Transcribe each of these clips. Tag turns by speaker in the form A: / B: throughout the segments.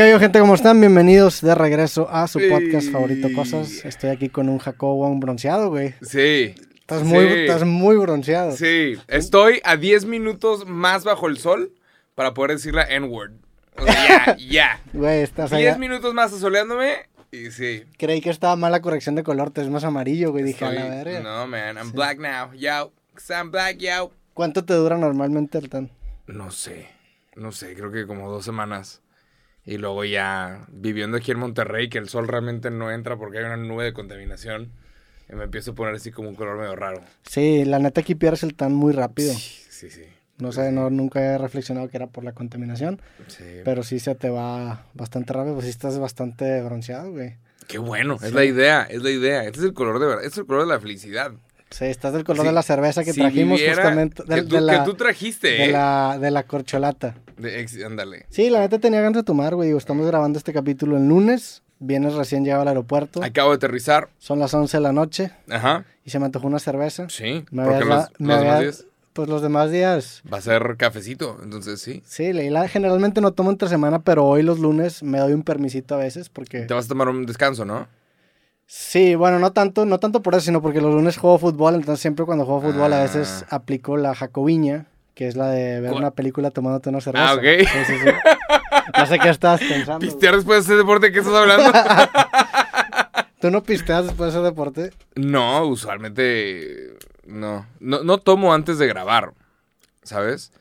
A: ¿Qué hay, gente? ¿Cómo están? Bienvenidos de regreso a su podcast favorito, Cosas. Estoy aquí con un Jacob Wong bronceado, güey.
B: Sí.
A: Estás muy, estás muy bronceado.
B: Sí. Estoy a 10 minutos más bajo el sol para poder decir la N-word. O sea, ya, ya.
A: Güey, estás
B: 10
A: allá.
B: minutos más asoleándome y sí.
A: Creí que estaba mal la corrección de color, te es más amarillo, güey. Dije, a la
B: Estoy-
A: verga.
B: No, man, I'm black now. Yo, 'cause I'm black, yo.
A: ¿Cuánto te dura normalmente el tan?
B: No sé, no sé, creo que como dos semanas. Y luego ya viviendo aquí en Monterrey, que el sol realmente no entra porque hay una nube de contaminación, y me empiezo a poner así como un color medio raro.
A: Sí, la neta aquí pierdes el tan muy rápido.
B: Sí, sí, sí.
A: No sé, no, nunca he reflexionado que era por la contaminación,
B: Sí.
A: pero sí se te va bastante rápido, pues sí estás bastante bronceado, güey.
B: Qué bueno, es la idea, es la idea. Este es el color de verdad, este es el color de la felicidad.
A: Sí, estás del color de la cerveza que
B: si
A: trajimos justamente.
B: que, tú,
A: de la,
B: que tú trajiste,
A: de
B: ¿eh?
A: la, de la corcholata.
B: De ex- ándale.
A: Sí, la neta tenía ganas de tomar, güey. Estamos grabando este capítulo el lunes. Vienes recién llegado al aeropuerto.
B: Acabo de aterrizar.
A: Son las 11 de la noche
B: Ajá.
A: y se me antojó una cerveza.
B: Sí.
A: Me
B: porque
A: habías
B: los,
A: me
B: los días
A: Pues los demás días,
B: va a ser cafecito, entonces sí.
A: sí, Leila generalmente no tomo entre semana, pero hoy los lunes me doy un permisito a veces porque...
B: Te vas a tomar un descanso, ¿no?
A: Sí, bueno, no tanto, no tanto por eso, sino porque los lunes juego fútbol, entonces siempre cuando juego fútbol a veces
B: Ah.
A: aplico la jacobiña, que es la de ver
B: ¿Cuál?
A: una película tomándote una cerveza.
B: Ah, ok.
A: Sí, sí, sí. No sé qué estás pensando.
B: ¿Pistear después de ese deporte que estás hablando?
A: ¿Tú no pisteas después de ese deporte?
B: no, usualmente no. no. No tomo antes de grabar, ¿sabes?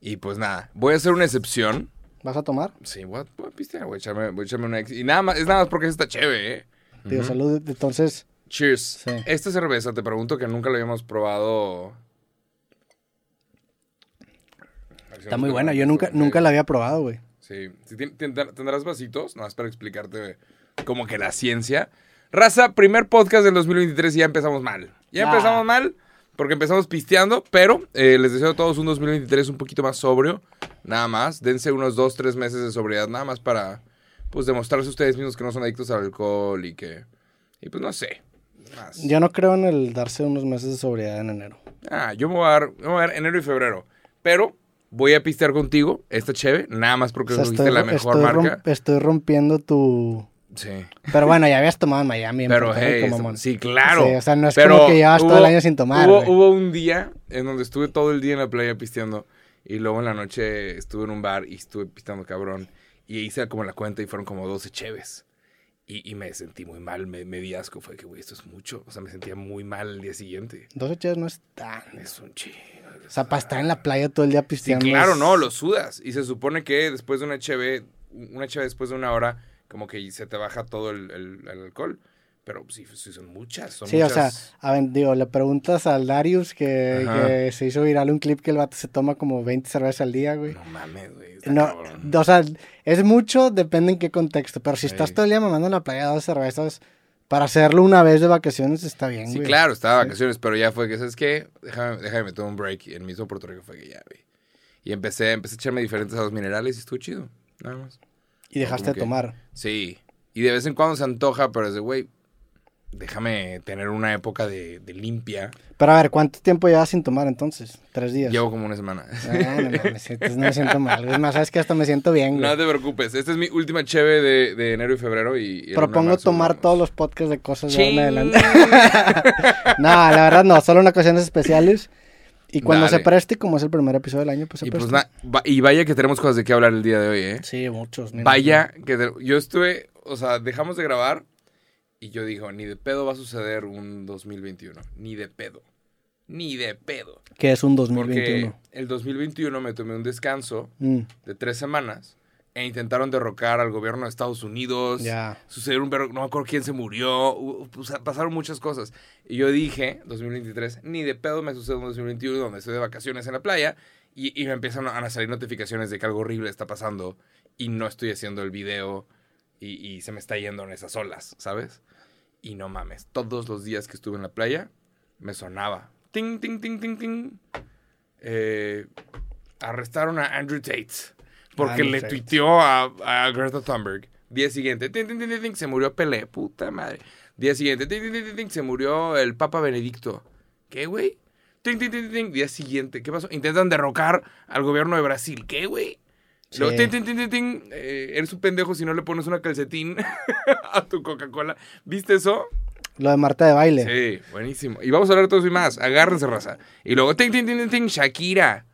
B: Y pues nada, voy a hacer una excepción.
A: ¿Vas a tomar?
B: Sí, voy a, voy a pistear, voy a echarme, voy a echarme una ex. Y nada más, es nada más porque está chévere, ¿eh?
A: Digo,
B: Ujú.
A: salud. Entonces,
B: Cheers.
A: Sí.
B: Esta cerveza, te pregunto que nunca la habíamos probado.
A: está muy buena. Yo nunca, nunca la había probado, güey.
B: Sí. Tendrás vasitos, nada más para explicarte como que la ciencia. Raza, primer podcast del 2023 y ya empezamos mal. Ya
A: Ah.
B: empezamos mal porque empezamos pisteando, pero eh, les deseo a todos un 2023 un poquito más sobrio. Nada más. Dense unos dos, tres meses de sobriedad, nada más para pues demostrarse ustedes mismos que no son adictos al alcohol y que... Y pues no sé. Más.
A: Yo no creo en el darse unos meses de sobriedad en enero.
B: Ah, yo me voy a dar, me voy a dar enero y febrero. Pero voy a pistear contigo, esta cheve, nada más porque
A: O sea,
B: la mejor
A: estoy
B: marca.
A: estoy rompiendo tu...
B: Sí.
A: Pero bueno, ya habías tomado en Miami. en
B: Pero
A: Puerto Rico,
B: hey,
A: mamón.
B: sí, claro.
A: Sí, o sea, no es
B: Pero
A: como que llevas todo el
B: hubo-
A: año sin tomar,
B: Hubo, hubo un día en donde estuve todo el día en la playa pisteando y luego en la noche estuve en un bar y estuve pisteando cabrón y hice como la cuenta y fueron como 12 cheves. Y, y me sentí muy mal, me, me di asco, fue que, güey, esto es mucho. O sea, me sentía muy mal el día siguiente.
A: Dos hechas no es tan...
B: Es un chingo.
A: O sea, para estar en la playa todo el día
B: Sí,
A: pisteando.
B: claro,
A: es-
B: no, lo sudas. Y se supone que después de una cheve, una cheve después de una hora, como que se te baja todo el, el- el alcohol. Pero sí, sí son muchas, son
A: Sí, o sea, a ver, digo, le preguntas al Darius que, se hizo viral un clip que el vato se toma como 20 cervezas al día, güey.
B: No mames, güey.
A: No,
B: cabrón.
A: o sea, es mucho, depende en qué contexto. Pero si estás
B: Sí.
A: todo el día mamando en la playa dos cervezas, para hacerlo una vez de vacaciones está bien,
B: Sí,
A: güey.
B: claro, estaba de vacaciones, pero ya fue que, ¿sabes qué? Déjame, déjame meter un break. Y en mismo Puerto Rico fue que ya, güey. Y empecé, empecé a echarme diferentes a los minerales y estuvo chido. Nada más.
A: Y dejaste de
B: que-
A: tomar.
B: Sí. Y de vez en cuando se antoja, pero es de, güey, déjame tener una época de, de limpia.
A: Pero a ver, ¿cuánto tiempo llevas sin tomar entonces? Tres días.
B: Llevo como una semana.
A: Ah, no, mames, entonces no me siento mal. Es más, sabes que hasta me siento bien, güey.
B: No te preocupes. Esta es mi última cheve de, de enero y febrero. Y, y
A: Propongo
B: marzo
A: tomar
B: vamos.
A: todos los podcasts de cosas de ahora en adelante. no, la verdad no, solo en ocasiones especiales. Y cuando
B: Dale.
A: se preste, como es el primer episodio del año, pues se
B: Y, pues,
A: presta.
B: na- va- y vaya que tenemos cosas de qué hablar el día de hoy, ¿eh?
A: Sí, muchos.
B: Vaya que te- yo estuve, o sea, dejamos de grabar y yo digo, ni de pedo va a suceder un 2021, ni de pedo, ni de pedo.
A: Que es un
B: Porque
A: 2021.
B: el 2021 me tomé un descanso
A: Mm,
B: de tres semanas e intentaron derrocar al gobierno de Estados Unidos.
A: ya.
B: Sucedió un verbo, no me acuerdo quién se murió, pasaron muchas cosas. Y yo dije, 2023, ni de pedo me sucede un 2021 donde estoy de vacaciones en la playa y, y me empiezan a salir notificaciones de que algo horrible está pasando y no estoy haciendo el video y, y se me está yendo en esas olas, ¿sabes? Y no mames, todos los días que estuve en la playa me sonaba. Ting, ting, ting, ting, ting. Eh, arrestaron a Andrew Tate porque
A: Andrew
B: le
A: Tate.
B: tuiteó a, a Greta Thunberg. Día siguiente, ting, ting, ting, ting, ting, se murió Pelé, puta madre. Día siguiente, ting, ting, ting, ting, ting, se murió el Papa Benedicto. ¿Qué, güey? Ting, ting, ting, ting, ting. Día siguiente, ¿qué pasó? Intentan derrocar al gobierno de Brasil. ¿Qué, güey?
A: Sí.
B: Luego, tin, tin, tin, tin, eh, eres un pendejo si no le pones una calcetín a tu Coca-Cola. ¿Viste eso?
A: Lo de Marta de baile.
B: Sí, buenísimo. Y vamos a hablar de todo eso y más. Agárrense, raza. Y luego, tin, tin, tin, tin, tin, Shakira.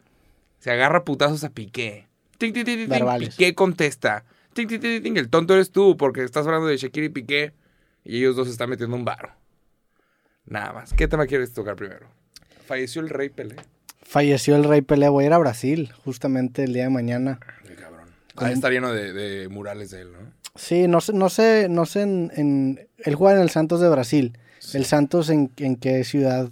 B: Se agarra putazos a Piqué. Tin, tin, tin, tin, tin,
A: Verbales.
B: Piqué contesta. Tin, tin, tin, tin, tin, el tonto eres tú porque estás hablando de Shakira y Piqué. Y ellos dos se están metiendo un varo. Nada más. ¿Qué tema quieres tocar primero? Falleció el rey Pelé.
A: Falleció el rey Pelé. Voy a ir a Brasil justamente el día de mañana.
B: Qué cabrón. Va a estar lleno de, de murales de él, ¿no?
A: Sí, no sé, no sé, no sé en, en- él juega en el Santos de Brasil. El Santos en, en qué ciudad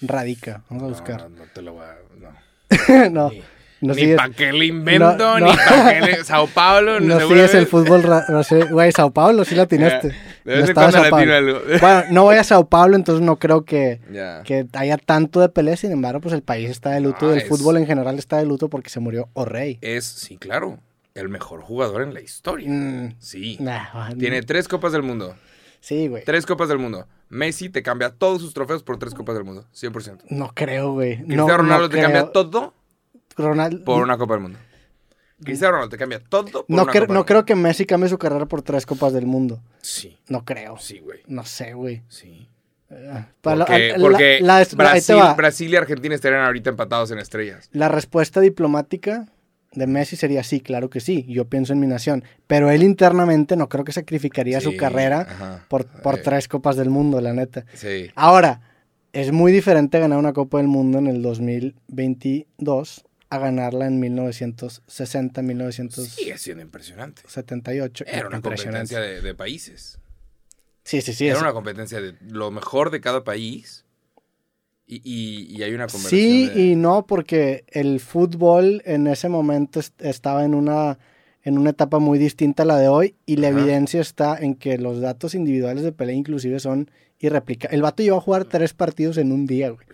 A: radica. Vamos a buscar.
B: No, no te lo voy a... No.
A: No,
B: Ni-
A: no,
B: ni para qué le invento,
A: No,
B: ni
A: no.
B: para qué le... Sao Paulo,
A: no sigues el fútbol. ra- brasile- Güey, Sao Paulo sí la atinaste.
B: De vez
A: No Sao Paulo.
B: algo.
A: Bueno, no voy a Sao Paulo, entonces no creo que,
B: Ya.
A: que haya tanto de pelea. Sin embargo, pues el país está de luto.
B: No,
A: el
B: es-
A: fútbol en general está de luto porque se murió o rey.
B: Es, sí, claro, el mejor jugador en la historia.
A: Mm,
B: Sí.
A: nah,
B: Tiene tres copas del mundo.
A: Sí, güey.
B: Tres copas del mundo. Messi te cambia todos sus trofeos por tres copas del mundo. 100%.
A: No creo, güey.
B: Cristiano
A: No,
B: Ronaldo
A: no
B: te cambia todo
A: Ronald-
B: por una copa del mundo. Cristiano Ronaldo te cambia todo por
A: No,
B: una copa
A: no
B: del
A: creo
B: mundo.
A: que Messi cambie su carrera por tres copas del mundo.
B: Sí,
A: No creo.
B: sí, güey.
A: No sé, güey.
B: Sí.
A: Eh, para
B: Porque,
A: la-
B: porque
A: la- ahí te
B: Brasil,
A: va.
B: Brasil y Argentina estarían ahorita empatados en estrellas.
A: La respuesta diplomática de Messi sería sí, claro que sí. Yo pienso en mi nación. Pero él internamente no creo que sacrificaría su
B: Sí,
A: carrera
B: ajá.
A: por, por
B: Eh,
A: tres copas del mundo, la neta.
B: Sí.
A: Ahora, es muy diferente ganar una Copa del Mundo en el 2022 a ganarla en 1960, 1978.
B: Sigue siendo impresionante. Era una competencia de, de países.
A: Sí, sí, sí.
B: Era
A: es-
B: una competencia de lo mejor de cada país. Y, y- y hay una conversación.
A: Sí
B: de-
A: y no, porque el fútbol en ese momento est- estaba en una, en una etapa muy distinta a la de hoy y la
B: Ajá.
A: evidencia está en que los datos individuales de Pelé inclusive son irreplicables. El vato llegó a jugar tres partidos en un día, güey.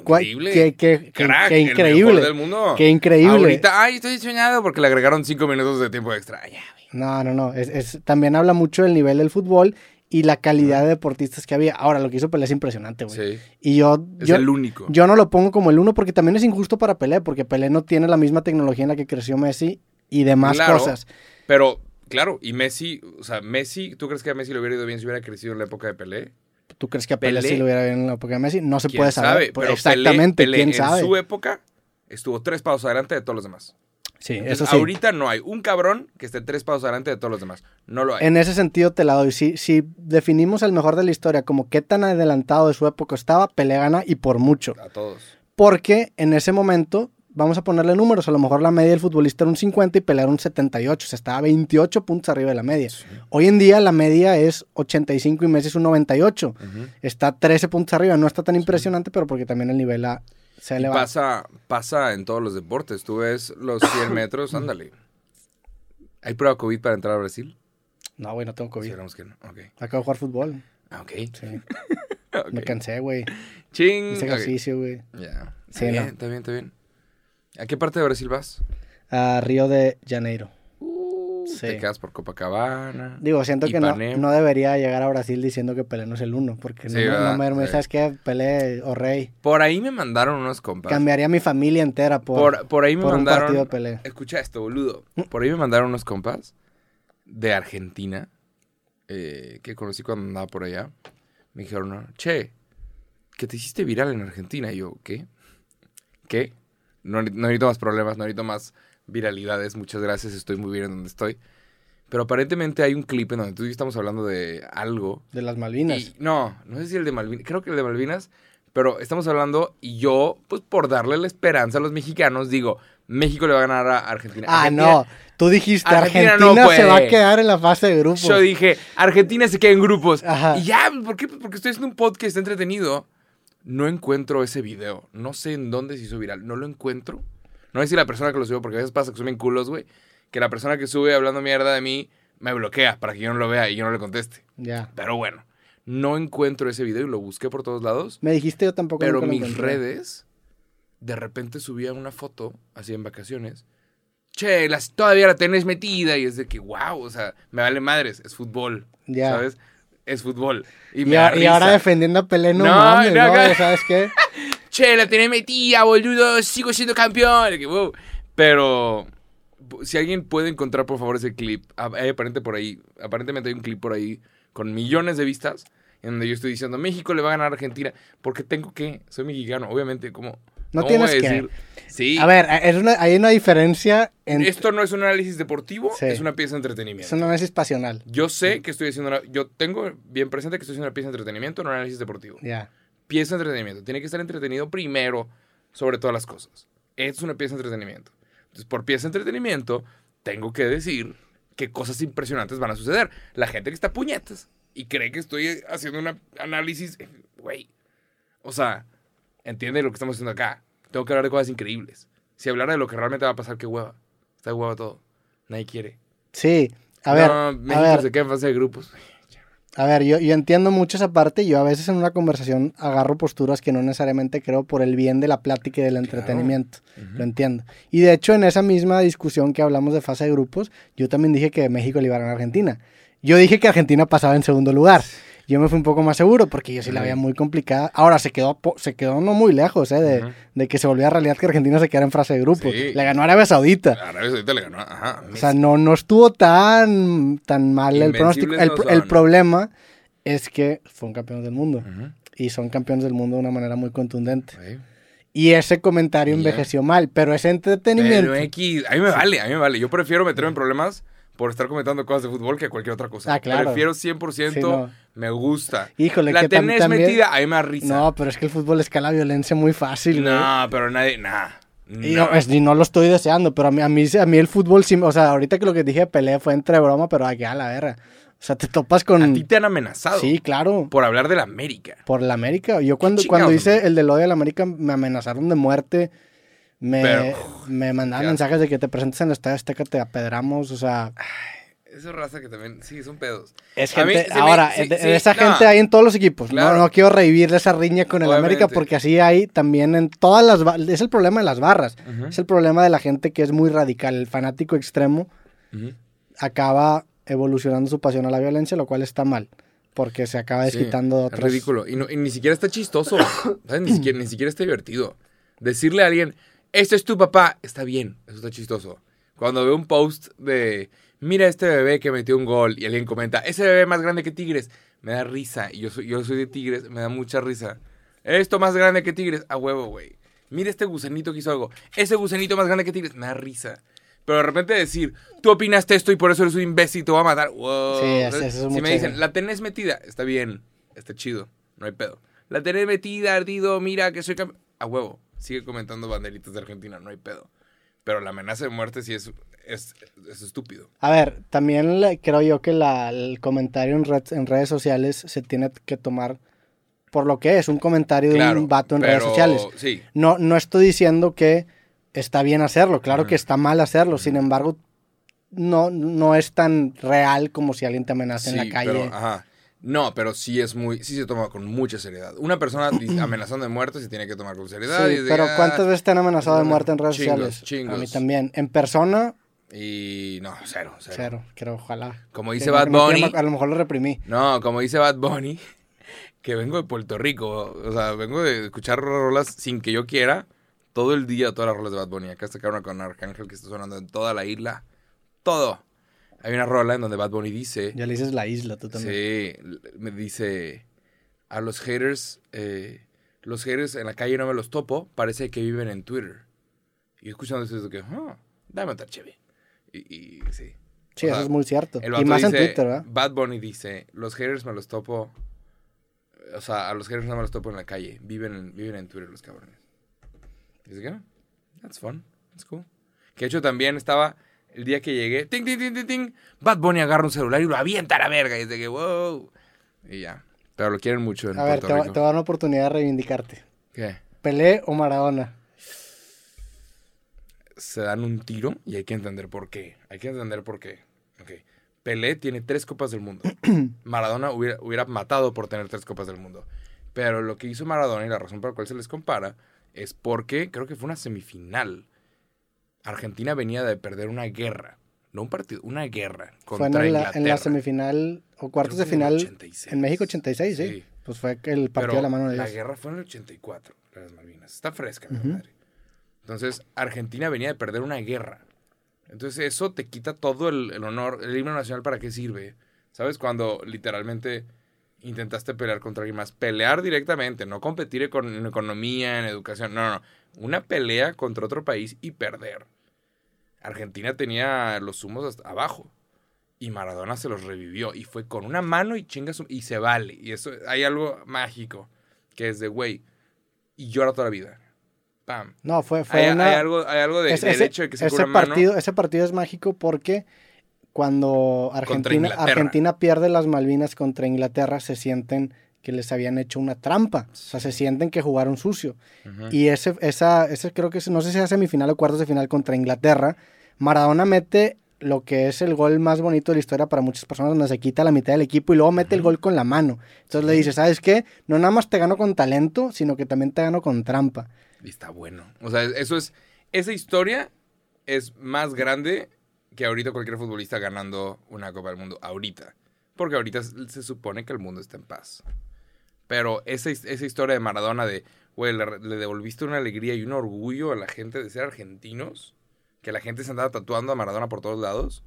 B: Increíble.
A: Qué, qué-
B: Crack,
A: qué increíble.
B: del mundo.
A: Qué increíble.
B: Ahorita, ay, estoy soñado porque le agregaron cinco minutos de tiempo extra. Güey.
A: No, no, no. Es, es- también habla mucho del nivel del fútbol y la calidad de deportistas que había. Ahora, lo que hizo Pelé es impresionante, güey.
B: Sí.
A: Y yo,
B: Es
A: yo,
B: el único.
A: yo no lo pongo como el uno porque también es injusto para Pelé, porque Pelé no tiene la misma tecnología en la que creció Messi y demás
B: Claro.
A: cosas.
B: Pero, claro, y Messi, o sea, Messi, ¿tú crees que a Messi le hubiera ido bien si hubiera crecido en la época de Pelé?
A: ¿Tú crees que a Pelé,
B: Pelé-
A: sí lo hubiera bien en la época de Messi? No se
B: ¿Quién
A: puede saber.
B: sabe?
A: Pues,
B: Pero
A: exactamente,
B: Pelé, Pelé
A: quién
B: en
A: sabe.
B: su época estuvo tres pasos adelante de todos los demás.
A: Sí,
B: Entonces,
A: eso sí.
B: Ahorita no hay un cabrón que esté tres pasos adelante de todos los demás. No lo hay.
A: En ese sentido te la doy. Si, si definimos al mejor de la historia como qué tan adelantado de su época estaba, Pelé gana y por mucho.
B: A todos.
A: Porque en ese momento, vamos a ponerle números, a lo mejor la media del futbolista era un 50 y Pelé era un 78, o sea, estaba 28 puntos arriba de la media. Hoy en día la media es 85 y Messi es un 98.
B: Ujú.
A: Está 13 puntos arriba, no está tan impresionante, pero porque también el nivel ha- se
B: pasa, pasa en todos los deportes. Tú ves los 100 metros, ándale. ¿Hay prueba COVID para entrar a Brasil?
A: No, güey, no tengo COVID.
B: Esperamos que no. Ok.
A: Acabo de jugar fútbol.
B: Ah, ok.
A: Sí. Me cansé, güey.
B: Ching.
A: Hice ejercicio, güey.
B: Ya.
A: Sí,
B: Está bien,
A: no.
B: está bien, está bien. ¿A qué parte de Brasil vas?
A: A Río de Janeiro. Sí.
B: Te quedas por Copacabana.
A: Digo, siento que no, no debería llegar a Brasil diciendo que Pelé no es el uno, porque
B: Sí,
A: no, no me,
B: Sí.
A: ¿sabes qué? Pelé o Rey.
B: Por ahí me mandaron unos compas.
A: Cambiaría mi familia entera por,
B: Por, por ahí me
A: por un
B: mandaron.
A: partido de Pelé.
B: Escucha esto, boludo. Por ahí me mandaron unos compas de Argentina eh, que conocí cuando andaba por allá. Me dijeron, no, che, que te hiciste viral en Argentina. Y yo, ¿qué? ¿Qué? No, no necesito más problemas, no necesito más viralidades. Muchas gracias, estoy muy bien en donde estoy. Pero aparentemente hay un clip en donde tú y yo estamos hablando de algo.
A: De las Malvinas.
B: Y- no, no sé si el de Malvinas, creo que el de Malvinas, pero estamos hablando y yo, pues por darle la esperanza a los mexicanos, digo, México le va a ganar a Argentina.
A: ah,
B: Argentina-
A: no. Tú dijiste,
B: Argentina
A: Argentina,
B: no
A: se va a quedar en la fase de grupos.
B: Yo dije, Argentina se queda en grupos.
A: Ajá.
B: Y ya, ¿por qué? Porque estoy haciendo un podcast entretenido. No encuentro ese video. No sé en dónde se hizo viral. No lo encuentro. No sé si la persona que lo subió, porque a veces pasa que suben culos, güey. Que la persona que sube hablando mierda de mí me bloquea para que yo no lo vea y yo no le conteste.
A: Ya.
B: Pero bueno, no encuentro ese video y lo busqué por todos lados.
A: Me dijiste yo tampoco.
B: Pero mis
A: encontré.
B: redes, de repente subía una foto, así en vacaciones. Che, las, todavía la tenés metida. Y es de que, wow, o sea, me vale madres, es fútbol.
A: Ya.
B: ¿Sabes? Es fútbol. Y,
A: Y,
B: me da
A: ahora defendiendo a Pelé, no,
B: No,
A: mames,
B: no,
A: ¿no? ¿Sabes qué?
B: Che, la tenés metida, boludo, sigo siendo campeón. Pero, si alguien puede encontrar, por favor, ese clip. ah, Hay aparente por ahí, aparentemente hay un clip por ahí con millones de vistas en donde yo estoy diciendo México le va a ganar a Argentina porque tengo que, soy mexicano, obviamente, como
A: No
B: ¿cómo
A: tienes que.
B: decir? Sí.
A: A ver, es una- hay una diferencia en
B: Esto no es un análisis deportivo,
A: Sí.
B: es una pieza de entretenimiento.
A: es un análisis pasional.
B: Yo sé que estoy haciendo una, yo tengo bien presente que estoy haciendo una pieza de entretenimiento, no un análisis deportivo.
A: Ya.
B: Pieza de entretenimiento. Tiene que estar entretenido primero sobre todas las cosas. Es una pieza de entretenimiento. Entonces, por pieza de entretenimiento, tengo que decir que cosas impresionantes van a suceder. La gente que está puñetas y cree que estoy haciendo un análisis, güey. O sea, entiende lo que estamos haciendo acá. Tengo que hablar de cosas increíbles. Si hablara de lo que realmente va a pasar, qué hueva. Está hueva todo. Nadie quiere.
A: Sí. A ver,
B: no,
A: a
B: México
A: ver,
B: se queda en fase de grupos.
A: A ver, yo, yo entiendo mucho esa parte. Yo a veces en una conversación agarro posturas que no necesariamente creo por el bien de la plática y del entretenimiento. Lo entiendo. Y de hecho, en esa misma discusión que hablamos de fase de grupos, yo también dije que México le iba a ganar a Argentina. Yo dije que Argentina pasaba en segundo lugar. Yo me fui un poco más seguro porque yo sí la veía muy complicada. Ahora se quedó, se quedó no muy lejos eh, de,
B: Ujú.
A: de que se volviera realidad que Argentina se quedara en fase de grupos.
B: Sí.
A: Le ganó a Arabia Saudita.
B: Arabia Saudita le ganó. Ajá.
A: O sea, no, no estuvo tan, tan mal el pronóstico. El,
B: no
A: el
B: son.
A: problema es que fueron campeones del mundo.
B: Ujú.
A: Y son campeones del mundo de una manera muy contundente. Y ese comentario
B: Ya.
A: envejeció mal, pero ese entretenimiento.
B: Pero X, a mí me vale, a mí me vale. Yo prefiero meterme en problemas por estar comentando cosas de fútbol que cualquier otra cosa.
A: Ah, claro.
B: Prefiero 100%,
A: Sí, no.
B: me gusta.
A: Híjole,
B: La
A: que
B: tenés
A: también-
B: metida, a mí me da risa.
A: No, pero es que el fútbol escala violencia muy fácil.
B: No, pero nadie, nah.
A: Y no, es- y no lo estoy deseando, pero a mí, a mí, a mí el fútbol sí, o sea, ahorita que lo que dije de pelea fue entre broma, pero aquí a la verga. O sea, te topas con...
B: A ti te han amenazado
A: Sí, claro.
B: por hablar de la América.
A: Por la América. Yo cuando, cuando hice el del odio a la América me amenazaron de muerte. Me,
B: Pero,
A: me mandaban mensajes de que te presentes en el Estadio Azteca, te apedramos. O sea,
B: Esa raza que también, sí, son pedos.
A: es
B: mí
A: gente.
B: me-
A: ahora,
B: sí,
A: de-
B: sí,
A: de esa
B: no.
A: gente hay en todos los equipos. No-
B: Claro.
A: No, quiero revivir esa riña con el. América porque así hay también en todas las. Es el problema de las barras. Es el problema de la gente que es muy radical. El fanático extremo acaba evolucionando su pasión a la violencia, lo cual está mal. Porque se acaba
B: Sí,
A: desquitando de
B: es
A: otras.
B: ridículo. Y, no- y ni siquiera está chistoso. ¿sabes? Ni, siquiera, ni siquiera está divertido. Decirle a alguien, este es tu papá, está bien. Eso está chistoso. Cuando veo un post de, mira este bebé que metió un gol y alguien comenta, ese bebé más grande que Tigres, me da risa. Y yo soy, yo soy de Tigres, me da mucha risa. Esto más grande que Tigres, a huevo, güey. Mira este gusanito que hizo algo. Ese gusanito más grande que Tigres, me da risa. Pero de repente decir, tú opinaste esto y por eso eres un imbécil, te voy a matar. Wow.
A: Sí, eso-
B: ¿Sabes?
A: eso es
B: si me dicen, la tenés metida, está bien, está chido, no hay pedo. La tenés metida, ardido, mira que soy campeón. A huevo, sigue comentando banderitas de Argentina, no hay pedo. Pero la amenaza de muerte sí es, es, es estúpido.
A: A ver, también le- creo yo que la- el comentario en, red- en redes sociales se tiene que tomar por lo que es, un comentario de un vato en redes sociales.
B: Sí,
A: No, no estoy diciendo que está bien hacerlo, claro que está mal hacerlo, sin embargo, no, no es tan real como si alguien te amenaza en la calle.
B: pero, ajá. No, pero sí es muy, sí se toma con mucha seriedad. Una persona amenazando de muerte se tiene que tomar con seriedad.
A: Sí,
B: y
A: pero
B: ah,
A: ¿cuántas veces te han amenazado de muerte en redes
B: chingos,
A: sociales?
B: chingos.
A: A mí también. En persona,
B: Y no, cero, cero.
A: cero, creo, ojalá.
B: Como dice
A: Que
B: Bad Bunny.
A: A lo mejor lo reprimí.
B: No, como dice Bad Bunny, que vengo de Puerto Rico. O sea, vengo de escuchar rolas sin que yo quiera. Todo el día, todas las rolas de Bad Bunny. Acá está una con Arcángel que está sonando en toda la isla. Todo. Hay una rola en donde Bad Bunny dice.
A: Ya le dices la isla, tú también.
B: Sí, me dice. A los haters. eh, los haters en la calle no me los topo. Parece que viven en Twitter. Y escuchando eso, es que. Ah, dame otra chévere. Y, y sí.
A: Sí,
B: O
A: eso
B: sea,
A: es muy cierto. Y más en Twitter, ¿verdad?
B: Bad Bunny dice, los haters me los topo, o sea, a los haters no me los topo en la calle, viven en, viven en Twitter los cabrones. Dice que, "Ah, that's fun, that's cool. Que de hecho también estaba, el día que llegué, ting, ting, ting, ting, ting, Bad Bunny agarra un celular y lo avienta a la verga, y dice que, wow, y ya. Pero lo quieren mucho en
A: A ver, te,
B: Rico.
A: te a dar una oportunidad de reivindicarte.
B: ¿Qué?
A: ¿Pelé o Maradona?
B: se dan un tiro y hay que entender por qué. Hay que entender por qué. Pelé tiene tres copas del mundo. Maradona hubiera, hubiera matado por tener tres copas del mundo. Pero lo que hizo Maradona y la razón por la cual se les compara es porque creo que fue una semifinal. Argentina venía de perder una guerra. No un partido, una guerra
A: Fue
B: contra
A: en la,
B: Inglaterra.
A: en la semifinal o cuartos de final
B: 86.
A: en México 86, sí.
B: Sí.
A: Pues fue el partido
B: Pero
A: de la mano de
B: la
A: Dios.
B: guerra fue en el 84, las Malvinas. Está fresca, la
A: Ujú.
B: madre. Entonces, Argentina venía de perder una guerra. Entonces eso te quita todo el, el honor. El himno nacional, ¿para qué sirve? ¿Sabes? Cuando literalmente intentaste pelear contra alguien más. Pelear directamente, no competir con, en economía, en educación. No, no, no. Una pelea contra otro país y perder. Argentina tenía los humos hasta abajo. Y Maradona se los revivió. Y fue con una mano y chinga su- Y se vale. Y eso, hay algo mágico. Que es de, güey. Y llora toda la vida. Pam.
A: No, fue, fue
B: Hay,
A: una...
B: hay algo, hay algo de,
A: es-
B: del
A: ese,
B: hecho de que se
A: ese
B: cura mano.
A: partido, ese partido es mágico porque cuando Argentina. Argentina pierde las Malvinas contra Inglaterra, se sienten que les habían hecho una trampa. O sea, se sienten que jugaron sucio. Y ese, esa, ese creo que no sé si es semifinal o cuartos de final contra Inglaterra. Maradona mete lo que es el gol más bonito de la historia para muchas personas, donde se quita la mitad del equipo y luego mete el gol con la mano. Entonces le dice, ¿sabes qué? No nada más te gano con talento, sino que también te gano con trampa.
B: Y está bueno. O sea, eso es. Esa historia es más grande que ahorita cualquier futbolista ganando una Copa del Mundo. Ahorita. Porque ahorita se supone que el mundo está en paz. Pero esa, esa historia de Maradona de, güey, le, le devolviste una alegría y un orgullo a la gente de ser argentinos. Que la gente se andaba tatuando a Maradona por todos lados.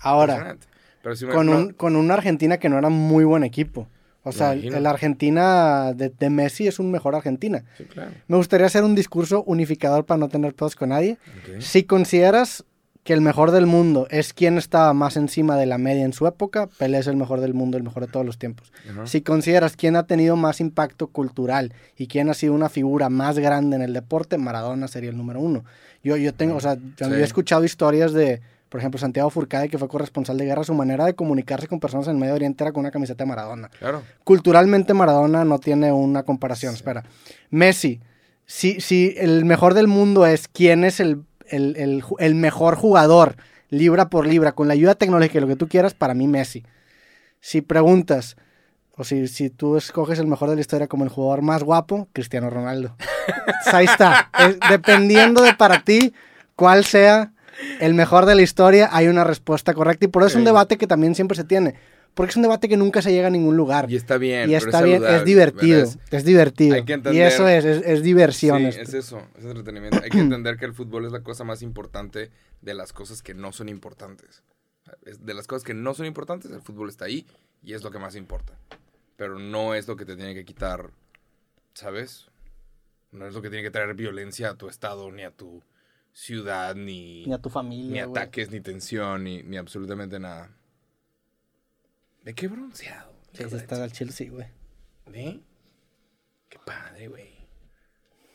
A: Ahora.
B: Pero si me-
A: con, un, con una Argentina que no era muy buen equipo. O sea, la Argentina de, de Messi es un mejor Argentina.
B: Sí, claro.
A: Me gustaría hacer un discurso unificador para no tener pedos con nadie. Si consideras que el mejor del mundo es quien estaba más encima de la media en su época, Pelé es el mejor del mundo, el mejor de todos los tiempos. Si consideras quién ha tenido más impacto cultural y quién ha sido una figura más grande en el deporte, Maradona sería el número uno. Yo, yo tengo, o sea, yo
B: Sí.
A: he escuchado historias de, por ejemplo, Santiago Furcade, que fue corresponsal de guerra, su manera de comunicarse con personas en el Medio Oriente era con una camiseta de Maradona.
B: Claro.
A: Culturalmente Maradona no tiene una comparación. Espera. Messi, si, si el mejor del mundo es quién es el, el, el mejor jugador, libra por libra, con la ayuda tecnológica y lo que tú quieras, para mí Messi. Si preguntas, o si, si tú escoges el mejor de la historia como el jugador más guapo, Cristiano Ronaldo. Pues ahí está. Es- dependiendo de para ti cuál sea el mejor de la historia, hay una respuesta correcta. Y por eso es un debate que también siempre se tiene. Porque es un debate que nunca se llega a ningún lugar.
B: Y está bien.
A: Y está bien, es divertido,
B: ¿verdad?
A: es divertido.
B: Hay que
A: y
B: entender-
A: eso es, es, es diversión.
B: Sí,
A: esto.
B: es eso, es entretenimiento. Hay que entender que el fútbol es la cosa más importante de las cosas que no son importantes. Es de las cosas que no son importantes, el fútbol está ahí y es lo que más importa. Pero no es lo que te tiene que quitar, ¿sabes? No es lo que tiene que traer violencia a tu estado, ni a tu ciudad, ni,
A: Ni a tu familia.
B: ni ataques, ni tensión, ni, ni absolutamente nada. ¿De qué bronceado?
A: Sí, sí, está al chile, sí, güey.
B: ¿De? Qué padre, güey.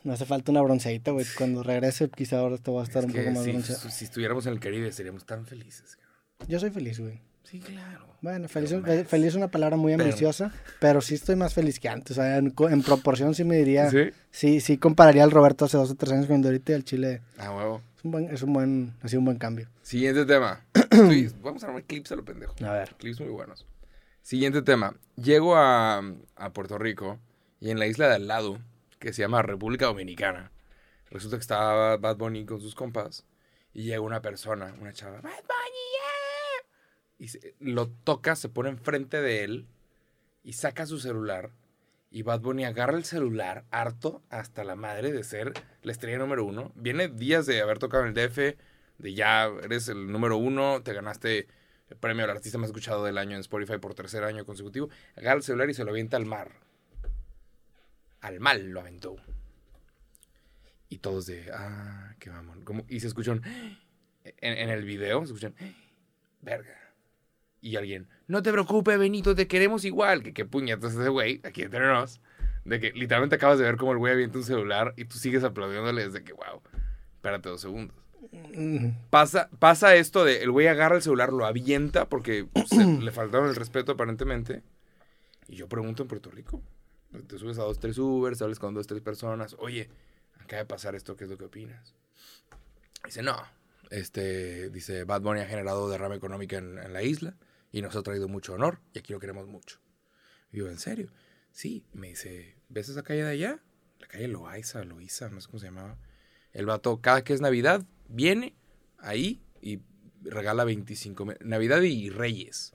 A: No hace falta una bronceadita, güey. Cuando regrese, quizá ahora esto va a estar
B: Es
A: un poco más
B: si,
A: bronceado.
B: si estuviéramos en el Caribe seríamos tan felices. cabrón.
A: Yo soy feliz, güey.
B: Sí, claro.
A: Bueno, feliz, feliz es una palabra muy ambiciosa, pero sí estoy más feliz que antes. O sea, en, proporción sí me diría. Sí,
B: ¿Sí?
A: sí, compararía al Roberto hace dos o tres años de ahorita y al Chile.
B: Ah, huevo.
A: Es un buen, es un buen, ha sido un buen cambio.
B: Siguiente tema. Vamos a armar clips a lo pendejo.
A: A ver.
B: Clips muy buenos. Siguiente tema. Llego a, a Puerto Rico y en la isla de al lado, que se llama República Dominicana, resulta que estaba Bad Bunny con sus compas y llega una persona, una chava, Bad Bunny, yeah!" Y lo toca, se pone enfrente de él y saca su celular. Y Bad Bunny agarra el celular, harto hasta la madre de ser la estrella número uno. Viene días de haber tocado en el DF, de ya eres el número uno, te ganaste premio al artista más escuchado del año en Spotify por tercer año consecutivo. Agarra el celular y se lo avienta al mar. Al mal lo aventó. Y todos de, ah, qué mamón. Y se escuchan, en, en el video, se escuchan, verga. Y alguien, no te preocupes, Benito, te queremos igual. Que qué puñetas ese güey, aquí entre nos. De que literalmente acabas de ver cómo el güey avienta un celular y tú sigues aplaudiéndole desde que, wow, espérate dos segundos. Pasa, pasa esto de el güey agarra el celular, lo avienta porque se- le faltaron el respeto aparentemente. Y yo pregunto en Puerto Rico. Te subes a dos, tres Ubers, hablas con dos, tres personas. Oye, acaba de pasar esto, ¿qué es lo que opinas? Dice, no. Este, dice, Bad Bunny ha generado derrama económica en, en la isla y nos ha traído mucho honor y aquí lo queremos mucho. Y yo, ¿en serio? Sí. Me dice, ¿ves esa calle de allá? La calle Loaiza, Loiza, no sé cómo se llamaba. El vato, cada que es Navidad, viene ahí y regala 25 mil. Navidad y Reyes.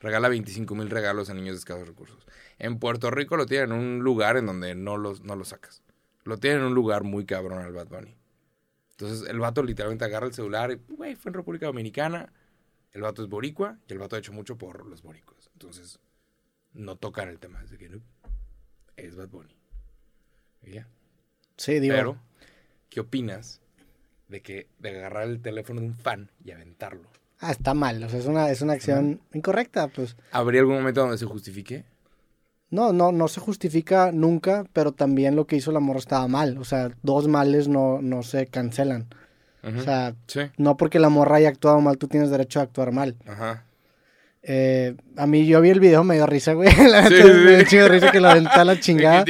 B: Regala 25 mil regalos a niños de escasos recursos. En Puerto Rico lo tienen en un lugar en donde no los, no lo sacas. Lo tienen en un lugar muy cabrón al Bad Bunny. Entonces el vato literalmente agarra el celular y, güey, fue en República Dominicana. El vato es boricua y el vato ha hecho mucho por los boricuas. Entonces no tocan el tema. Es de que no, es Bad Bunny. Y ya.
A: Sí, digo.
B: Pero, ¿qué opinas de que de agarrar el teléfono de un fan y aventarlo?
A: Ah, está mal. O sea, es una, es una acción incorrecta, pues.
B: ¿Habría algún momento donde se justifique?
A: No, no, no se justifica nunca, pero también lo que hizo la morra estaba mal. O sea, dos males no, no se cancelan.
B: Ujú.
A: O sea,
B: sí.
A: no porque la morra haya actuado mal, tú tienes derecho a actuar mal.
B: Ajá.
A: Eh, a mí yo vi el video, me dio risa, güey. La
B: Sí,
A: me dio risa que lo aventó a la chingada.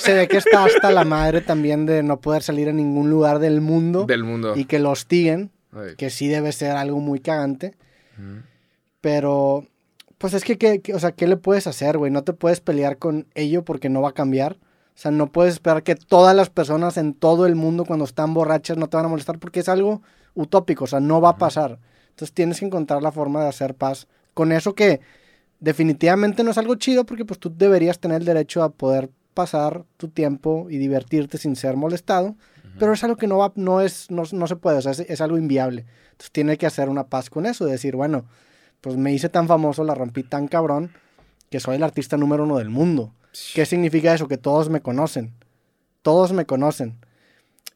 A: Se ve que está hasta la madre también de no poder salir a ningún lugar del mundo
B: Del mundo.
A: y que lo hostiguen,
B: Ay.
A: que sí debe ser algo muy cagante. Pero, pues es que, ¿qué, qué- o sea, ¿qué le puedes hacer, güey? No te puedes pelear con ello porque no va a cambiar. O sea, no puedes esperar que todas las personas en todo el mundo cuando están borrachas no te van a molestar porque es algo utópico, o sea, no va a pasar. Entonces tienes que encontrar la forma de hacer paz con eso que definitivamente no es algo chido porque pues tú deberías tener el derecho a poder pasar tu tiempo y divertirte sin ser molestado, pero es algo que no va, no es, no, no se puede, o sea, es, es algo inviable. Entonces tiene que hacer una paz con eso, de decir, bueno, pues me hice tan famoso, la rompí tan cabrón, que soy el artista número uno del mundo. ¿Qué significa eso? Que todos me conocen. Todos me conocen.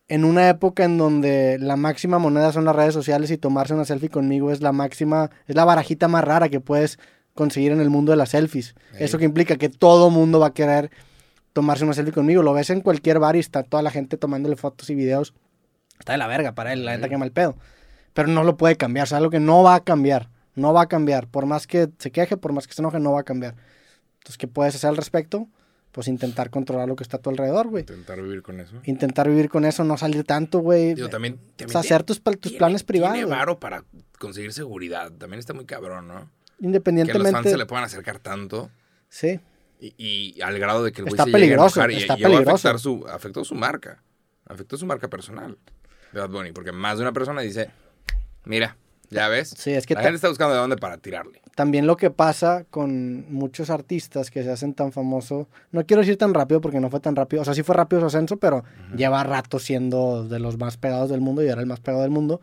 A: En una época en donde la máxima moneda son las redes sociales y tomarse una selfie conmigo es la máxima, es la barajita más rara que puedes conseguir en el mundo de las selfies. Eso que implica que todo mundo va a querer tomarse una selfie conmigo. Lo ves en cualquier bar y está toda la gente tomándole fotos y videos. Está de la verga para él, la neta
B: Ey.
A: que mal pedo. Pero no lo puede cambiar, o sea, algo que no va a cambiar. No va a cambiar. Por más que se queje, por más que se enoje, no va a cambiar. Entonces, ¿qué puedes hacer al respecto? Pues intentar controlar lo que está a tu alrededor, güey.
B: Intentar vivir con eso.
A: Intentar vivir con eso, no salir tanto, güey.
B: Digo, también,
A: O
B: también
A: sea, hacer tus, tus
B: tiene-
A: planes privados.
B: Tiene varo para conseguir seguridad. También está muy cabrón, ¿no? Que los fans
A: Independientemente.
B: se le puedan acercar tanto
A: Sí.
B: Y, y al grado de que el güey
A: Está
B: se a
A: peligroso,
B: y-
A: está
B: y a
A: peligroso.
B: afectar su, afectó su marca. Afectó su marca personal de Bad Bunny. Porque más de una persona dice, mira, ya ves.
A: Sí, es que
B: la gente está buscando de dónde para tirarle.
A: también lo que pasa con muchos artistas que se hacen tan famosos, no quiero decir tan rápido porque no fue tan rápido, o sea, sí fue rápido su ascenso, pero lleva rato siendo de los más pegados del mundo y era el más pegado del mundo.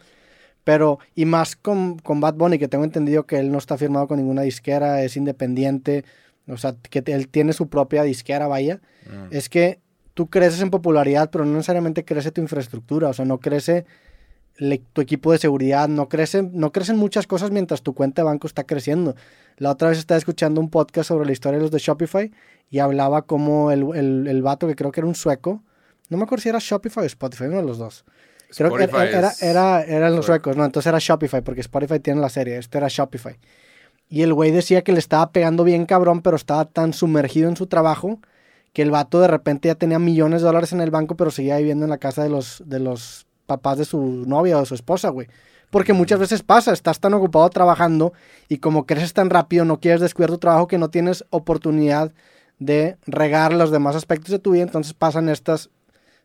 A: Pero, y más con, con Bad Bunny, que tengo entendido que él no está firmado con ninguna disquera, es independiente, o sea, que él tiene su propia disquera, vaya,
B: Mm.
A: es que tú creces en popularidad, pero no necesariamente crece tu infraestructura, o sea, no crece le- tu equipo de seguridad, no crece, no crecen muchas cosas mientras tu cuenta de banco está creciendo. La otra vez estaba escuchando un podcast sobre la historia de los de Shopify y hablaba como el, el, el vato que creo que era un sueco, no me acuerdo si era Shopify o Spotify, uno de los dos. Creo que era, era, era- eran los
B: sueco.
A: suecos, no, entonces era Shopify, porque Spotify tiene la serie, este era Shopify. Y el güey decía que le estaba pegando bien cabrón, pero estaba tan sumergido en su trabajo que el vato de repente ya tenía millones de dólares en el banco, pero seguía viviendo en la casa de los, de los papás de su novia o de su esposa, güey. Porque muchas veces pasa, estás tan ocupado trabajando y como creces tan rápido, no quieres descuidar tu trabajo que no tienes oportunidad de regar los demás aspectos de tu vida, entonces pasan estas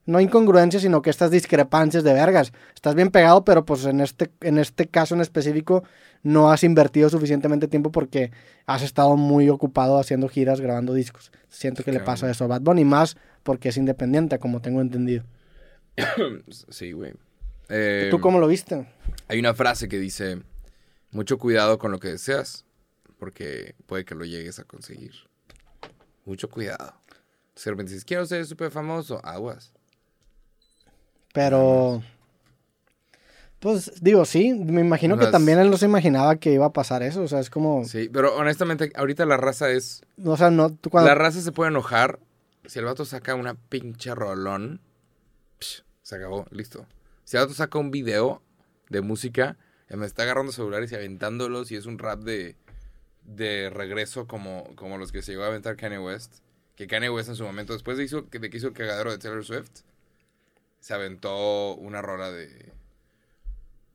A: no incongruencias, sino que estas discrepancias de vergas. Estás bien pegado, pero pues en este, en este caso en específico no has invertido suficientemente tiempo porque has estado muy ocupado haciendo giras, grabando discos. Siento que le pasa eso a Bad Bunny, más porque es independiente, como tengo entendido.
B: Sí, güey. Eh,
A: ¿Tú cómo lo viste?
B: Hay una frase que dice, mucho cuidado con lo que deseas, porque puede que lo llegues a conseguir. Mucho cuidado. Si de repente dices, quiero ser súper famoso, aguas.
A: Pero... Pues digo, sí, me imagino
B: O
A: que también él no se imaginaba que iba a pasar eso, o sea, es como...
B: Sí, pero honestamente, ahorita la raza es...
A: O sea, no, tú cuando...
B: La raza se puede enojar si el vato saca una pinche rolón. psh, se acabó, listo. Si el vato saca un video de música, me está agarrando celulares y aventándolos y es un rap de, de regreso como, como los que se llegó a aventar Kanye West. Que Kanye West en su momento, después de, hizo, de que hizo el cagadero de Taylor Swift, se aventó una rola de...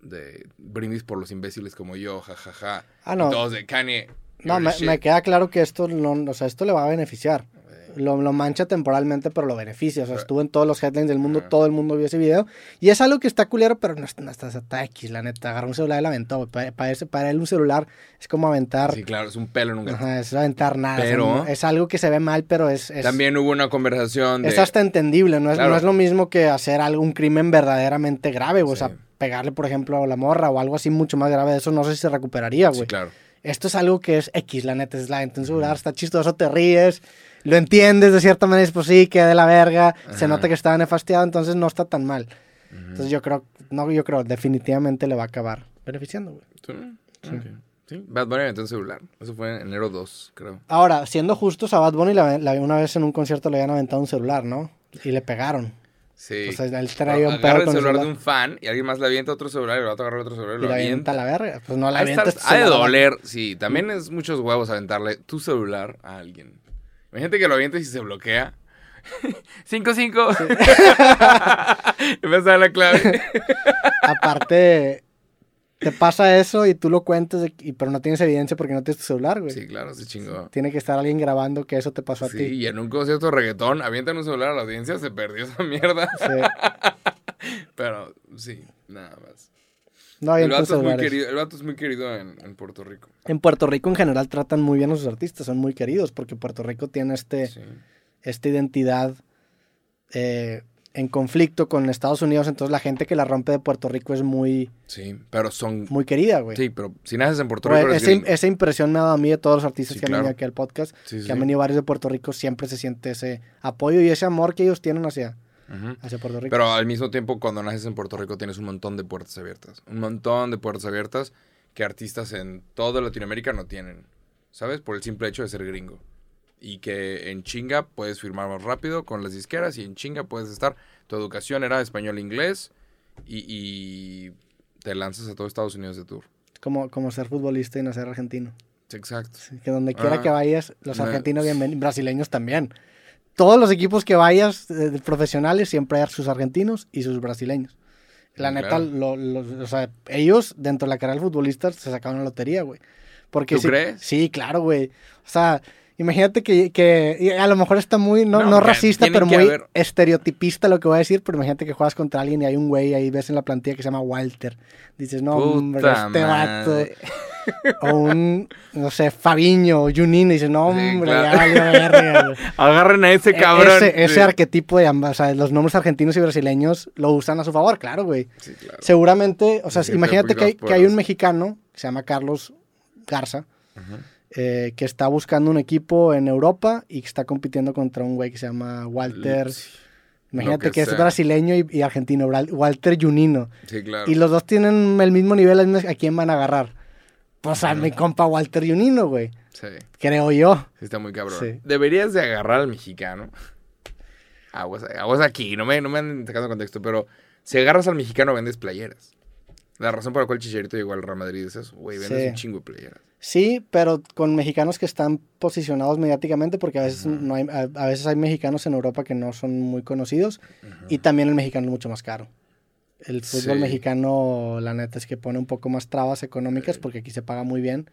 B: De brindis por los imbéciles como yo, jajaja.
A: Ah, no.
B: Y todos de Kanye.
A: No, me,
B: the shit".
A: me queda claro que esto no, o sea, esto le va a beneficiar. Lo, lo mancha temporalmente, pero lo beneficia. O sea, estuvo en todos los headlines del mundo, todo el mundo vio ese video. Y es algo que está culero, pero no, está- no está, está X, la neta. Agarró un celular y la aventó. Para, para, para él un celular es como aventar...
B: Sí, claro, es un pelo en un gato.
A: Ajá, es aventar nada.
B: Pero-
A: no- es algo que se ve mal, pero es... es
B: También hubo una conversación de...
A: es hasta entendible, no es,
B: Claro.
A: no es lo mismo que hacer algún crimen verdaderamente grave. O
B: Sí.
A: sea, pegarle, por ejemplo, a la morra o algo así mucho más grave de eso, no sé si se recuperaría, güey.
B: Sí, claro.
A: Esto es algo que es X, la neta, es la lugar, está chistoso, te ríes, lo entiendes de cierta manera, es pues sí, que de la verga, se nota que estaba nefastiado, entonces no está tan mal. Entonces yo creo, no, yo creo, definitivamente le va a acabar beneficiando, güey.
B: Bad Bunny aventó un celular. Eso fue en enero 2, creo.
A: Ahora, siendo justos, a Bad Bunny la, la- una vez en un concierto le habían aventado un celular, ¿no? Y le pegaron.
B: Sí.
A: O sea, él traía un pedo
B: el celular
A: celular.
B: de un fan y alguien más le avienta otro celular y el otro agarra otro celular y lo avienta.
A: la verga. Pues no la
B: Ha de,
A: avienta.
B: ha de doler, sí. También es muchos huevos aventarle tu celular a alguien. Imagínate que lo avientes y se bloquea. 5-5. Empieza a dar la clave.
A: Aparte, te pasa eso y tú lo cuentas, y- pero no tienes evidencia porque no tienes tu celular, güey.
B: Sí, claro, se chingó.
A: Tiene que estar alguien grabando que eso te pasó a
B: Sí,
A: ti.
B: y en un concierto de reggaetón avientan un celular a la audiencia, se perdió esa mierda.
A: Sí.
B: Pero sí, nada más.
A: No
B: El vato, es muy querido, el vato es muy querido en, en Puerto Rico.
A: En Puerto Rico en general tratan muy bien a sus artistas, son muy queridos porque Puerto Rico tiene este,
B: Sí.
A: esta identidad eh, en conflicto con Estados Unidos, entonces la gente que la rompe de Puerto Rico es muy,
B: Sí, pero son...
A: muy querida, güey.
B: Sí, pero si naces en Puerto Rico...
A: esa, impresión me ha dado a mí de todos los artistas
B: Sí,
A: que han
B: claro.
A: venido aquí al podcast,
B: Sí,
A: que han venido varios de Puerto Rico, siempre se siente ese apoyo y ese amor que ellos tienen hacia,
B: Ujú.
A: hacia Puerto Rico.
B: Pero al mismo tiempo, cuando naces en Puerto Rico, tienes un montón de puertas abiertas. Un montón de puertas abiertas que artistas en toda Latinoamérica no tienen. ¿Sabes? Por el simple hecho de ser gringo. Y que en chinga puedes firmar más rápido con las disqueras y en chinga puedes estar. Tu educación era español-inglés y, y te lanzas a todo Estados Unidos de tour.
A: como, como ser futbolista y nacer argentino.
B: Exacto.
A: Sí, Que donde quiera
B: Ah,
A: que vayas, los
B: no.
A: argentinos bienvenidos, brasileños también. Todos los equipos que vayas, eh, de profesionales, siempre hay sus argentinos y sus brasileños. La neta,
B: claro.
A: lo- lo- o sea, ellos, dentro de la carrera del futbolista, se sacaron una lotería, güey. Porque
B: ¿Tú
A: sí-
B: crees?
A: Sí, claro, güey. O sea, imagínate que, que a lo mejor está muy, no,
B: No,
A: racista, pero muy
B: haber-
A: estereotipista lo que voy a decir, pero imagínate que juegas contra alguien y hay un güey ahí, ves en la plantilla que se llama Walter. Dices, no, hombre, este vato.
B: madre.
A: O un, no sé, Fabiño o Junín, y dices, no,
B: Sí,
A: hombre,
B: claro.
A: ya güey".
B: Agarren a ese
A: E-
B: cabrón.
A: Ese, arquetipo de ambas, o sea, los nombres argentinos y brasileños lo usan a su favor, claro, güey.
B: Sí, claro.
A: Seguramente, o sea, imagínate que hay, que hay un mexicano, que se llama Carlos Garza,
B: Ujú.
A: Eh, que está buscando un equipo en Europa y que está compitiendo contra un güey que se llama Walter. Imagínate
B: lo
A: que,
B: que
A: es brasileño y, y argentino, Walter Junino.
B: Sí, claro.
A: Y los dos tienen el mismo nivel, ¿a quién van a agarrar? Pues a mi compa Walter Junino, güey.
B: Sí.
A: Creo yo.
B: Sí, está muy cabrón.
A: Sí.
B: Deberías de agarrar al mexicano. Aguas, aguas aquí, no me, no me anden sacando contexto, pero si agarras al mexicano vendes playeras. La razón por la cual Chicharito llegó al Real Madrid es eso, güey, vendes
A: Sí.
B: un chingo de playeras.
A: Sí, pero con mexicanos que están posicionados mediáticamente, porque a veces, no hay, a, a veces hay mexicanos en Europa que no son muy conocidos y también el mexicano es mucho más caro. El fútbol
B: Sí.
A: mexicano, la neta, es que pone un poco más trabas económicas porque aquí se paga muy bien,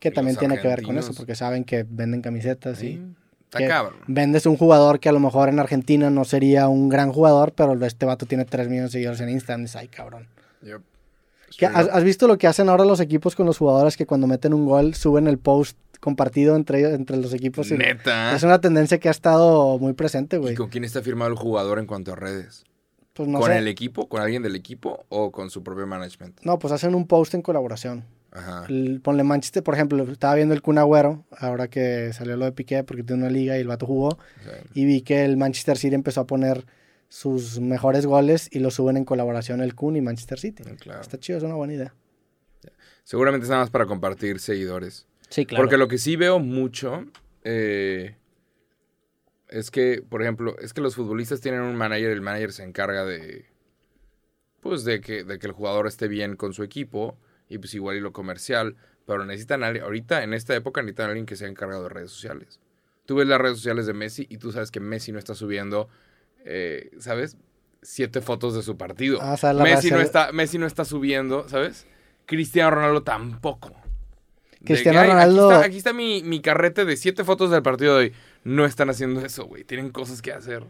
A: que
B: Y
A: también tiene que ver con eso, porque saben que venden camisetas y
B: Sí. Está
A: que
B: cabrón.
A: vendes un jugador que a lo mejor en Argentina no sería un gran jugador, pero este vato tiene 3 millones de seguidores en Instagram. Dices, ay, cabrón.
B: Yep.
A: ¿Qué-
B: Straight
A: has, visto lo que hacen ahora los equipos con los jugadores que cuando meten un gol suben el post compartido entre, ellos- entre los equipos? Y-
B: Neta.
A: Es una tendencia que ha estado muy presente, güey.
B: ¿Y con quién está firmado el jugador en cuanto a redes?
A: Pues no
B: ¿Con
A: sé.
B: el equipo? ¿Con alguien del equipo? ¿O con su propio management?
A: No, pues hacen un post en colaboración.
B: Ajá.
A: Ponle Manchester, por ejemplo, estaba viendo el Kun Agüero, ahora que salió lo de Piqué, porque tiene una liga y el vato jugó,
B: Sí.
A: y vi que el Manchester City empezó a poner sus mejores goles y los suben en colaboración el Kun y Manchester City.
B: Claro.
A: Está chido, es una buena idea.
B: Seguramente es nada más para compartir seguidores.
A: Sí,
B: Porque lo que sí veo mucho eh, es que, por ejemplo, es que los futbolistas tienen un manager, el manager se encarga de, pues, de que, de que el jugador esté bien con su equipo y pues igual y lo comercial, pero necesitan, ahorita en esta época necesitan a alguien que sea encargado de redes sociales. Tú ves las redes sociales de Messi y tú sabes que Messi no está subiendo, eh, ¿sabes? Siete fotos de su partido.
A: Ah, o sea,
B: Messi, no está, Messi no está subiendo, ¿sabes? Cristiano Ronaldo tampoco.
A: Cristiano
B: que, "Ay,
A: Ronaldo-
B: Aquí está, aquí está mi, mi carrete de siete fotos del partido de hoy. no están haciendo eso, güey. Tienen cosas que hacer.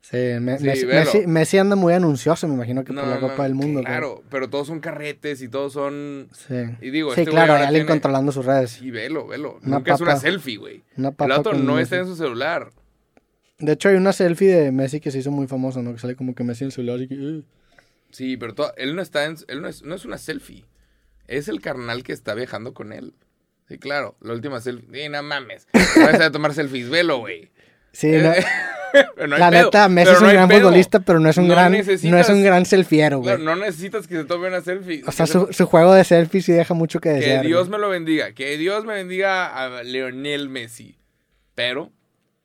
A: Sí, me-
B: Sí,
A: Messi. Messi- Messi anda muy anuncioso, me imagino que por la
B: no,
A: Copa del Mundo.
B: Claro, pero todos son carretes y todos son.
A: Sí,
B: Y digo,
A: sí
B: este
A: claro, hay alguien
B: tiene-
A: controlando sus redes.
B: Sí, velo, velo.
A: Una
B: Nunca es una selfie, güey. El otro no está en su celular.
A: De hecho, hay una selfie de Messi que se hizo muy famosa, ¿no? Que sale como que Messi en el celular y que... "Uh".
B: Sí, pero él no está en. Él no es, no es una selfie. Es el carnal que está viajando con él. Sí, claro. La última selfie. Sí, no mames. Vas a tomar selfies, velo, güey.
A: Sí, no-
B: pero no hay
A: la
B: pedo,
A: neta, Messi
B: pero
A: es un gran
B: pedo.
A: futbolista, pero no es un gran, no es un gran selfiero, güey.
B: Claro, no necesitas que se tome una selfie.
A: o sea,
B: Que
A: su, su juego de selfies sí deja mucho que
B: Que
A: desear.
B: Dios
A: güey.
B: me lo bendiga. Que Dios me bendiga a Leonel Messi. Pero,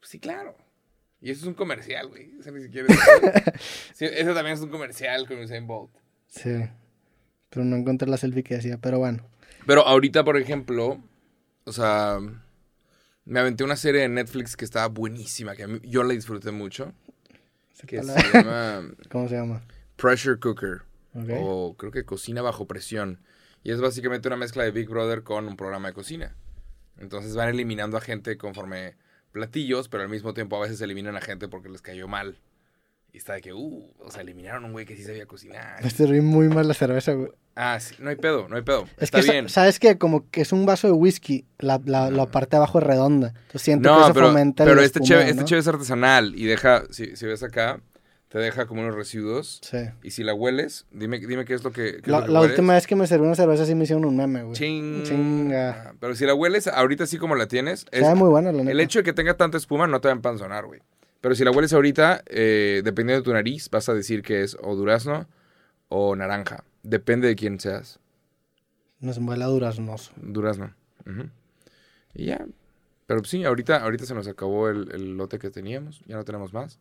B: sí, claro. Y eso es un comercial, güey. Eso ni siquiera es... Sí, ese también es un comercial con Usain Bolt.
A: Sí, pero no encontré la selfie que decía, pero bueno.
B: Pero ahorita, por ejemplo, o sea, me aventé una serie de Netflix que estaba buenísima, que a mí- yo la disfruté mucho, que se
A: la-
B: llama
A: ¿Cómo se llama?
B: Pressure Cooker,
A: Ok.
B: o creo que Cocina bajo presión. Y es básicamente una mezcla de Big Brother con un programa de cocina. Entonces van eliminando a gente conforme platillos, pero al mismo tiempo a veces eliminan a gente porque les cayó mal. Y está de que, uh, o sea, eliminaron a un güey que sí sabía cocinar.
A: Me serví muy mal la cerveza, güey.
B: Ah, sí, no hay pedo, no hay pedo.
A: Es
B: Está
A: que,
B: bien.
A: ¿sabes que Como que es un vaso de whisky, la, la, la parte de abajo es redonda. Entonces siento que
B: No,
A: eso
B: pero,
A: fomenta el
B: pero este cheve, este cheve es artesanal y deja, si, si ves acá, te deja como unos residuos.
A: Sí.
B: Y si la hueles, dime, dime qué es lo que, qué es
A: La,
B: lo que
A: la
B: hueles.
A: última vez que me serví una cerveza sí me hicieron un meme, güey.
B: Ching.
A: Chinga.
B: Pero si la hueles ahorita así como la tienes, es-
A: Sabe muy buena, la neta.
B: el hecho de que tenga tanta espuma no te va a empanzonar, güey. Pero si la hueles ahorita, eh, dependiendo de tu nariz, vas a decir que es o durazno o naranja. Depende de quién seas.
A: Nos huele a duraznoso.
B: Durazno. Y ya. Pero sí, ahorita, ahorita se nos acabó el, el lote que teníamos. Ya no tenemos más.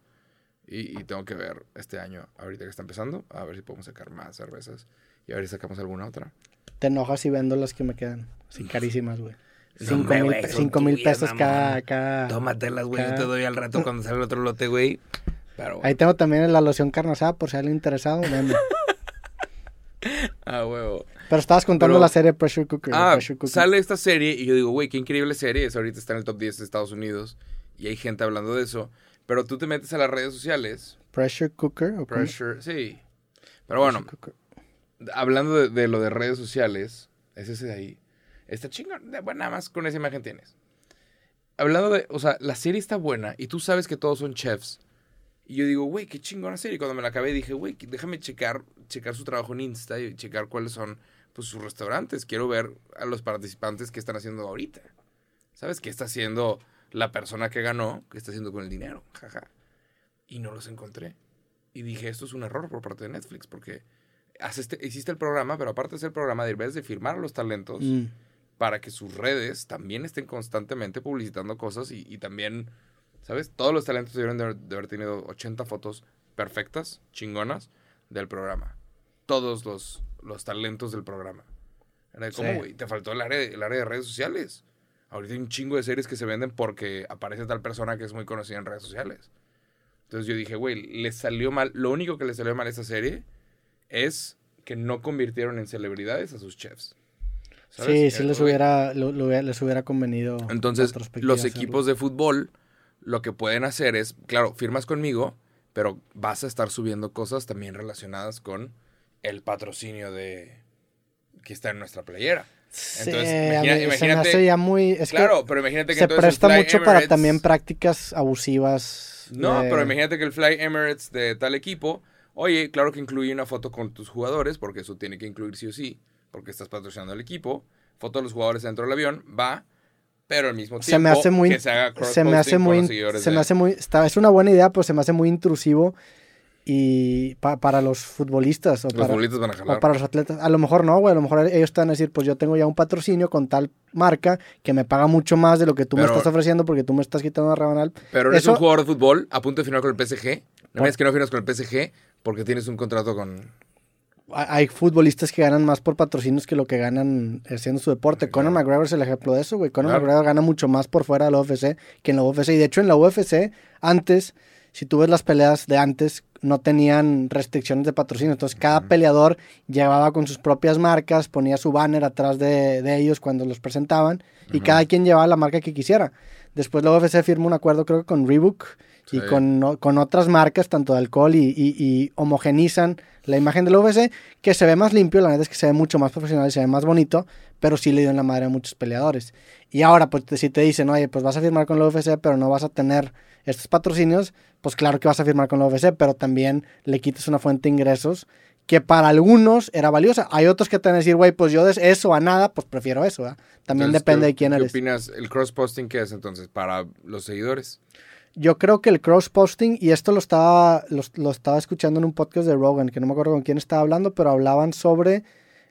B: Y, y tengo que ver este año, ahorita que está empezando, a ver si podemos sacar más cervezas. Y a ver si sacamos alguna otra.
A: Te enojas si vendo las que me quedan. Así carísimas, güey. Cinco mil, cinco mil pesos cada, cada...
B: Tómatelas, güey. Yo te doy al rato cuando sale el otro lote, güey. Pero,
A: Ahí tengo también la loción carnosada por si alguien interesado.
B: ah, huevo.
A: Pero estabas contando
B: Pero-
A: la serie Pressure Cooker.
B: Ah,
A: Pressure Cooker.
B: sale esta serie y yo digo, güey, qué increíble serie. Es ahorita está en el top 10 de Estados Unidos y hay gente hablando de eso. Pero tú te metes a las redes sociales.
A: Pressure Cooker. ¿o cómo?
B: Pressure, sí. Pero bueno, hablando de, de lo de redes sociales, es ese de ahí. Está chingón. Bueno, nada más con esa imagen tienes. Hablando de, o sea, la serie está buena y tú sabes que todos son chefs. Y yo digo, güey, qué chingona serie. Y Cuando me la acabé dije, güey, déjame checar, checar su trabajo en Insta y checar cuáles son pues, sus restaurantes. Quiero ver a los participantes que están haciendo ahorita. ¿Sabes qué está haciendo la persona que ganó? ¿Qué está haciendo con el dinero? Jaja. Y no los encontré. Y dije, esto es un error por parte de Netflix porque haces este- hiciste el programa, pero aparte de hacer el programa, debes de firmar a los talentos
A: Mm.
B: para que sus redes también estén constantemente publicitando cosas y, y también, ¿sabes? Todos los talentos debieron de haber, de haber tenido 80 fotos perfectas, chingonas, del programa. Todos los, los talentos del programa. Era de, ¿cómo,
A: Sí.
B: güey? Te faltó el área, el área de redes sociales. Ahorita hay un chingo de series que se venden porque aparece tal persona que es muy conocida en redes sociales. Entonces yo dije, güey, le salió mal. Lo único que le salió mal a esta serie es que no convirtieron en celebridades a sus chefs.
A: Sí, sí
B: Eh,
A: les hubiera, lo- lo les hubiera convenido.
B: entonces, los equipos de fútbol lo que pueden hacer es, claro, firmas conmigo, pero vas a estar subiendo cosas también relacionadas con el patrocinio de que está en nuestra playera. Entonces, imagina-
A: mí se me
B: imagínate-
A: hace ya muy... Es
B: claro, pero imagínate
A: que se presta mucho para también prácticas abusivas.
B: No,
A: de-
B: pero imagínate que el Fly Emirates de tal equipo, oye, claro que incluye una foto con tus jugadores, porque eso tiene que incluir sí o sí, porque estás patrocinando el equipo, foto de los jugadores dentro del avión, va, pero al mismo tiempo
A: se me hace muy
B: que se haga
A: se me hace muy se me hace muy está, es una buena idea pero se me hace muy intrusivo y pa- para los futbolistas o
B: Los
A: para,
B: futbolistas van a
A: o
B: jalar.
A: para los atletas a lo mejor no güey a lo mejor ellos están a decir pues yo tengo ya un patrocinio con tal marca que me paga mucho más de lo que tú me estás ofreciendo porque tú me estás quitando una rebanal
B: Pero eres
A: eso-
B: un jugador de fútbol a punto de firmar con el PSG. No digas que no firmas con el PSG porque tienes un contrato con...
A: Ha- hay futbolistas que ganan más por patrocinios que lo que ganan haciendo su deporte. Conor McGregor es el ejemplo de eso, güey. Conor
B: Claro.
A: McGregor gana mucho más por fuera de la UFC que en la UFC. Y de hecho, en la UFC, antes si tú ves las peleas de antes, no tenían restricciones de patrocinio. Entonces, cada peleador llevaba con sus propias marcas, ponía su banner atrás de, de ellos cuando los presentaban, y cada quien llevaba la marca que quisiera. Después la UFC firma un acuerdo, creo que con Reebok y con, con otras marcas, tanto de alcohol, y, y- y homogenizan la imagen de la UFC, que se ve más limpio, la neta es que se ve mucho más profesional y se ve más bonito, pero sí le dio en la madre a muchos peleadores. Y ahora, pues si te dicen, oye, pues vas a firmar con la UFC, pero no vas a tener estos patrocinios, pues claro que vas a firmar con la UFC, pero también le quitas una fuente de ingresos que para algunos era valiosa. Hay otros que te van a decir, güey, pues yo de eso a nada, pues prefiero eso. También
B: Entonces,
A: depende
B: ¿qué-
A: de quién
B: ¿Qué
A: eres.
B: opinas? ¿El cross-posting qué es entonces? ¿Para los seguidores?
A: Yo creo que el cross-posting, y esto lo estaba, lo, lo estaba escuchando en un podcast de Rogan, que no me acuerdo con quién estaba hablando, pero hablaban sobre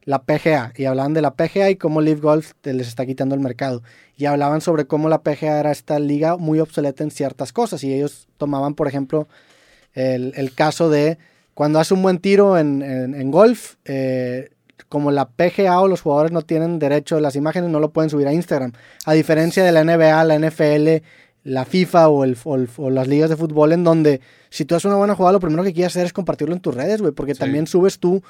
A: la PGA, y hablaban de la PGA y cómo Live Golf les está quitando el mercado. Y hablaban sobre cómo la PGA era esta liga muy obsoleta en ciertas cosas, y ellos tomaban, por ejemplo, el, caso de cuando hace un buen tiro en, en- golf, eh, como la PGA o los jugadores no tienen derecho de las imágenes, no lo pueden subir a Instagram. A diferencia de la NBA, la NFL, la FIFA o, el, o, el- o las ligas de fútbol, en donde si tú haces una buena jugada, lo primero que quieres hacer es compartirlo en tus redes, güey, porque
B: Sí.
A: también subes tú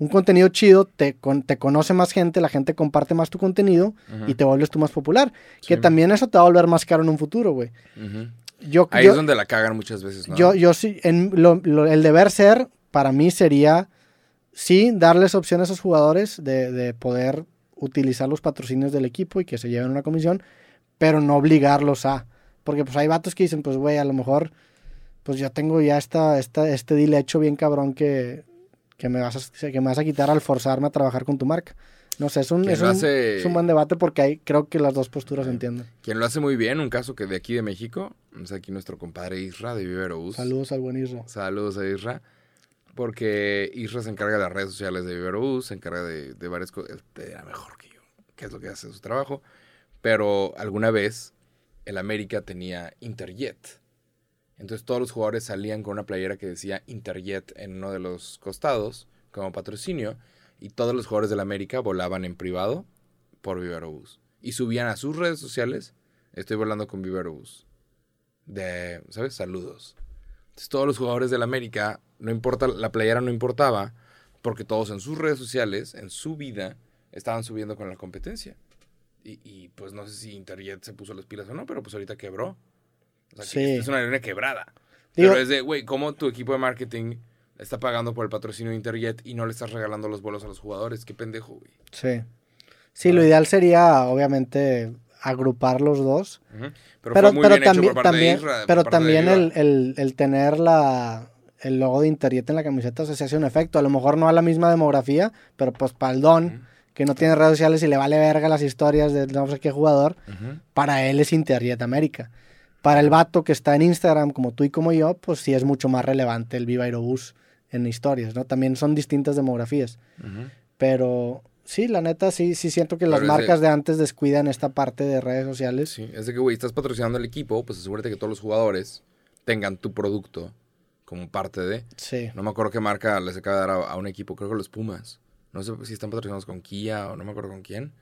A: un contenido chido, te, con- te conoce más gente, la gente comparte más tu contenido y te vuelves tú más popular. Que también eso te va a volver más caro en un futuro, güey. Yo,
B: Ahí
A: yo-
B: es donde la cagan muchas veces, ¿no?
A: yo, yo sí, en lo- lo- el deber ser para mí sería, sí, darles opción a esos jugadores de, de poder utilizar los patrocinios del equipo y que se lleven una comisión, pero no obligarlos a. Porque pues hay vatos que dicen, pues güey, a lo mejor, pues yo tengo ya esta, esta, este deal hecho bien cabrón que, que, me vas a, que me vas a quitar al forzarme a trabajar con tu marca. No sé, es un, es un,
B: hace-
A: es un buen debate porque hay, creo que las dos posturas se entienden.
B: Quien lo hace muy bien, un caso que de aquí de México, es aquí nuestro compadre Isra de Vivero Bus.
A: Saludos al buen Isra.
B: Saludos a Isra. Porque Isra se encarga de las redes sociales de Vivero Bus, se encarga de, de varias cosas. Él te dirá mejor que yo, que es lo que hace su trabajo. Pero alguna vez el América tenía Interjet. Entonces todos los jugadores salían con una playera que decía Interjet en uno de los costados como patrocinio. Y todos los jugadores del América volaban en privado por Vivero Bus. Y subían a sus redes sociales. Estoy volando con Vivero Bus. De, ¿sabes? Saludos. Entonces, todos los jugadores del América, no importa, la playera no importaba, porque todos en sus redes sociales, en su vida, estaban subiendo con la competencia. Y, y, pues no sé si Interjet se puso las pilas o no, pero pues ahorita quebró. O sea, que
A: Sí.
B: es una arena quebrada.
A: Digo-
B: pero es de, güey, ¿cómo tu equipo de marketing está pagando por el patrocinio de Interjet y no le estás regalando los bolos a los jugadores? Qué pendejo, güey.
A: Sí. Sí, lo ideal sería, obviamente, agrupar los dos.
B: Pero,
A: Pero,
B: fue muy
A: pero
B: bien hecho
A: también,
B: por parte
A: también,
B: de Isra,
A: pero
B: por parte de
A: también el, el- el tener la, el logo de Interjet en la camiseta o sea, se hace un efecto. A lo mejor no a la misma demografía, pero pues para el Don,
B: Ujú.
A: Que no tiene redes sociales y le vale verga las historias de no sé qué jugador, para él es Interjet América. Para el vato que está en Instagram, como tú y como yo, pues sí es mucho más relevante el Viva Aerobús en historias, ¿no? También son distintas demografías. Pero sí, la neta, sí, sí siento que las
B: Pero
A: marcas de antes descuidan esta parte de redes sociales.
B: Sí, es de que, güey, estás patrocinando el equipo, pues asegúrate que todos los jugadores tengan tu producto como parte de.
A: Sí.
B: No me acuerdo qué marca les acaba de dar a, a un equipo, creo que los Pumas. No sé si están patrocinados con Kia o no me acuerdo con quién.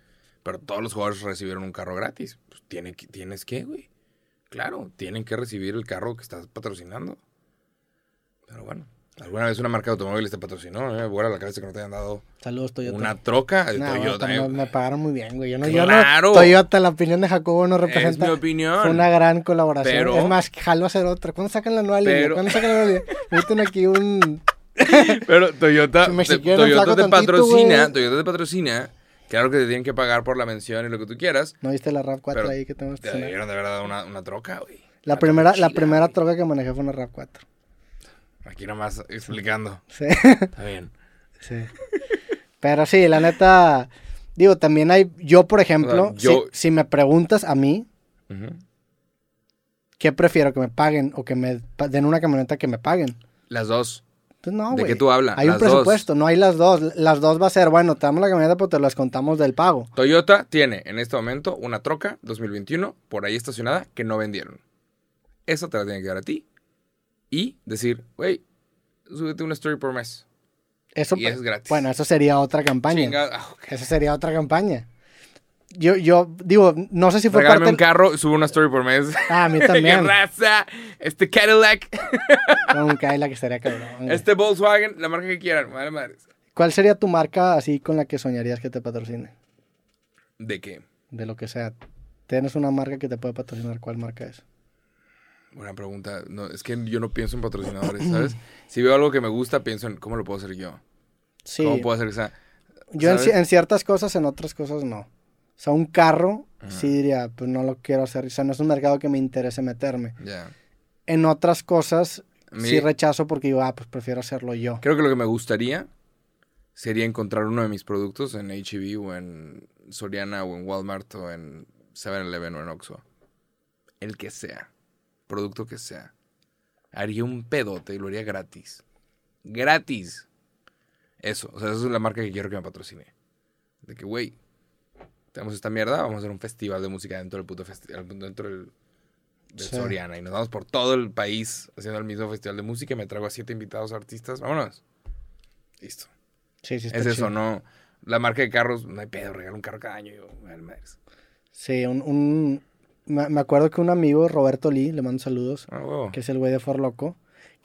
B: Pero todos los jugadores recibieron un carro gratis. Pues tiene tienes que, güey. Claro, tienen que recibir el carro que estás patrocinando. Pero bueno, alguna vez una marca de automóviles te patrocinó, ¿eh? Vuela la cabeza que no te hayan dado
A: Saludos, Toyota.
B: una troca Toyota.
A: me, me pagaron muy bien, güey. Yo no,
B: ¡Claro!
A: yo no, Toyota, la opinión de Jacobo no
B: es
A: representa.
B: mi opinión.
A: Fue una gran colaboración.
B: Pero-
A: es más, jalo a hacer otra. ¿Cuándo sacan la nueva línea?
B: Pero-
A: ¿Cuándo sacan la nueva línea? Meten aquí un.
B: Pero Toyota,
A: Si
B: te, Toyota te patrocina. Toyota te patrocina. Claro que te tienen que pagar por la mención y lo que tú quieras.
A: ¿No viste la RAV 4
B: Pero
A: ahí que tenemos
B: Te debieron de haber dado una, una troca, güey.
A: La primera, la primera troca que manejé fue una RAV 4.
B: Aquí nomás explicando.
A: Sí.
B: Está bien.
A: sí. Pero sí, la neta. Digo, también hay. Yo, por ejemplo,
B: O sea, yo-
A: si, si me preguntas a mí. ¿qué prefiero? ¿Que me paguen o que me den una camioneta que me paguen?
B: Las dos.
A: Pues no,
B: ¿De qué tú hablas?
A: Hay un
B: Las dos.
A: presupuesto, no hay las dos. Las dos va a ser, bueno, te damos la camioneta, pero te las contamos del pago.
B: Toyota tiene en este momento una troca 2021 por ahí estacionada que no vendieron. Eso te la tienen que dar a ti. Y decir, güey, súbete una story por mes.
A: Eso,
B: Y es gratis.
A: Bueno, eso sería otra campaña.
B: Ah.
A: Esa sería otra campaña. Yo, yo digo, no sé si fue
B: Regálame
A: parte...
B: un carro subo una story por mes.
A: Ah, a mí
B: ¡Qué
A: también.
B: raza! Este Cadillac,
A: un Cadillac estaría cabrón.
B: este Volkswagen, la marca que quieran. Madre madres.
A: ¿Cuál sería tu marca así con la que soñarías que te patrocine?
B: ¿De qué?
A: De lo que sea. Tienes una marca que te puede patrocinar, ¿cuál marca es?
B: Buena pregunta. No, es que yo no pienso en patrocinadores, ¿sabes? Si veo algo que me gusta, pienso en cómo lo puedo hacer yo.
A: Sí.
B: ¿Cómo puedo hacer que sea?
A: Yo en ciertas cosas, en otras cosas no. O sea, un carro,
B: Ajá.
A: sí diría, pues no lo quiero hacer. O sea, no es un mercado que me interese meterme.
B: Ya.
A: En otras cosas,
B: mí-
A: sí rechazo porque digo, ah, pues prefiero hacerlo yo.
B: Creo que lo que me gustaría sería encontrar uno de mis productos en HEB o en Soriana o en Walmart o en 7-Eleven o en Oxxo. El que sea. Producto que sea. Haría un pedote y lo haría gratis. Gratis. Eso. O sea, esa es la marca que quiero que me patrocine. De que, güey, tenemos esta mierda, vamos a hacer un festival de música dentro del puto festival, dentro del, del
A: Sí.
B: Soriana. Y nos vamos por todo el país haciendo el mismo festival de música. y Me traigo a siete invitados artistas. Vámonos. Listo.
A: Sí, sí, está
B: Es eso. ¿no? La marca de carros, no hay pedo, regalo un carro cada año. Yo.
A: Sí, un... un- Me acuerdo que un amigo, Roberto Lee, le mando saludos,
B: Ah, huevo.
A: que es el güey de For Loco.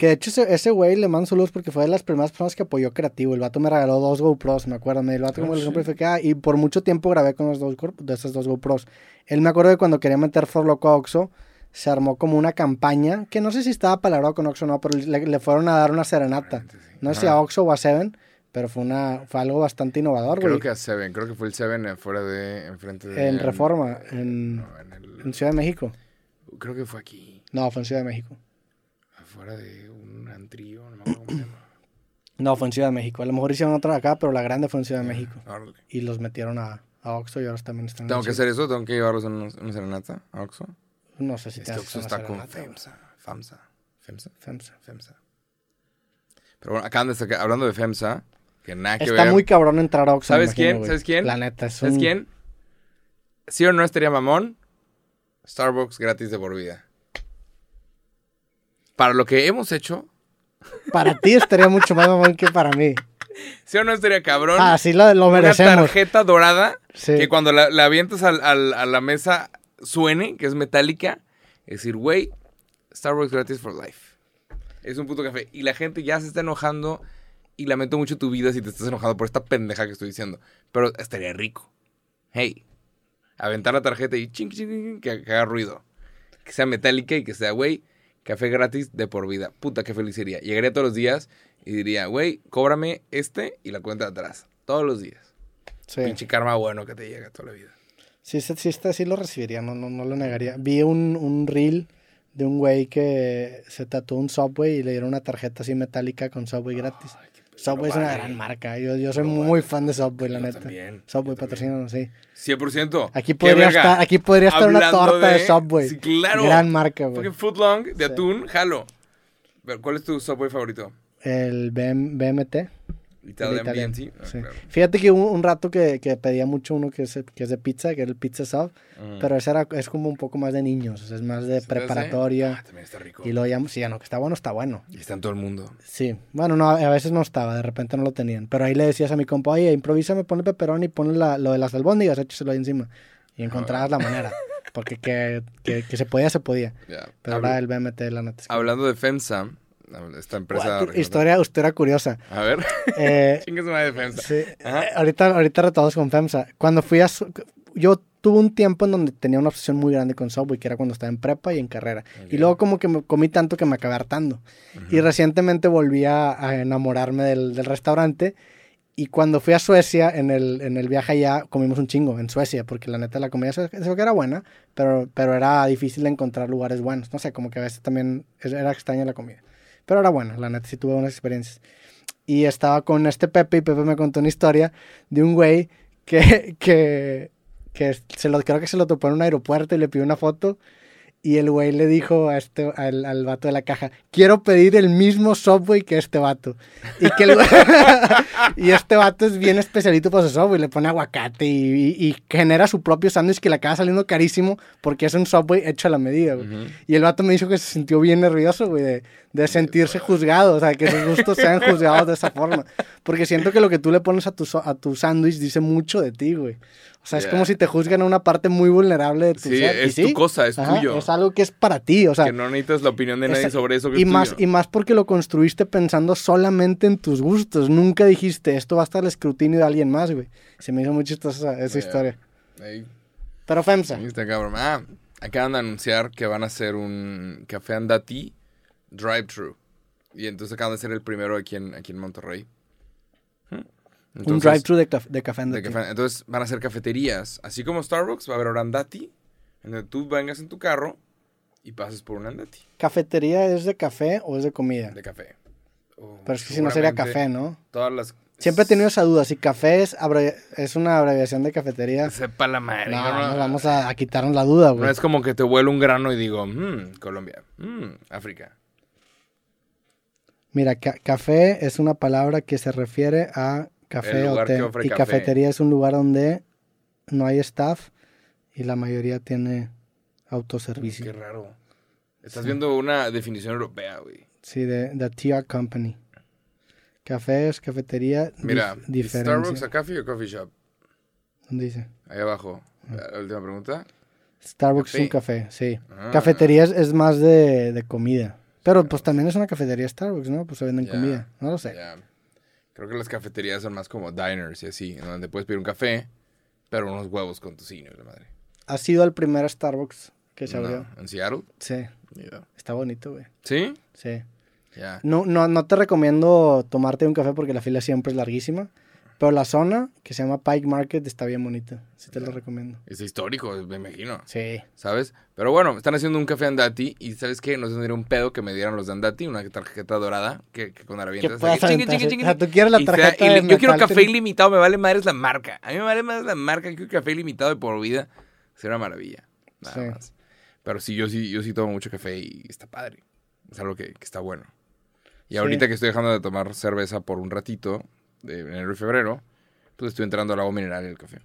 A: Que de hecho ese, güey le mando saludos porque fue de las primeras personas que apoyó creativo. El vato me regaló dos GoPros, me acuerdo. Me el vato como el
B: sí.
A: fue que, ah, y por mucho tiempo grabé con los dos, gor- de esas dos GoPros. Él me acuerdo que cuando quería meter For Loco a Oxxo, se armó como una campaña, que no sé si estaba palabrado con Oxxo o no, pero le, le fueron a dar una serenata. No sé si a Oxxo o a Seven, pero fue, una, fue algo bastante innovador,
B: Creo
A: güey.
B: que a Seven, creo que fue el Seven afuera de, enfrente de...
A: En Reforma, en,
B: no, en el-
A: en Ciudad de México.
B: creo que fue aquí,
A: No, fue en Ciudad de México.
B: Afuera de un antrío, no me acuerdo cómo se llama.
A: No, fue en Ciudad de México. A lo mejor hicieron otra acá, pero la grande fue en Ciudad de México.
B: Órale.
A: Y los metieron a, a Oxxo y ahora también están en
B: ¿Tengo que hacer eso? ¿Tengo que llevarlos en una, una serenata a Oxxo?
A: No sé si
B: Es
A: te
B: que Oxxo está con
A: serenata.
B: FEMSA. FAMSA. FEMSA.
A: FEMSA.
B: FEMSA. Pero bueno, acaban de sacar, hablando de FEMSA, que nada que
A: Está
B: ver.
A: muy cabrón entrar a Oxxo.
B: ¿Sabes
A: imagino,
B: quién? ¿Sabes quién?
A: La neta, es
B: ¿Sabes
A: un-
B: quién? ¿Sí o no estaría mamón? Starbucks gratis de por vida. Para lo que hemos hecho,
A: Para ti estaría mucho más mamón que para mí.
B: ¿sí o no estaría cabrón?
A: Ah, sí lo, lo
B: Una
A: merecemos.
B: tarjeta dorada
A: Sí.
B: que cuando la, la avientas al- al- a la mesa suene, que es metálica, es decir, güey, Starbucks gratis for life. Es un puto café. Y la gente ya se está enojando y lamento mucho tu vida si te estás enojado por esta pendeja que estoy diciendo. Pero estaría rico. Hey, aventar la tarjeta y ching, ching, ching, que, que haga ruido. Que sea metálica y que sea, güey, café gratis de por vida. Puta, qué feliz sería. Llegaría todos los días y diría, güey, cóbrame este y la cuenta de atrás. Todos los días.
A: Sí.
B: Pinche karma bueno que te llega toda la vida.
A: Sí, sí, sí, está- sí lo recibiría, no, no, no lo negaría. Vi un, un reel de un güey que se tatuó un Subway y le dieron una tarjeta así metálica con Subway gratis. Subway es una gran marca. Yo, yo soy muy
B: vale.
A: fan de Subway, la
B: Yo
A: neta.
B: también,
A: Subway patrocina, sí.
B: 100%.
A: Aquí
B: ¡Qué
A: podría estar, aquí podría estar una torta de, Subway.
B: Sí, claro.
A: Gran marca, güey.
B: Footlong de
A: Sí.
B: atún, jalo. ¿Cuál es tu Subway favorito?
A: El BM BMT.
B: Italian
A: el italiano,
B: BNT. Ah,
A: sí.
B: claro.
A: Fíjate que hubo un rato que, que pedía mucho uno que es, que es de pizza, que era el Pizza Sub,
B: Mm.
A: pero ese era, es como un poco más de niños, o sea, es más de preparatoria.
B: Ah, también está rico.
A: Y luego ya, sí, ya no, que está bueno, está bueno.
B: Y está en todo el mundo.
A: Sí, bueno, no, a veces no estaba, de repente no lo tenían. Pero ahí le decías a mi compa, oye, improvísame, ponle peperón y ponle la- lo de las albóndigas, échaselo ahí encima. Y encontrabas la manera. Porque que, que, que se podía, se podía.
B: Ya.
A: Pero
B: Habla-
A: ahora el BMT, la neta.
B: Hablando de FEMSA, esta empresa... Regional-
A: historia, historia curiosa.
B: A ver.
A: Eh,
B: Chingue su madre de FEMSA.
A: sí, eh, ahorita, ahorita retodos con FEMSA. Cuando fui a... su- yo tuve un tiempo en donde tenía una obsesión muy grande con Subway, que era cuando estaba en prepa y en carrera.
B: Ok.
A: Y luego como que me comí tanto que me acabé hartando. Y recientemente volví a, a enamorarme del, del restaurante. Y cuando fui a Suecia, en el, en el viaje allá, comimos un chingo en Suecia, porque la neta la comida sueca sueca era buena, pero, pero era difícil encontrar lugares buenos. No sé, como que a veces también era extraña la comida. Pero era buena, la neta sí tuve buenas experiencias. Y estaba con este Pepe y Pepe me contó una historia de un güey que, que, que se lo, creo que se lo topó en un aeropuerto y le pidió una foto. Y el güey le dijo a este, al, al vato de la caja, quiero pedir el mismo Subway que este vato. Y, que el güey- y este vato es bien especialito para su Subway, le pone aguacate y, y- y genera su propio sándwich que le acaba saliendo carísimo porque es un Subway hecho a la medida, güey.
B: Ujú.
A: Y el vato me dijo que se sintió bien nervioso, güey, de, de sentirse juzgado, o sea, que sus gustos sean juzgados de esa forma. Porque siento que lo que tú le pones a tu, a tu sándwich dice mucho de ti, güey. O sea, es
B: Ya.
A: como si te juzgan a una parte muy vulnerable de tu
B: Sí,
A: ser. Y
B: es tu cosa, es
A: Ajá,
B: tuyo.
A: Es algo que es para ti, o sea.
B: que no necesitas la opinión de nadie
A: esa-
B: sobre eso que
A: y
B: es
A: más,
B: tuyo.
A: y más porque lo construiste pensando solamente en tus gustos. Nunca dijiste, esto va a estar al escrutinio de alguien más, güey. Se me hizo muy chistosa esa historia. Pero FEMSA.
B: está cabrón. Ah, acaban de anunciar que van a hacer un café andati drive-thru. Y entonces acaban de ser el primero aquí en, aquí en Monterrey.
A: Un drive-thru de, de café
B: de
A: andati.
B: café. Entonces van a ser cafeterías. Así como Starbucks, va a haber ahora andati. En donde tú vengas en tu carro y pases por un andati
A: ¿Cafetería es de café o es de comida?
B: de café.
A: Pero es que si no sería café, ¿no?
B: Todas las...
A: Siempre he tenido esa duda. Si café es, es una abreviación de cafetería,
B: Sepa la madre.
A: no,
B: no-
A: vamos a, a quitarnos la duda,
B: No
A: güey.
B: es como que te vuelo un grano y digo, mmm, Colombia, mmm, África.
A: Mira, ca- café es una palabra que se refiere a café o té. Y
B: café.
A: cafetería es un lugar donde no hay staff y la mayoría tiene autoservicio.
B: Qué raro. Estás viendo una definición europea, güey.
A: Sí, de The TR Company. Café es cafetería. dif-
B: Mira,
A: diferencia.
B: ¿Starbucks a café o coffee shop?
A: ¿Dónde dice?
B: Ahí abajo. La última pregunta.
A: Starbucks es un
B: Café.
A: sí.
B: Ah.
A: Cafetería es, más de, de comida. Pero pues también es una cafetería Starbucks, ¿no? Pues se venden comida. No lo sé.
B: Creo que las cafeterías son más como diners y así, en donde puedes pedir un café, pero unos huevos con tocino y la madre.
A: ¿Ha sido el primer Starbucks que se
B: No,
A: abrió?
B: ¿En Seattle?
A: Sí. Está bonito, güey.
B: ¿Sí?
A: Sí.
B: Ya.
A: No, no, no te recomiendo tomarte un café porque la fila siempre es larguísima. Pero la zona, que se llama Pike Market, está bien bonita. Sí te lo recomiendo.
B: Es histórico, me imagino.
A: Sí.
B: ¿Sabes? Pero bueno, están haciendo un café Andati y ¿sabes qué? No se me dio un pedo que me dieran los de Andati, una tarjeta dorada que, que con chiqui,
A: O sea, tú quieres la
B: y sea-
A: tarjeta
B: y le-
A: de
B: Yo quiero café ilimitado, me vale madre es la marca. A mí me vale madre la marca, quiero café ilimitado de por vida. Será una maravilla. Nada
A: Sí.
B: más. Pero sí, yo sí, yo sí tomo mucho café y está padre. Es algo que, que está bueno. Y
A: Sí.
B: ahorita que estoy dejando de tomar cerveza por un ratito, de enero y febrero, pues estoy entrando al agua mineral y el café.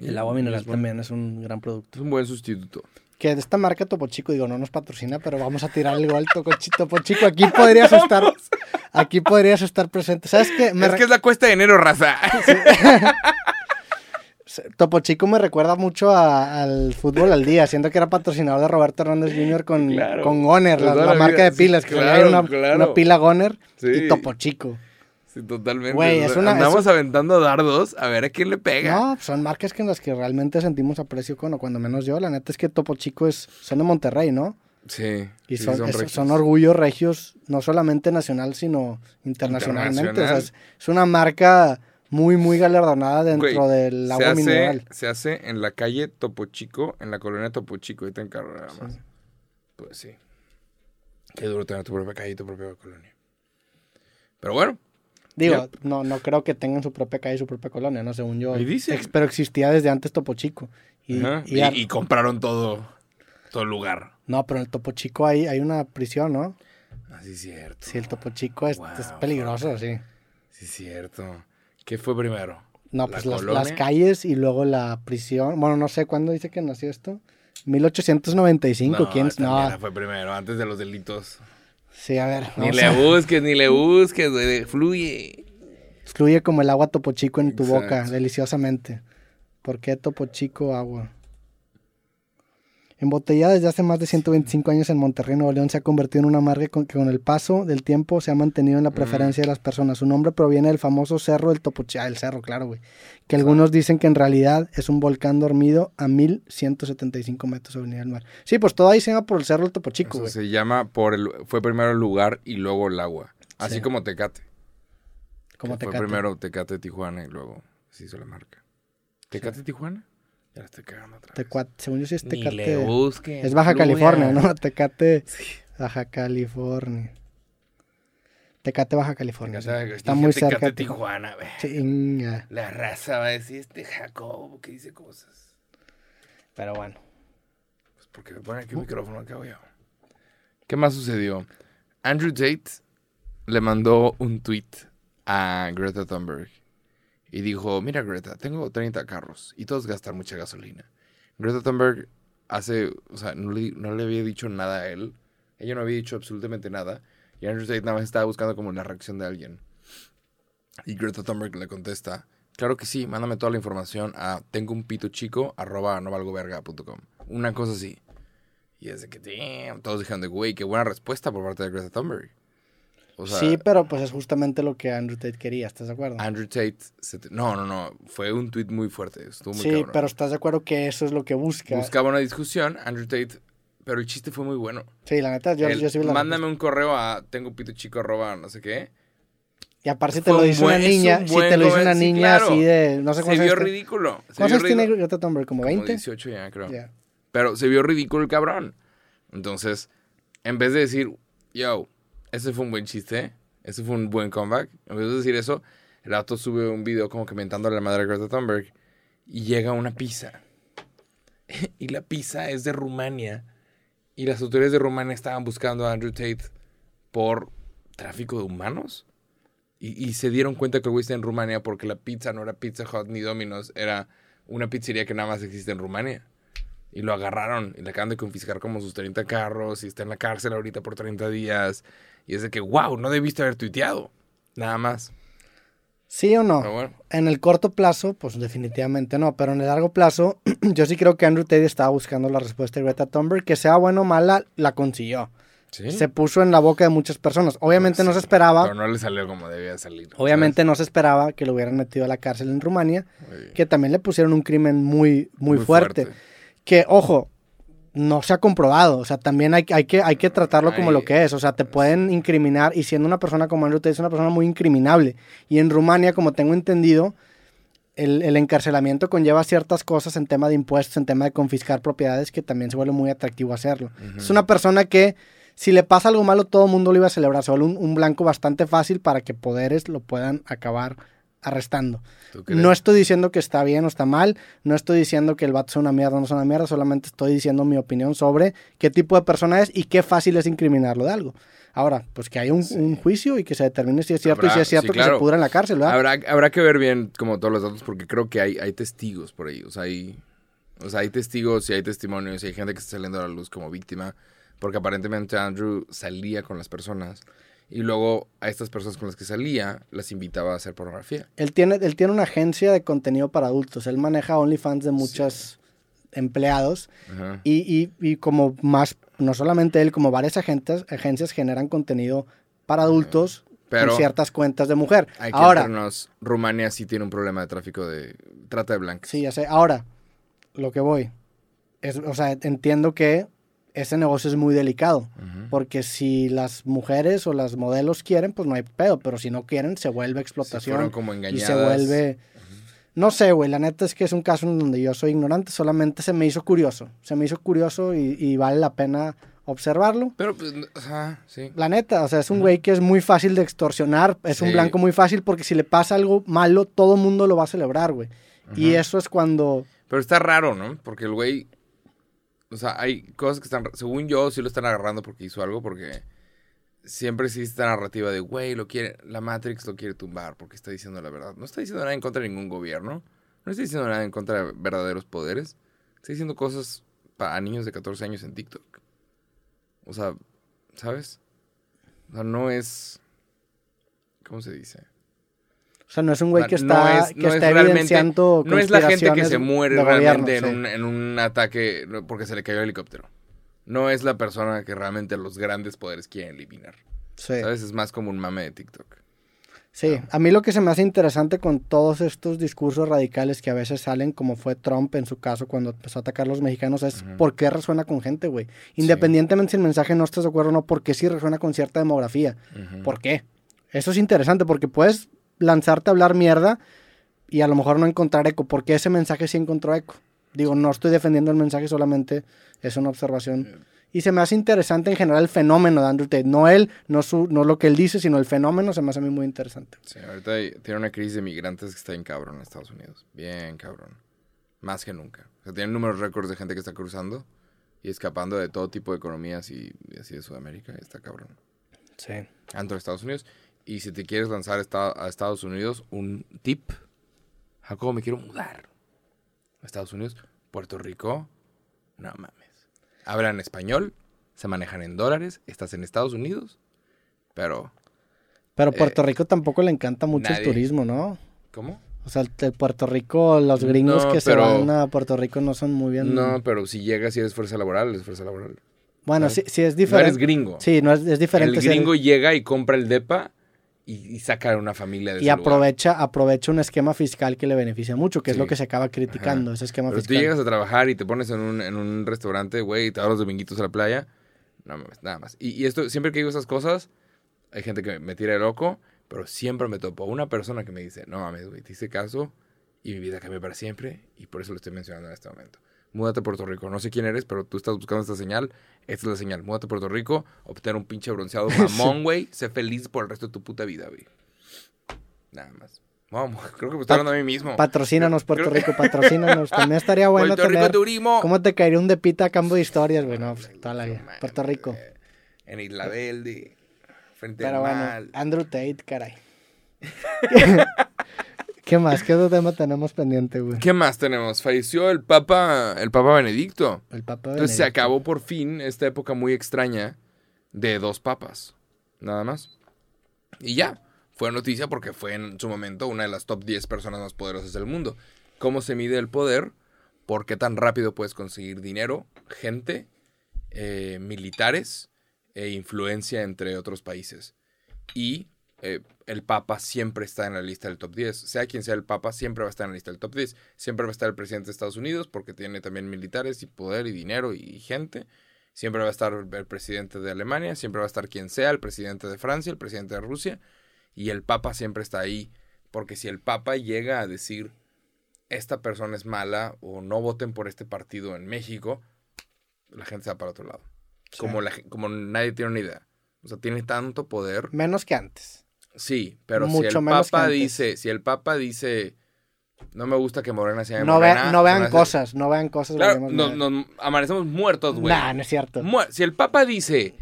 A: El agua mineral
B: Es
A: también es un gran producto.
B: Es un buen sustituto.
A: Que de esta marca Topo Chico, digo, no nos patrocina, pero vamos a tirar el gol Topo Chi- Topo Chico. Aquí podrías estar, aquí podrías estar presente. ¿Sabes qué? Me
B: es que es la cuesta de enero, raza.
A: Topo Chico me recuerda mucho a- al fútbol al día. Siento que era patrocinador de Roberto Hernández Jr. con,
B: Claro.
A: con Goner, la, marca
B: vida.
A: de pilas. Que
B: claro,
A: una,
B: claro.
A: una pila Goner
B: Sí.
A: y Topo Chico.
B: Sí, totalmente.
A: Güey, es una-
B: Andamos
A: es
B: aventando dardos a ver a quién le pega.
A: No, son marcas que en las que realmente sentimos aprecio con, o cuando menos yo. La neta es que Topo Chico es, son de Monterrey, ¿no?
B: Sí.
A: Y
B: sí,
A: son, es- son orgullos regios, no solamente nacional, sino internacionalmente. O sea, es, es una marca muy, muy galardonada dentro
B: Güey,
A: del
B: se
A: agua
B: hace,
A: mineral.
B: Se hace en la calle Topo Chico, en la colonia Topo Chico, ahorita en carro nada más.
A: Sí.
B: Pues sí. Qué duro tener tu propia calle y tu propia colonia. Pero bueno,
A: Digo, no, no creo que tengan su propia calle y su propia colonia, no según yo.
B: Ahí dice.
A: Ex- pero existía desde antes Topo Chico. Y, y
B: y,
A: ar-
B: y compraron todo, todo el lugar.
A: No, pero en el Topo Chico hay, hay una prisión, ¿no?
B: Así es cierto.
A: Sí, el Topo Chico es,
B: Wow,
A: es peligroso, sí.
B: Sí es cierto. ¿Qué fue primero?
A: No,
B: ¿La
A: pues las, calles y luego la prisión. Bueno, no sé cuándo dice que nació esto. 1895,
B: no,
A: ¿quién? No,
B: fue primero, antes de los delitos.
A: sí, a ver.
B: Ni le
A: a-
B: busques, ni le busques, güey. Fluye.
A: Fluye como el agua Topo Chico en tu boca, deliciosamente. ¿Por qué Topo Chico agua? Embotellada desde hace más de 125 años en Monterrey, Nuevo León, se ha convertido en una marca con- que con el paso del tiempo se ha mantenido en la preferencia de las personas. Su nombre proviene del famoso cerro del Topo Chico. Ah, el cerro, claro, güey. Que algunos dicen que en realidad es un volcán dormido a 1175 metros sobre el nivel del mar. Sí, pues todo ahí se llama por el cerro del Topo Chico,
B: Eso
A: güey.
B: se llama por el... Fue primero el lugar y luego el agua. Así
A: Sí.
B: como Tecate.
A: Como
B: que
A: te
B: Fue primero Tecate Tijuana y luego se hizo la marca. ¿Tecate Tijuana? Ya la estoy cagando otra vez.
A: según yo sí es
B: Ni
A: Tecate.
B: le busquen.
A: Es Baja
B: fluya.
A: California, ¿no? Tecate,
B: Sí.
A: Baja California. Tecate, Baja California. sí.
B: Tecate,
A: Está muy
B: Tecate,
A: cerca. de ti.
B: Tijuana, güey.
A: Chinga.
B: La raza va a decir este Jacobo que dice cosas.
A: Pero bueno.
B: Pues Porque me pone aquí el micrófono acá, güey. ¿Qué más sucedió? Andrew Tate le mandó un tweet a Greta Thunberg y dijo, mira Greta, tengo 30 carros y todos gastan mucha gasolina. Greta Thunberg hace, o sea, no le, no le había dicho nada a él. Ella no había dicho absolutamente nada. Y Andrew Tate nada más estaba buscando como la reacción de alguien. Y Greta Thunberg le contesta, claro que sí, mándame toda la información a tengo un pito chico arroba novalgoverga.com. Una cosa así. Y es de que, damn, todos dijeron de, güey, qué buena respuesta por parte de Greta Thunberg. O sea,
A: sí, pero pues es justamente lo que Andrew Tate quería, ¿estás de acuerdo?
B: Andrew Tate, se te- no, no, no, fue un tweet muy fuerte, estuvo muy
A: sí,
B: cabrón.
A: pero estás de acuerdo que eso es lo que busca.
B: Buscaba una discusión, Andrew Tate, pero el chiste fue muy bueno.
A: Sí, la neta, yo,
B: El,
A: yo sí la
B: mándame un correo a tengo pito chico arroba no sé qué.
A: Y aparte si te lo dice
B: buen-
A: una
B: es un
A: niña, si te lo dice una niña
B: claro.
A: así de, no sé
B: Se
A: cuántos
B: vio
A: años te-
B: ridículo. se
A: ¿Cuántos
B: vio
A: tiene. Greta Thunberg? ¿Como
B: Como
A: 20?
B: 18 ya, creo.
A: Ya.
B: Pero se vio ridículo el cabrón. Entonces, en vez de decir, yo, ese fue un buen chiste, ese fue un buen comeback, vez de decir eso, el auto sube un video como que mentándole a la madre de Greta Thunberg y llega una pizza. y la pizza es de Rumania. Y las autoridades de Rumania estaban buscando a Andrew Tate por tráfico de humanos. Y, y se dieron cuenta que el güey está en Rumania porque la pizza no era Pizza Hut ni Domino's, era una pizzería que nada más existe en Rumania. Y lo agarraron y le acaban de confiscar como sus 30 carros y está en la cárcel ahorita por 30 días. Y es de que, wow, no debiste haber tuiteado. Nada más.
A: ¿Sí o no?
B: Bueno,
A: En el corto plazo, pues definitivamente no, pero en el largo plazo, yo sí creo que Andrew Tate estaba buscando la respuesta de Greta Thunberg, que sea buena o mala, la consiguió.
B: sí.
A: Se puso en la boca de muchas personas. Obviamente no se esperaba,
B: Pero no le salió como debía salir.
A: obviamente no se esperaba que lo hubieran metido a la cárcel en Rumania, que también le pusieron un crimen muy, muy, fuerte.
B: fuerte.
A: Que, ojo, no se ha comprobado. O sea, también hay, hay, que, hay que tratarlo como lo que es. O sea, te pueden incriminar y siendo una persona como Andrew Tate es una persona muy incriminable. Y en Rumania, como tengo entendido, el, el encarcelamiento conlleva ciertas cosas en tema de impuestos, en tema de confiscar propiedades, que también se vuelve muy atractivo hacerlo. Es una persona que, si le pasa algo malo, todo el mundo lo iba a celebrar. Solo un, un blanco bastante fácil para que poderes lo puedan acabar arrestando. No estoy diciendo que está bien o está mal, no estoy diciendo que el vato sea una mierda o no sea una mierda, solamente estoy diciendo mi opinión sobre qué tipo de persona es y qué fácil es incriminarlo de algo. Ahora, pues que haya un, un juicio y que se determine si es cierto y si es cierto
B: sí,
A: que se pudra en la cárcel, ¿verdad?
B: Habrá, habrá que ver bien como todos los datos porque creo que hay, hay testigos por ahí. O sea, hay, o sea, hay testigos y hay testimonios y hay gente que está saliendo a la luz como víctima. Porque aparentemente Andrew salía con las personas y luego a estas personas con las que salía las invitaba a hacer pornografía.
A: Él tiene, él tiene una agencia de contenido para adultos, él maneja OnlyFans de muchos empleados
B: Ajá.
A: y, y, y como más, no solamente él, como varias agencias, agencias generan contenido para adultos
B: Pero
A: con ciertas cuentas de mujer.
B: hay que
A: Ahora,
B: entrarnos, Rumania sí tiene un problema de tráfico de trata de blancas.
A: Sí, ya sé. Ahora, lo que voy. Es, o sea, entiendo que ese negocio es muy delicado. Porque si las mujeres o las modelos quieren, pues no hay pedo. Pero si no quieren, se vuelve
B: Se
A: explotación.
B: fueron como
A: y se vuelve. No sé, güey. La neta es que es un caso en donde yo soy ignorante. Solamente se me hizo curioso. Se me hizo curioso y, y vale la pena observarlo.
B: Pero, pues, o sea, sí.
A: La neta, o sea, es un güey que es muy fácil de extorsionar. Es un blanco muy fácil porque si le pasa algo malo, todo mundo lo va a celebrar, güey. Y eso es cuando.
B: Pero está raro, ¿no? Porque el güey. O sea, hay cosas que están. Según yo, sí lo están agarrando porque hizo algo, porque siempre existe esta narrativa de, güey, lo quiere. La Matrix lo quiere tumbar porque está diciendo la verdad. No está diciendo nada en contra de ningún gobierno. No está diciendo nada en contra de verdaderos poderes. Está diciendo cosas para niños de 14 años en TikTok. O sea, ¿sabes? O sea, no es. ¿Cómo se dice?
A: O sea, no es un güey que
B: no
A: está,
B: es-
A: que
B: no es
A: está
B: realmente-
A: evidenciando
B: No es la gente que se muere realmente
A: gobierno,
B: en,
A: sí.
B: un, en un ataque no, porque se le cayó el helicóptero. No es la persona que realmente los grandes poderes quieren eliminar.
A: Sí.
B: ¿Sabes? Es más como un mame de TikTok.
A: Sí, a mí lo que se me hace interesante con todos estos discursos radicales que a veces salen, como fue Trump en su caso cuando empezó a atacar a los mexicanos, es por qué resuena con gente, güey. Independientemente si el mensaje no estás de acuerdo o no, por qué sí resuena con cierta demografía. ¿Por qué? Eso es interesante porque puedes lanzarte a hablar mierda y a lo mejor no encontrar eco. ¿Por qué ese mensaje sí encontró eco? Digo, no estoy defendiendo el mensaje, solamente es una observación. Y se me hace interesante en general el fenómeno de Andrew Tate. No él, no, su, no lo que él dice, sino el fenómeno se me hace a mí muy interesante.
B: Sí, ahorita hay- tiene una crisis de migrantes que está bien cabrón en Estados Unidos. Bien cabrón. Más que nunca. O sea, tienen números récords de gente que está cruzando y escapando de todo tipo de economías y, y así de Sudamérica. Está cabrón.
A: Sí.
B: Dentro de Estados Unidos. Y si te quieres lanzar a Estados Unidos, un tip. Jacobo, me quiero mudar. A Estados Unidos, Puerto Rico, no mames. Hablan español, se manejan en dólares, estás en Estados Unidos, pero...
A: Pero Puerto Rico tampoco le encanta mucho
B: nadie.
A: el turismo, ¿no?
B: ¿Cómo?
A: O sea, el, Puerto Rico, los gringos
B: No,
A: que se van a Puerto Rico no son muy bien.
B: No, pero si llegas y eres fuerza laboral, es fuerza laboral.
A: bueno, sí es
B: No
A: diferente.
B: eres gringo.
A: Sí, no es, es diferente.
B: El gringo llega y compra el DEPA y, y saca una familia de
A: y
B: ese lugar.
A: aprovecha, aprovecha un esquema fiscal que le beneficia mucho, que es lo que se acaba criticando, ese esquema
B: Pero tú
A: fiscal.
B: llegas a trabajar y te pones en un, en un restaurante, güey, y te vas los dominguitos a la playa. No mames, nada más. Y, y esto, siempre que digo esas cosas, hay gente que me tira de loco, pero siempre me topo una persona que me dice, no mames, güey, te hice caso y mi vida cambió para siempre y por eso lo estoy mencionando en este momento. Múdate a Puerto Rico. No sé quién eres, pero tú estás buscando esta señal. Esta es la señal. Múdate a Puerto Rico, obtener un pinche bronceado mamón, güey. Sé feliz por el resto de tu puta vida, güey. Nada más. Vamos, creo que me estoy hablando a mí mismo.
A: Patrocínanos, Puerto
B: Creo-
A: Rico, patrocínanos. También estaría bueno
B: Puerto Rico
A: tener...
B: turismo.
A: ¿Cómo te caería un de pita a cambio de historias, güey? No, pues, toda la vida. Puerto Rico.
B: En Isla Verde. Frente
A: Pero
B: al
A: bueno. Andrew Tate, caray. ¿Qué más? ¿Qué otro tema tenemos pendiente, güey?
B: ¿Qué más tenemos? Falleció el Papa, el Papa Benedicto.
A: El Papa
B: Entonces se
A: Benedicto.
B: acabó por fin esta época muy extraña de dos papas. Nada más. Y ya. Fue noticia porque fue en su momento una de las top 10 personas más poderosas del mundo. ¿Cómo se mide el poder? ¿Por qué tan rápido puedes conseguir dinero, gente, eh, militares e influencia entre otros países? Y eh, el Papa siempre está en la lista del top 10. Sea quien sea el Papa, siempre va a estar en la lista del top 10. Siempre va a estar el presidente de Estados Unidos porque tiene también militares y poder y dinero y gente. Siempre va a estar el presidente de Alemania, siempre va a estar quien sea, el presidente de Francia, el presidente de Rusia. Y el Papa siempre está ahí. Porque si el Papa llega a decir, esta persona es mala o no voten por este partido en México, la gente se va para otro lado.
A: Sí.
B: Como, la, como nadie tiene una idea. O sea, tiene tanto poder.
A: Menos que antes.
B: Sí, pero si
A: Mucho
B: el
A: menos que
B: Papa dice, si el Papa dice, no me gusta que Morena sea
A: No,
B: Morena,
A: vean, no vean cosas, no vean cosas.
B: Claro, nos, nos amanecemos muertos, güey.
A: Nah, no es cierto.
B: Mu- si el Papa dice,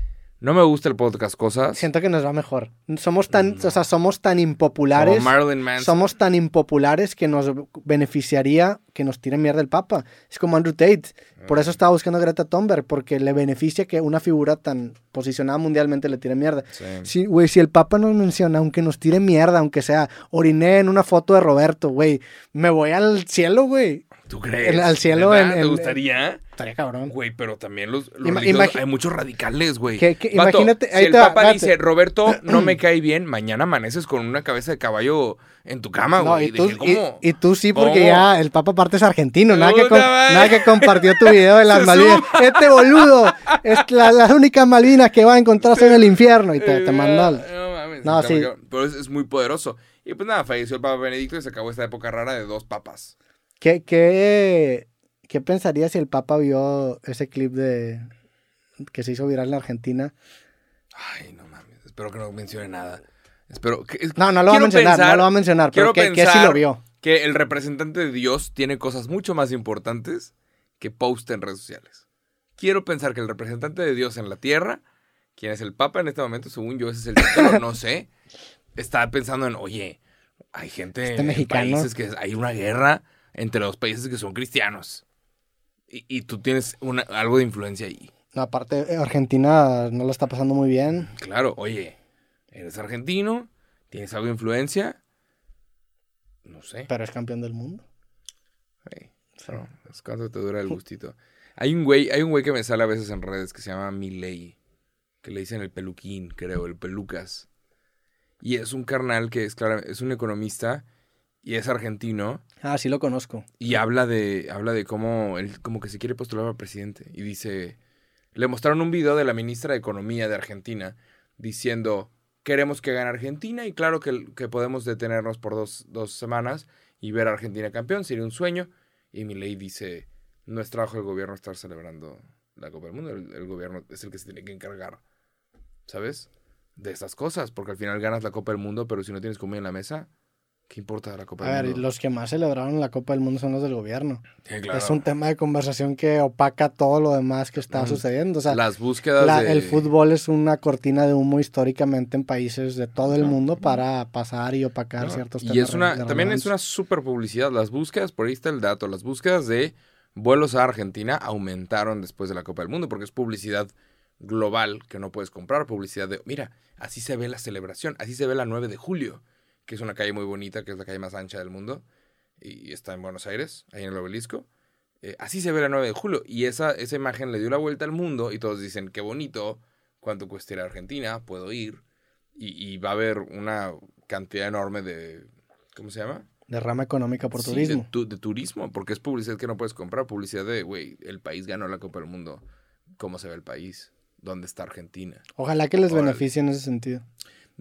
B: no me gusta el podcast cosas,
A: Siento que nos va mejor. Somos tan,
B: No.
A: o sea, somos tan
B: como
A: impopulares.
B: Marilyn Manson,
A: Somos tan impopulares que nos beneficiaría que nos tire mierda el Papa. Es como Andrew Tate. Por eso estaba buscando a Greta Thunberg, porque le beneficia que una figura tan posicionada mundialmente le tire mierda.
B: Sí.
A: Sí, güey, si el Papa nos menciona, aunque nos tire mierda, aunque sea, oriné en una foto de Roberto, güey, me voy al cielo, güey.
B: ¿Tú crees?
A: Al cielo en-
B: ¿Te gustaría?
A: Estaría cabrón.
B: Güey, pero también los, los
A: Ima-
B: religiosos-
A: imagi-
B: hay muchos radicales, güey.
A: Que- que-
B: Vato,
A: imagínate,
B: si
A: ahí
B: el
A: te
B: Papa dice, Roberto, no me cae bien, mañana amaneces con una cabeza de caballo en tu cama,
A: No,
B: güey.
A: y, tú,
B: Dije, ¿cómo?
A: y- y tú sí, porque
B: ¿Cómo?
A: ya el Papa aparte es argentino, nada que, nada que compartió tu video de las Malvinas.
B: suma.
A: Este boludo es la, las únicas Malvinas que va a encontrarse en el infierno y te, te manda al-
B: No, mames,
A: No, sí.
B: Pero es, es muy poderoso. Y pues nada, falleció el Papa Benedicto y se acabó esta época rara de dos papas.
A: ¿Qué, qué, ¿Qué pensaría si el Papa vio ese clip de que se hizo viral en Argentina?
B: Ay, no mames. Espero que no mencione nada. Espero que.
A: No, no lo va a mencionar,
B: pensar-
A: no lo va a mencionar, pero
B: quiero
A: ¿qué, qué si
B: pensar
A: lo vio?
B: Que el representante de Dios tiene cosas mucho más importantes que post en redes sociales. Quiero pensar que el representante de Dios en la tierra, quien es el Papa en este momento, según yo, ese es el título, no sé, está pensando en, oye, hay gente
A: Este
B: en
A: mexicano.
B: países que hay una guerra entre los países que son cristianos. Y, y tú tienes una- algo de influencia ahí.
A: No, aparte, Argentina no lo está pasando muy bien.
B: Claro, oye, eres argentino, tienes algo de influencia. No sé.
A: Pero es campeón del mundo.
B: Ey, pero, pues, ¿Cuánto te dura el gustito? Hay un güey, hay un güey que me sale a veces en redes que se llama Milei, que le dicen el peluquín, creo, el pelucas. Y es un carnal que es claro, es un economista y es argentino.
A: Ah, sí lo conozco.
B: y habla de habla de cómo él como que se quiere postular a presidente. Y dice le mostraron un video de la ministra de economía de Argentina diciendo queremos que gane Argentina y claro que, que podemos detenernos por dos, dos semanas y ver a Argentina campeón. Sería un sueño y Milei dice no es trabajo del gobierno estar celebrando la Copa del Mundo. El, el gobierno es el que se tiene que encargar ¿sabes? de esas cosas porque al final ganas la Copa del Mundo pero si no tienes comida en la mesa ¿Qué importa la Copa
A: A
B: del
A: ver, y
B: Mundo?
A: los que más celebraron la Copa del Mundo son los del gobierno.
B: Sí, claro.
A: Es un tema de conversación que opaca todo lo demás que está sucediendo. O sea,
B: Las búsquedas
A: la-
B: de...
A: el fútbol es una cortina de humo históricamente en países de todo el mundo para pasar y opacar
B: No,
A: ciertos
B: Y
A: temas.
B: es una,
A: de
B: también es una super publicidad. Las búsquedas, por ahí está el dato, las búsquedas de vuelos a Argentina aumentaron después de la Copa del Mundo porque es publicidad global que no puedes comprar, publicidad de, mira, así se ve la celebración, así se ve la 9 de julio, que es una calle muy bonita, que es la calle más ancha del mundo y está en Buenos Aires, ahí en el obelisco. Eh, así se ve la 9 de julio y esa, esa imagen le dio la vuelta al mundo y todos dicen, qué bonito, cuánto cuesta ir a Argentina, puedo ir y, y va a haber una cantidad enorme de, ¿cómo se llama?
A: Derrama económica por
B: Sí,
A: turismo.
B: De, tu- de turismo, porque es publicidad que no puedes comprar, publicidad de, güey, el país ganó la Copa del Mundo, ¿cómo se ve el país? ¿Dónde está Argentina?
A: Ojalá que les beneficie en ese sentido.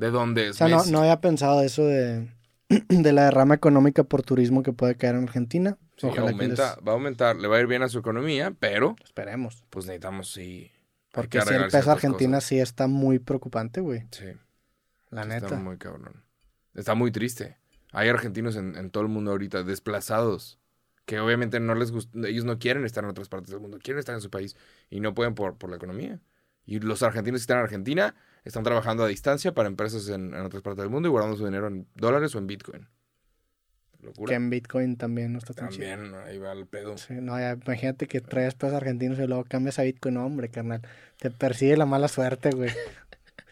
B: ¿De dónde es
A: O sea, no, no había pensado eso de, de la derrama económica por turismo que puede caer en Argentina.
B: Sí, aumenta,
A: que
B: va a aumentar, le va a ir bien a su economía, pero
A: les... Esperemos.
B: pues necesitamos sí.
A: Porque
B: que
A: si el peso argentina
B: cosas.
A: sí está muy preocupante, güey.
B: Sí,
A: La neta.
B: Está muy cabrón. Está muy triste. Hay argentinos en, en todo el mundo ahorita desplazados que obviamente no les gusta, ellos no quieren estar en otras partes del mundo, quieren estar en su país y no pueden por, por la economía. Y los argentinos que están en Argentina están trabajando a distancia para empresas en, en otras partes del mundo y guardando su dinero en dólares o en Bitcoin.
A: Que
B: Locura.
A: en Bitcoin también no está tan chido.
B: También ahí va el pedo.
A: Sí, no, ya, imagínate que traes pesos argentinos y luego cambias a Bitcoin. No, hombre, carnal. Te persigue la mala suerte, güey.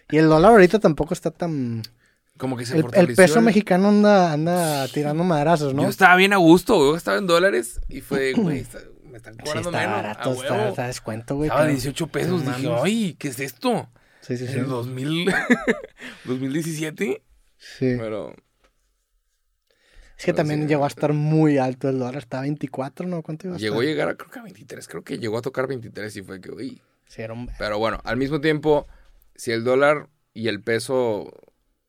A: Y el dólar ahorita tampoco está tan...
B: Como que se
A: El, el peso
B: el-
A: mexicano anda, anda tirando madrazos, ¿no?
B: Yo estaba bien a gusto, güey. Estaba en dólares y fue, güey, está- me están
A: Sí,
B: cobrando
A: está
B: menos.
A: barato,
B: a
A: está, descuento, güey.
B: Estaba a
A: claro.
B: 18 pesos.
A: No
B: Dije, ay, ¿qué es esto?
A: Sí, sí, sí.
B: ¿En 2000? 2017?
A: Sí.
B: Pero
A: Es que
B: pero
A: también
B: sí.
A: llegó a estar muy alto el dólar. Estaba a 24, ¿no? ¿Cuánto iba a
B: llegó a llegar a, creo que a 23. Creo que llegó a tocar 23 y fue que, uy.
A: Sí, era un...
B: Pero bueno, al mismo tiempo, si el dólar y el peso,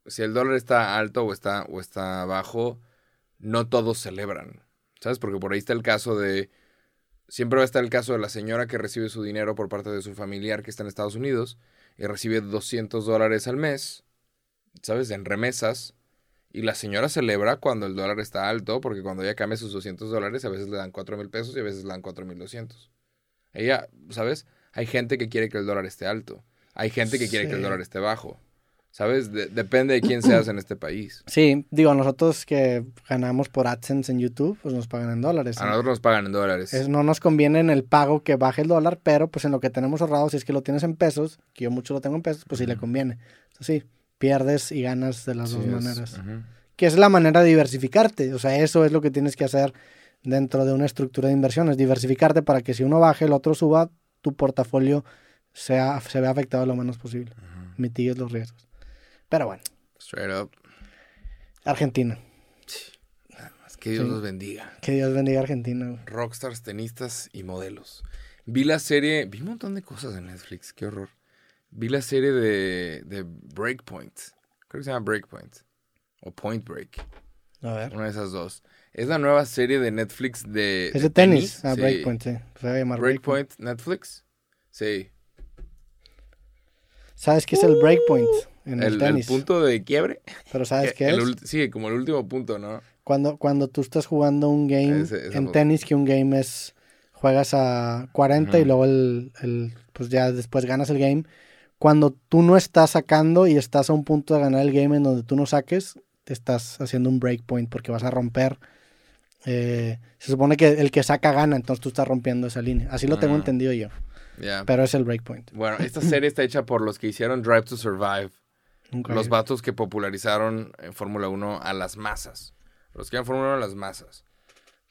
B: si el dólar está alto o está, o está bajo, no todos celebran. ¿Sabes? Porque por ahí está el caso de. Siempre va a estar el caso de la señora que recibe su dinero por parte de su familiar que está en Estados Unidos y recibe 200 dólares al mes, ¿sabes? En remesas. Y la señora celebra cuando el dólar está alto, porque cuando ella cambia sus 200 dólares, a veces le dan 4 mil pesos y a veces le dan 4 mil 200. Ella, ¿sabes? Hay gente que quiere que el dólar esté alto. Hay gente que quiere que el dólar esté bajo. ¿Sabes? De- depende de quién seas en este país.
A: Sí, digo, nosotros que ganamos por AdSense en YouTube, pues nos pagan en dólares.
B: A
A: ¿no?
B: nosotros nos pagan en dólares.
A: Es- no nos conviene en el pago que baje el dólar, pero pues en lo que tenemos ahorrado, si es que lo tienes en pesos, que yo mucho lo tengo en pesos, pues sí le conviene. Entonces, sí, pierdes y ganas de las
B: Sí,
A: dos
B: es-
A: maneras. Que es la manera de diversificarte. O sea, eso es lo que tienes que hacer dentro de una estructura de inversiones. Diversificarte para que si uno baje, el otro suba, tu portafolio sea, se vea afectado lo menos posible. Mitigues los riesgos. Pero bueno,
B: Straight up.
A: Argentina.
B: Es que Dios
A: Sí.
B: los bendiga.
A: Que Dios bendiga a Argentina. güey.
B: Rockstars, tenistas y modelos. Vi la serie, vi un montón de cosas en Netflix, qué horror. Vi la serie de, de Breakpoint. Creo que se llama Breakpoint. O Point Break.
A: A ver.
B: Una de esas dos. Es la nueva serie de Netflix de.
A: Es de tenis. Ah,
B: Sí.
A: Breakpoint, sí. Se va a llamar Breakpoint.
B: Breakpoint, Netflix. Sí.
A: ¿Sabes qué es el Breakpoint en el,
B: El, el
A: tenis?
B: punto de quiebre.
A: Pero ¿sabes qué
B: el
A: es?
B: Sí, como el último punto, ¿no?
A: Cuando, cuando tú estás jugando un game
B: Ese-
A: en
B: foto.
A: tenis, que un game es. Juegas a 40 y luego el, el- Pues ya después ganas el game. Cuando tú no estás sacando y estás a un punto de ganar el game en donde tú no saques, te estás haciendo un breakpoint porque vas a romper. eh, se supone que el que saca gana, entonces tú estás rompiendo esa línea. Así lo tengo
B: Ah.
A: entendido yo. Pero es el breakpoint.
B: Bueno, esta serie está hecha por los que hicieron Drive to Survive.
A: Nunca
B: Los vatos que popularizaron en Fórmula 1 a las masas. Los que en Fórmula 1 a las masas.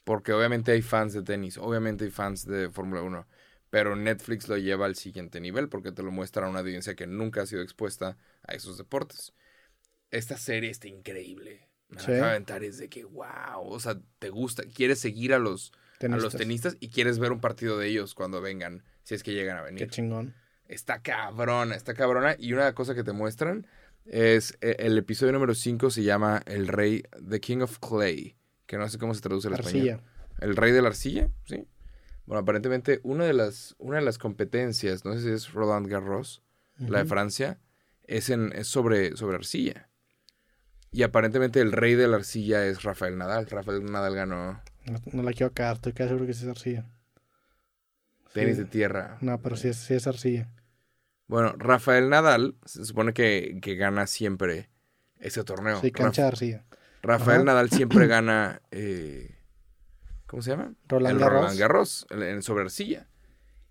B: Porque obviamente hay fans de tenis, obviamente hay fans de Fórmula 1. Pero Netflix lo lleva al siguiente nivel porque te lo muestra a una audiencia que nunca ha sido expuesta a esos deportes. Esta serie está increíble. Me la
A: Sí.
B: de aventar, es de que, wow, o sea, te gusta, quieres seguir a los, a los
A: Tenistas.
B: y quieres ver un partido de ellos cuando vengan, si es que llegan a
A: Qué
B: venir.
A: chingón.
B: Está cabrona, está cabrona. Y una cosa que te muestran es eh, el episodio número 5 se llama El Rey, The King of Clay, que no sé cómo se traduce al
A: Arcilla.
B: español. El Rey de la Arcilla, ¿sí? Bueno, aparentemente una de las, una de las competencias, no sé si es Roland Garros, la de. Francia, es, en, es sobre, sobre arcilla. Y aparentemente el rey de la arcilla es Rafael Nadal. Rafael Nadal ganó
A: No, no la quiero cagar, estoy casi seguro que sí es arcilla.
B: tenis
A: Sí.
B: de tierra.
A: No, pero sí es, sí es arcilla.
B: Bueno, Rafael Nadal se supone que, que gana siempre ese torneo.
A: Sí, cancha
B: Raf-
A: de arcilla.
B: Rafael
A: Ajá.
B: Nadal siempre gana. eh, ¿Cómo se llama?
A: Roland
B: el
A: Garros.
B: Roland Garros, el- en sobre arcilla.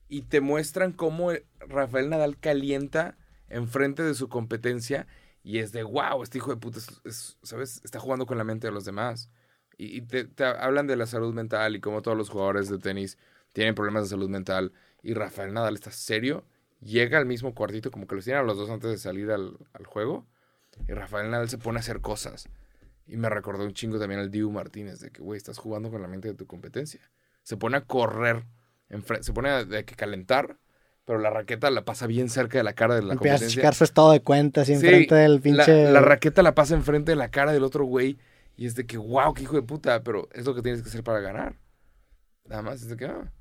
B: Y te muestran cómo el- Rafael Nadal calienta enfrente de su competencia y es de wow, este hijo de puta, es- es- ¿sabes? Está jugando con la mente de los demás. Y, y te, te hablan de la salud mental y cómo todos los jugadores de tenis tienen problemas de salud mental. Y Rafael Nadal está serio, llega al mismo cuartito, como que los tienen a los dos antes de salir al, al juego. Y Rafael Nadal se pone a hacer cosas. Y me recordó un chingo también al Dibu Martínez, de que, güey, estás jugando con la mente de tu competencia. Se pone a correr, se pone a de que calentar, pero la raqueta la pasa bien cerca de la cara de la
A: Empiezas a
B: competencia.
A: checar su estado de cuenta así
B: Sí,
A: enfrente del
B: la-
A: pinche.
B: La, raqueta la pasa enfrente de la cara del otro güey. Y es de que, wow, qué hijo de puta, pero es lo que tienes que hacer para ganar. Nada más, es de que, ah.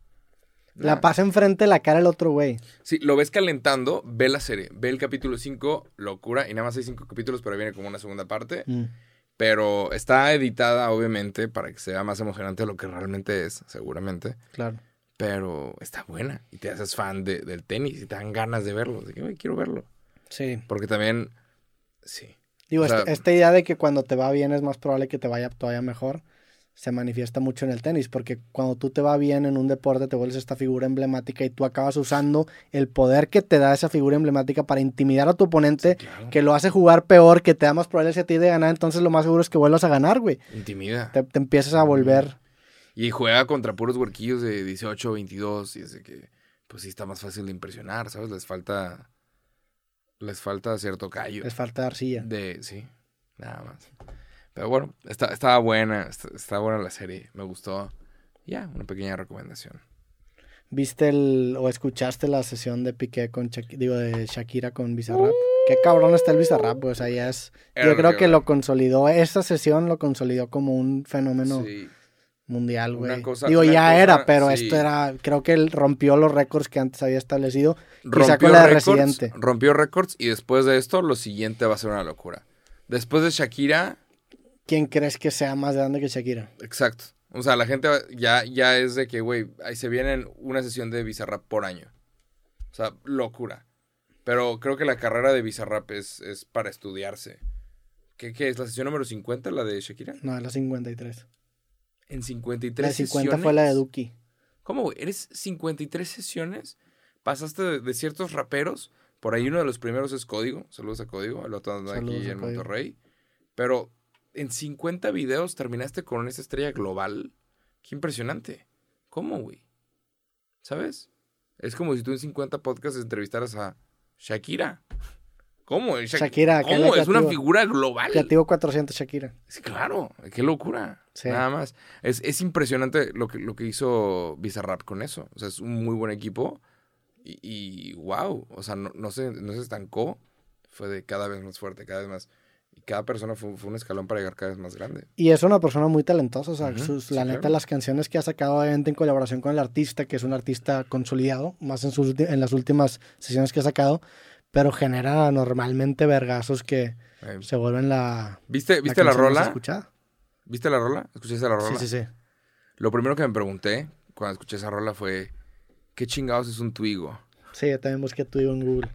A: La
B: Nah.
A: pasa enfrente de la cara del otro güey.
B: Sí, lo ves calentando, ve la serie, ve el capítulo 5, locura, y nada más hay 5 capítulos, pero viene como una segunda parte.
A: Mm.
B: Pero está editada, obviamente, para que sea más emocionante de lo que realmente es, seguramente.
A: Claro.
B: Pero está buena y te haces fan de- del tenis y te dan ganas de verlo. De que, "Güey, quiero verlo.
A: Sí.
B: Porque también, sí.
A: Digo,
B: O sea-
A: esta, esta idea de que cuando te va bien es más probable que te vaya todavía mejor, se manifiesta mucho en el tenis, porque cuando tú te va bien en un deporte te vuelves esta figura emblemática y tú acabas usando el poder que te da esa figura emblemática para intimidar a tu oponente,
B: Claro.
A: que lo hace jugar peor, que te da más probabilidades a ti de ganar, entonces lo más seguro es que vuelvas a ganar, güey.
B: Intimida.
A: Te, te empiezas a volver...
B: Y juega contra puros huerquillos de 18, 22 y es de que, pues sí está más fácil de impresionar, ¿sabes? Les falta, les falta cierto callo.
A: Les falta arcilla.
B: De, sí, nada más. Pero bueno, está, estaba buena, está, está buena la serie, me gustó. Ya, una pequeña recomendación.
A: ¿Viste el o escuchaste la sesión de Piqué con Shak- digo de Shakira con Bizarrap? Qué cabrón está el Bizarrap, pues, es
B: Era
A: yo creo
B: que
A: lo consolidó, esa sesión lo consolidó como un fenómeno
B: Sí,
A: mundial, güey. Digo, ya
B: cosa-
A: era, pero
B: sí.
A: esto era, creo que él rompió los récords que antes había establecido. Quizá
B: rompió
A: con la de
B: récords,
A: Residente.
B: rompió récords y después de esto lo siguiente va a ser una locura. Después de Shakira,
A: ¿Quién crees que sea más grande que Shakira?
B: exacto. O sea, la gente ya, ya es de que, güey, ahí se vienen una sesión de Bizarrap por año. O sea, locura. Pero creo que la carrera de Bizarrap es, es para estudiarse. ¿Qué, ¿Qué es? ¿La sesión número 50, la de Shakira?
A: No, la 53.
B: En 53
A: La 50
B: sesiones.
A: fue la de Duki.
B: ¿Cómo, güey? ¿Eres 53 sesiones? Pasaste de, de ciertos raperos. Por ahí uno de los primeros es Código. Saludos a Código. El otro anda
A: Saludos
B: aquí en. Monterrey. Pero en 50 videos terminaste con esa estrella global. Qué impresionante. ¿Cómo, güey? ¿Sabes? Es como si tú en 50 podcasts entrevistaras a Shakira. ¿Cómo? Shak-
A: Shakira,
B: ¿Cómo?
A: es
B: una figura global.
A: Creativo 400 Shakira.
B: Sí, claro, qué locura.
A: Sí.
B: Nada más. Es, es impresionante lo que, lo que hizo Bizarrap con eso. O sea, es un muy buen equipo. Y, y wow, o sea, no, no, se, no se estancó. Fue de cada vez más fuerte, cada vez más. Cada persona fue, fue un escalón para llegar cada vez más grande.
A: Y es una persona muy talentosa, o sea,
B: Ujú,
A: sus,
B: sí,
A: la neta,
B: claro.
A: las canciones que ha sacado obviamente en colaboración con el artista, que es un artista consolidado, más en, sus, en las últimas sesiones que ha sacado, pero genera normalmente vergazos que se vuelven la,
B: ¿Viste, ¿viste la,
A: canción más
B: rola?
A: escuchada.
B: ¿Viste la rola? ¿Escuchaste la
A: Sí,
B: rola?
A: sí, sí.
B: Lo primero que me pregunté cuando escuché esa rola fue, ¿qué chingados es un Twigo?
A: Sí, yo también busqué Twigo en Google.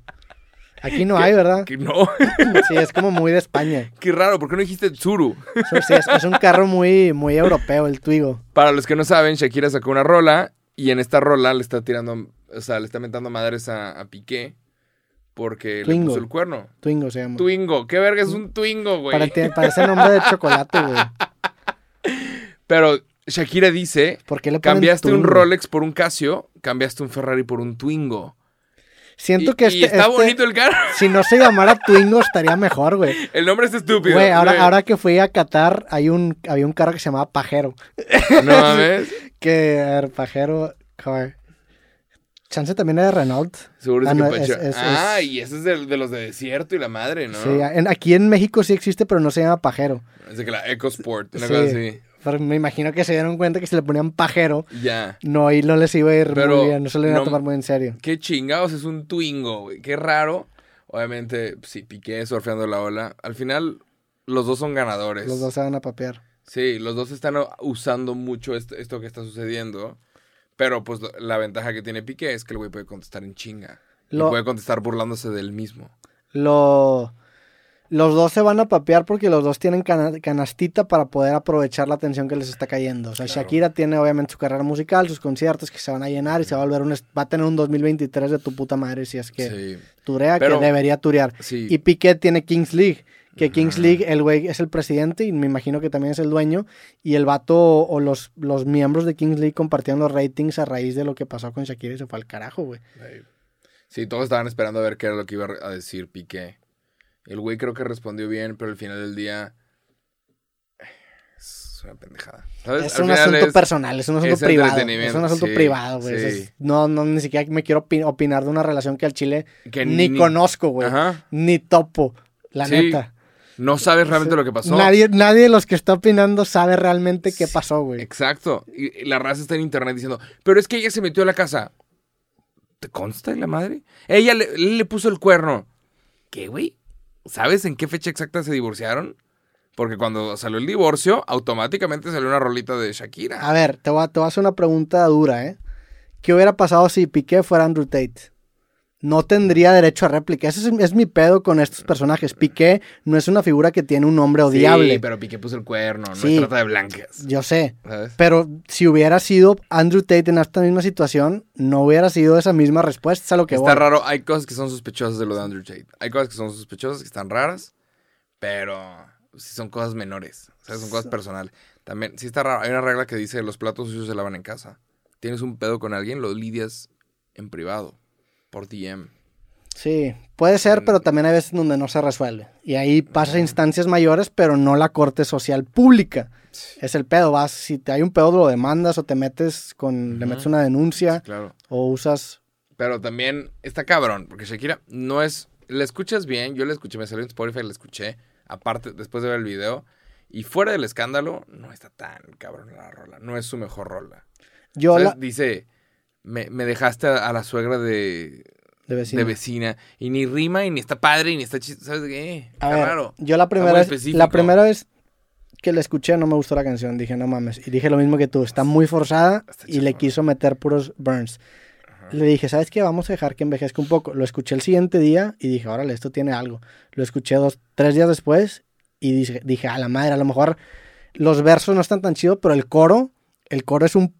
A: Aquí no hay, ¿verdad?
B: Que no,
A: Sí, es como muy de España.
B: qué raro, ¿por qué no dijiste Tsuru?
A: Sí, sí, es, es un carro muy, muy europeo, el Twigo.
B: Para los que no saben, Shakira sacó una rola y en esta rola le está tirando, o sea, le está mentando madres a, a Piqué porque
A: Twingo.
B: le puso el cuerno.
A: Twingo se llama.
B: Twingo, ¿qué verga es un Twingo, güey?
A: Para, ti- parece nombre de chocolate, güey.
B: Pero Shakira dice,
A: ¿Por qué le
B: cambiaste un? Rolex por un Casio, cambiaste un Ferrari por un Twingo.
A: Siento
B: y,
A: que
B: y
A: este,
B: está
A: este-
B: bonito el carro.
A: si no se llamara Twingo estaría mejor, güey.
B: El nombre es estúpido.
A: Güey, ahora,
B: güey.
A: ahora que fui a Qatar, hay un, había un carro que se llamaba Pajero.
B: No mames.
A: Que, a ver, Pajero Car. Chance también era de Renault.
B: Seguro es
A: Ah, no,
B: Pacho-
A: es- es-
B: Ah,
A: es-
B: y ese es de, de los de desierto y la madre, ¿no?
A: Sí, en- aquí en México sí existe, pero no se llama Pajero.
B: Es de que la EcoSport, una
A: Sí.
B: cosa así.
A: Pero me imagino que se dieron cuenta que si le ponían Pajero,
B: Ya.
A: no, y no les iba a ir
B: Pero
A: muy bien, no se lo iban
B: no-
A: a tomar muy en serio.
B: Qué chingados es un Twingo, güey. Qué raro. Obviamente, sí, Piqué surfeando la ola. Al final, los dos son ganadores.
A: Los dos se van a papear.
B: Sí, los dos están usando mucho esto, esto que está sucediendo. Pero pues la ventaja que tiene Piqué es que el güey puede contestar en chinga.
A: Lo-
B: Y puede contestar burlándose del mismo.
A: Lo, los dos se van a papear porque los dos tienen cana- canastita para poder aprovechar la atención que les está cayendo. O sea,
B: Claro.
A: Shakira tiene obviamente su carrera musical, sus conciertos que se van a llenar y se va a volver un... Va a tener un 2023 de tu puta madre si es que
B: Sí.
A: turea,
B: Pero-
A: que debería turear.
B: Sí.
A: Y Piqué tiene Kings League, que Kings. League, el güey es el presidente y me imagino que también es el dueño. Y el vato o los, los miembros de Kings League compartieron los ratings a raíz de lo que pasó con Shakira y se fue al carajo, güey.
B: Sí, todos estaban esperando a ver qué era lo que iba a decir Piqué. El güey creo que respondió bien, pero al final del día. Es una pendejada. ¿Sabes?
A: Es un asunto
B: es-
A: personal, es un asunto
B: es
A: privado. Es un asunto
B: sí,
A: privado, güey.
B: sí.
A: Es- No, no, ni siquiera me quiero opi- opinar de una relación que al chile
B: que
A: ni, conozco, güey.
B: Ajá.
A: Ni topo, la
B: Sí,
A: neta.
B: No sabes realmente lo que pasó.
A: Nadie, nadie de los que está opinando sabe realmente qué pasó, güey.
B: Exacto. Y la raza está en internet diciendo, pero es que ella se metió a la casa. ¿Te consta de la madre? Ella le, le puso el cuerno. ¿Qué, güey? ¿Sabes en qué fecha exacta se divorciaron? Porque cuando salió el divorcio, automáticamente salió una rolita de Shakira.
A: A ver, te voy a, te a hacer una pregunta dura, ¿eh? ¿Qué hubiera pasado si Piqué fuera Andrew Tate? No tendría derecho a réplica. Ese es, es mi pedo con estos personajes. Piqué no es una figura que tiene un nombre odiable.
B: Sí, pero Piqué puso el cuerno. No
A: Sí.
B: se trata de blancas.
A: Yo sé.
B: ¿Sabes?
A: Pero si hubiera sido Andrew Tate en esta misma situación, no hubiera sido esa misma respuesta. Es a lo que
B: Está
A: voy.
B: raro. Hay cosas que son sospechosas de lo de Andrew Tate. Hay cosas que son sospechosas, que están raras. Pero sí son cosas menores. ¿Sabes? Son cosas personales. También, sí está raro. Hay una regla que dice los platos sucios se lavan en casa. Tienes un pedo con alguien, lo lidias en privado. Por DM.
A: Sí, puede ser, pero también hay veces donde no se resuelve. Y ahí pasa a instancias mayores, pero no la corte social pública. Es el pedo. Vas, si te hay un pedo, lo demandas o te metes con, le metes una denuncia
B: Claro.
A: o usas.
B: Pero también está cabrón, porque Shakira no es. La escuchas bien, yo la escuché, me salió en Spotify, la escuché, aparte, después de ver el video. Y fuera del escándalo, no está tan cabrón la rola. No es su mejor rola.
A: Yo
B: ¿Sabes?
A: la.
B: Dice, me, me dejaste a, a la suegra de,
A: De
B: vecina. Y ni rima, y ni está padre, y ni está chistoso. ¿Sabes qué?
A: A ver,
B: raro.
A: yo la primera, vez, la primera vez que la escuché no me gustó la canción. Dije, no mames. Y dije lo mismo que tú. Está muy forzada
B: Está
A: y le quiso meter puros burns. Le dije, ¿sabes qué? Vamos a dejar que envejezca un poco. Lo escuché el siguiente día y dije, órale, esto tiene algo. Lo escuché dos, tres días después y dije, dije, a la madre, a lo mejor los versos no están tan chidos, pero el coro, el coro es un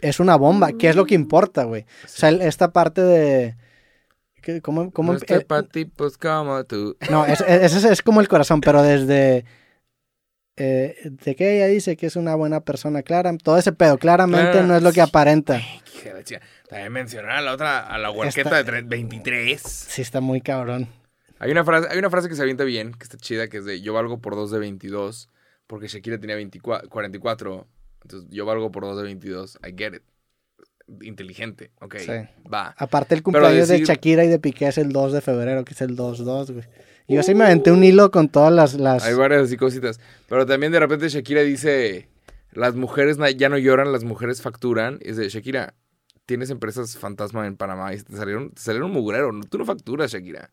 A: es una bomba, que es lo que importa, güey. O sea, esta parte de... ¿qué- ¿Cómo, cómo
B: no
A: eh,
B: tipos como tú.
A: no, es- es- ese es, como el corazón, pero desde... eh, de que ella dice que es una buena persona, clara, todo ese pedo, claramente
B: Claro.
A: no es lo que aparenta.
B: Chica. También mencionar a la otra, a la huerqueta de tre- 23.
A: Sí, está muy cabrón.
B: Hay una, frase, hay una frase que se avienta bien, que está chida, que es de yo valgo por 2 de 22, porque Shakira tenía 24, 44, entonces yo valgo por 2 de 22. I get it. Inteligente, ok.
A: Sí.
B: Va.
A: Aparte el cumpleaños
B: decir-
A: de Shakira y de Piqué es el 2 de febrero, que es el 2-2, güey. Y Yo sí me aventé un hilo con todas las... las...
B: Hay varias así cositas. Pero también de repente Shakira dice, las mujeres ya no lloran, las mujeres facturan. Y de, Shakira, tienes empresas fantasma en Panamá y te salieron, te salieron un mugrero. Tú no facturas, Shakira.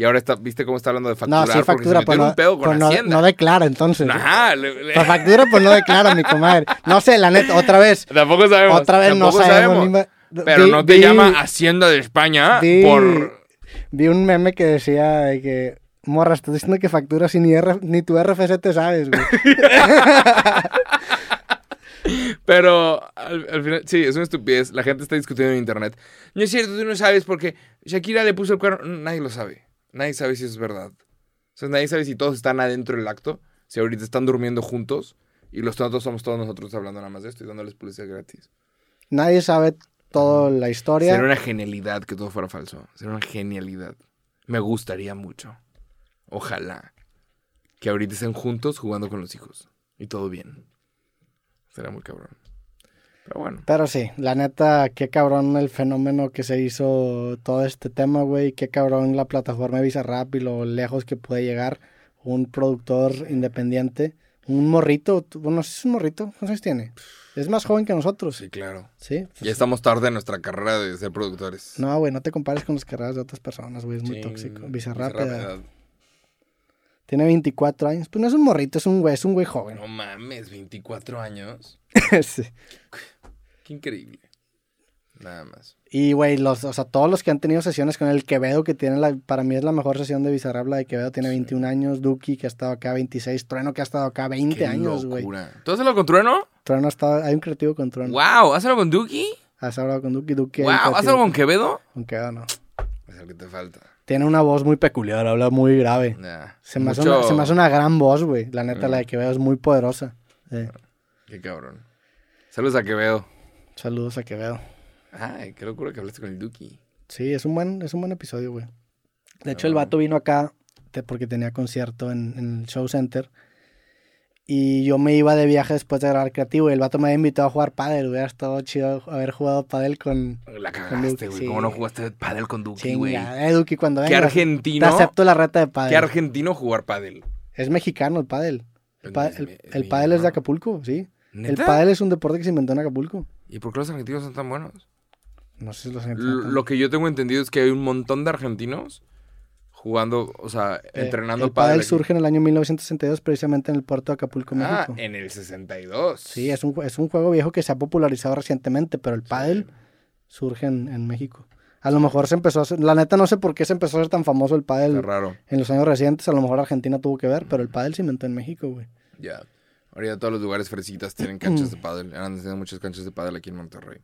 B: Y ahora está, ¿viste cómo está hablando de facturar?
A: no, sí factura, pues
B: en
A: no,
B: un pedo con
A: pues no, declara entonces.
B: Ajá. le- le-
A: Pues factura, pues no declara, mi comadre. No sé, la neta, otra vez.
B: Tampoco sabemos.
A: Otra vez no sabemos.
B: Pero
A: vi-
B: no te
A: vi-
B: llama Hacienda de España
A: vi-
B: por...
A: Vi un meme que decía de que... Morra, estás diciendo que facturas y ni, R- ni tu RFC te sabes, güey.
B: Pero al, al final, sí, es una estupidez. La gente está discutiendo en internet. No es cierto, tú no sabes porque Shakira le puso el cuerno. Nadie lo sabe. Nadie sabe si eso es verdad. O sea, nadie sabe si todos están adentro del acto. Si ahorita están durmiendo juntos. Y los tontos somos todos nosotros hablando nada más de esto y dándoles publicidad gratis.
A: Nadie sabe toda la historia.
B: Sería una genialidad que todo fuera falso. Sería una genialidad. Me gustaría mucho. Ojalá. Que ahorita estén juntos jugando con los hijos. Y todo bien. Será muy cabrón. Pero bueno.
A: Pero sí, la neta, qué cabrón el fenómeno que se hizo todo este tema, güey. Qué cabrón la plataforma de Bizarrap y lo lejos que puede llegar un productor independiente. Un morrito, bueno, si es un morrito, ¿cuántos años tiene? Es más joven que nosotros,
B: Sí, claro.
A: ¿sí? Pues,
B: Ya estamos tarde en nuestra carrera de ser productores.
A: No, güey, no te compares con las carreras de otras personas, güey, es muy
B: Sí,
A: tóxico. Bizarrap,
B: Bizarrap,
A: eh. Tiene 24 años. Pues no es un morrito, es un güey, es un güey joven.
B: No mames, 24 años.
A: Sí.
B: Qué increíble. Nada más.
A: Y, güey, los, o sea, todos los que han tenido sesiones con el Quevedo, que tiene la, para mí es la mejor sesión de Bizarrap, la de Quevedo, tiene 21 años, Duki, que ha estado acá 26, Trueno, que ha estado acá 20
B: Qué
A: años, güey.
B: locura. ¿Tú has hablado con Trueno?
A: Trueno ha estado, hay un creativo con Trueno.
B: Wow, ¿has hablado con Duki?
A: Has hablado con Duki, Duki.
B: Wow, ¿has hablado con Quevedo?
A: con Quevedo, no.
B: Es el que te falta.
A: Tiene una voz muy peculiar, habla muy grave.
B: Nah.
A: Se me, hace una, se me hace una gran voz, güey. La neta,
B: Mm.
A: la de Quevedo es muy poderosa. Sí.
B: Qué cabrón. Saludos a Quevedo.
A: Saludos a Quevedo.
B: Ay, qué locura que hablaste con el Duki.
A: Sí, es un buen, es un buen episodio, güey. De hecho, el vato vino acá porque tenía concierto en, en el Show Center. Y yo me iba de viaje después de grabar creativo y el vato me había invitado a jugar pádel. Hubiera estado chido haber jugado pádel con
B: La cagaste, güey.
A: sí.
B: ¿Cómo no jugaste pádel con Duki, güey?
A: Eh, Duki, cuando
B: ¿Qué
A: vengas, te
B: argentino?
A: acepto la reta de
B: ¿Qué
A: pádel.
B: argentino jugar pádel?
A: Es mexicano el pádel. El, pa-
B: Es
A: el-
B: me- es
A: el pádel es de. Acapulco, sí. El
B: ¿Neta?
A: pádel es un deporte que se inventó en Acapulco.
B: ¿Y por qué los argentinos son tan buenos?
A: No sé si los
B: L- Lo que yo tengo entendido es que hay un montón de argentinos jugando, o sea,
A: Eh,
B: entrenando
A: El pádel
B: aquí.
A: surge en el año 1962 precisamente en el puerto de Acapulco,
B: Ah,
A: México.
B: en el 62.
A: Sí, es un, es un juego viejo que se ha popularizado recientemente, pero el pádel surge en, en México. A lo mejor se empezó a hacer, la neta no sé por qué se empezó a hacer tan famoso el pádel
B: raro.
A: en los años recientes, a lo mejor Argentina tuvo que ver, pero el pádel se inventó en México, güey.
B: Ya. Ahorita todos los lugares fresitas tienen canchas de pádel. Han tenido muchas canchas de pádel aquí en Monterrey.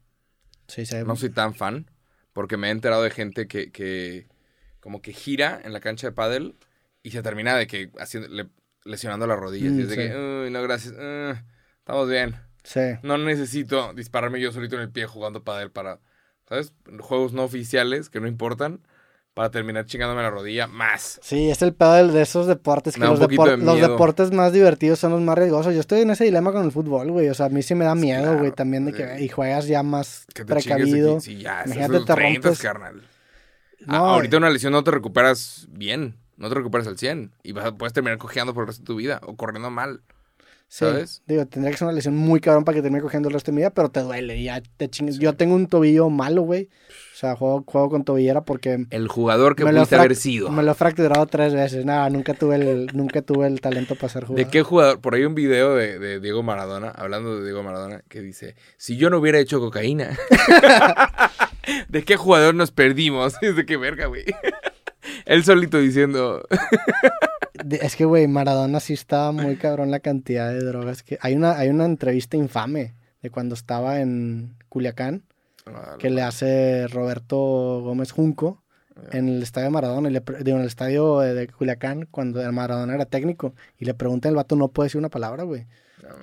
A: Sí, se
B: No soy tan fan, porque me he enterado de gente que, que como que gira en la cancha de pádel y se termina de que haciendo, le- lesionando las rodillas.
A: Mm,
B: y es de que, uy, no, gracias. eh, estamos bien.
A: Sí.
B: No necesito dispararme yo solito en el pie jugando pádel para, ¿sabes? Juegos no oficiales que no importan para terminar chingándome la rodilla más.
A: Sí, es el pádel de esos deportes que los, depor-
B: de
A: los deportes más divertidos son los más riesgosos. Yo estoy en ese dilema con el fútbol, güey. O sea, a mí sí me da miedo,
B: claro.
A: güey, también de que
B: Eh,
A: y juegas ya más
B: Que te
A: precavido.
B: Sí, ya,
A: Imagínate, te
B: 30,
A: rompes-
B: carnal.
A: No,
B: Ah, ahorita una lesión no te recuperas bien. No te recuperas al 100. Y vas puedes terminar cojeando por el resto de tu vida. O corriendo mal.
A: Sí,
B: ¿sabes?
A: Digo, tendría que ser una lesión muy cabrón para que termine cogiendo el resto de mi vida, pero te duele, ya te chingues. Yo tengo un tobillo malo, güey. O sea, juego, juego con tobillera porque
B: El jugador que pudiste haber sido.
A: me lo he fracturado tres veces. Nada, nunca tuve el, nunca tuve el talento para ser jugador.
B: ¿De qué jugador? Por ahí un video de, de Diego Maradona, hablando de Diego Maradona, que dice, si yo no hubiera hecho cocaína, ¿de qué jugador nos perdimos? Es de qué verga, güey. Él solito diciendo,
A: Es que, güey, Maradona sí estaba muy cabrón la cantidad de drogas que... Hay una, hay una entrevista infame de cuando estaba en Culiacán que le hace Roberto Gómez Junco en el estadio de Maradona, y le pre- digo, en el estadio de, Culiacán, cuando Maradona era técnico, y le pregunta el vato, no puede decir una palabra, güey.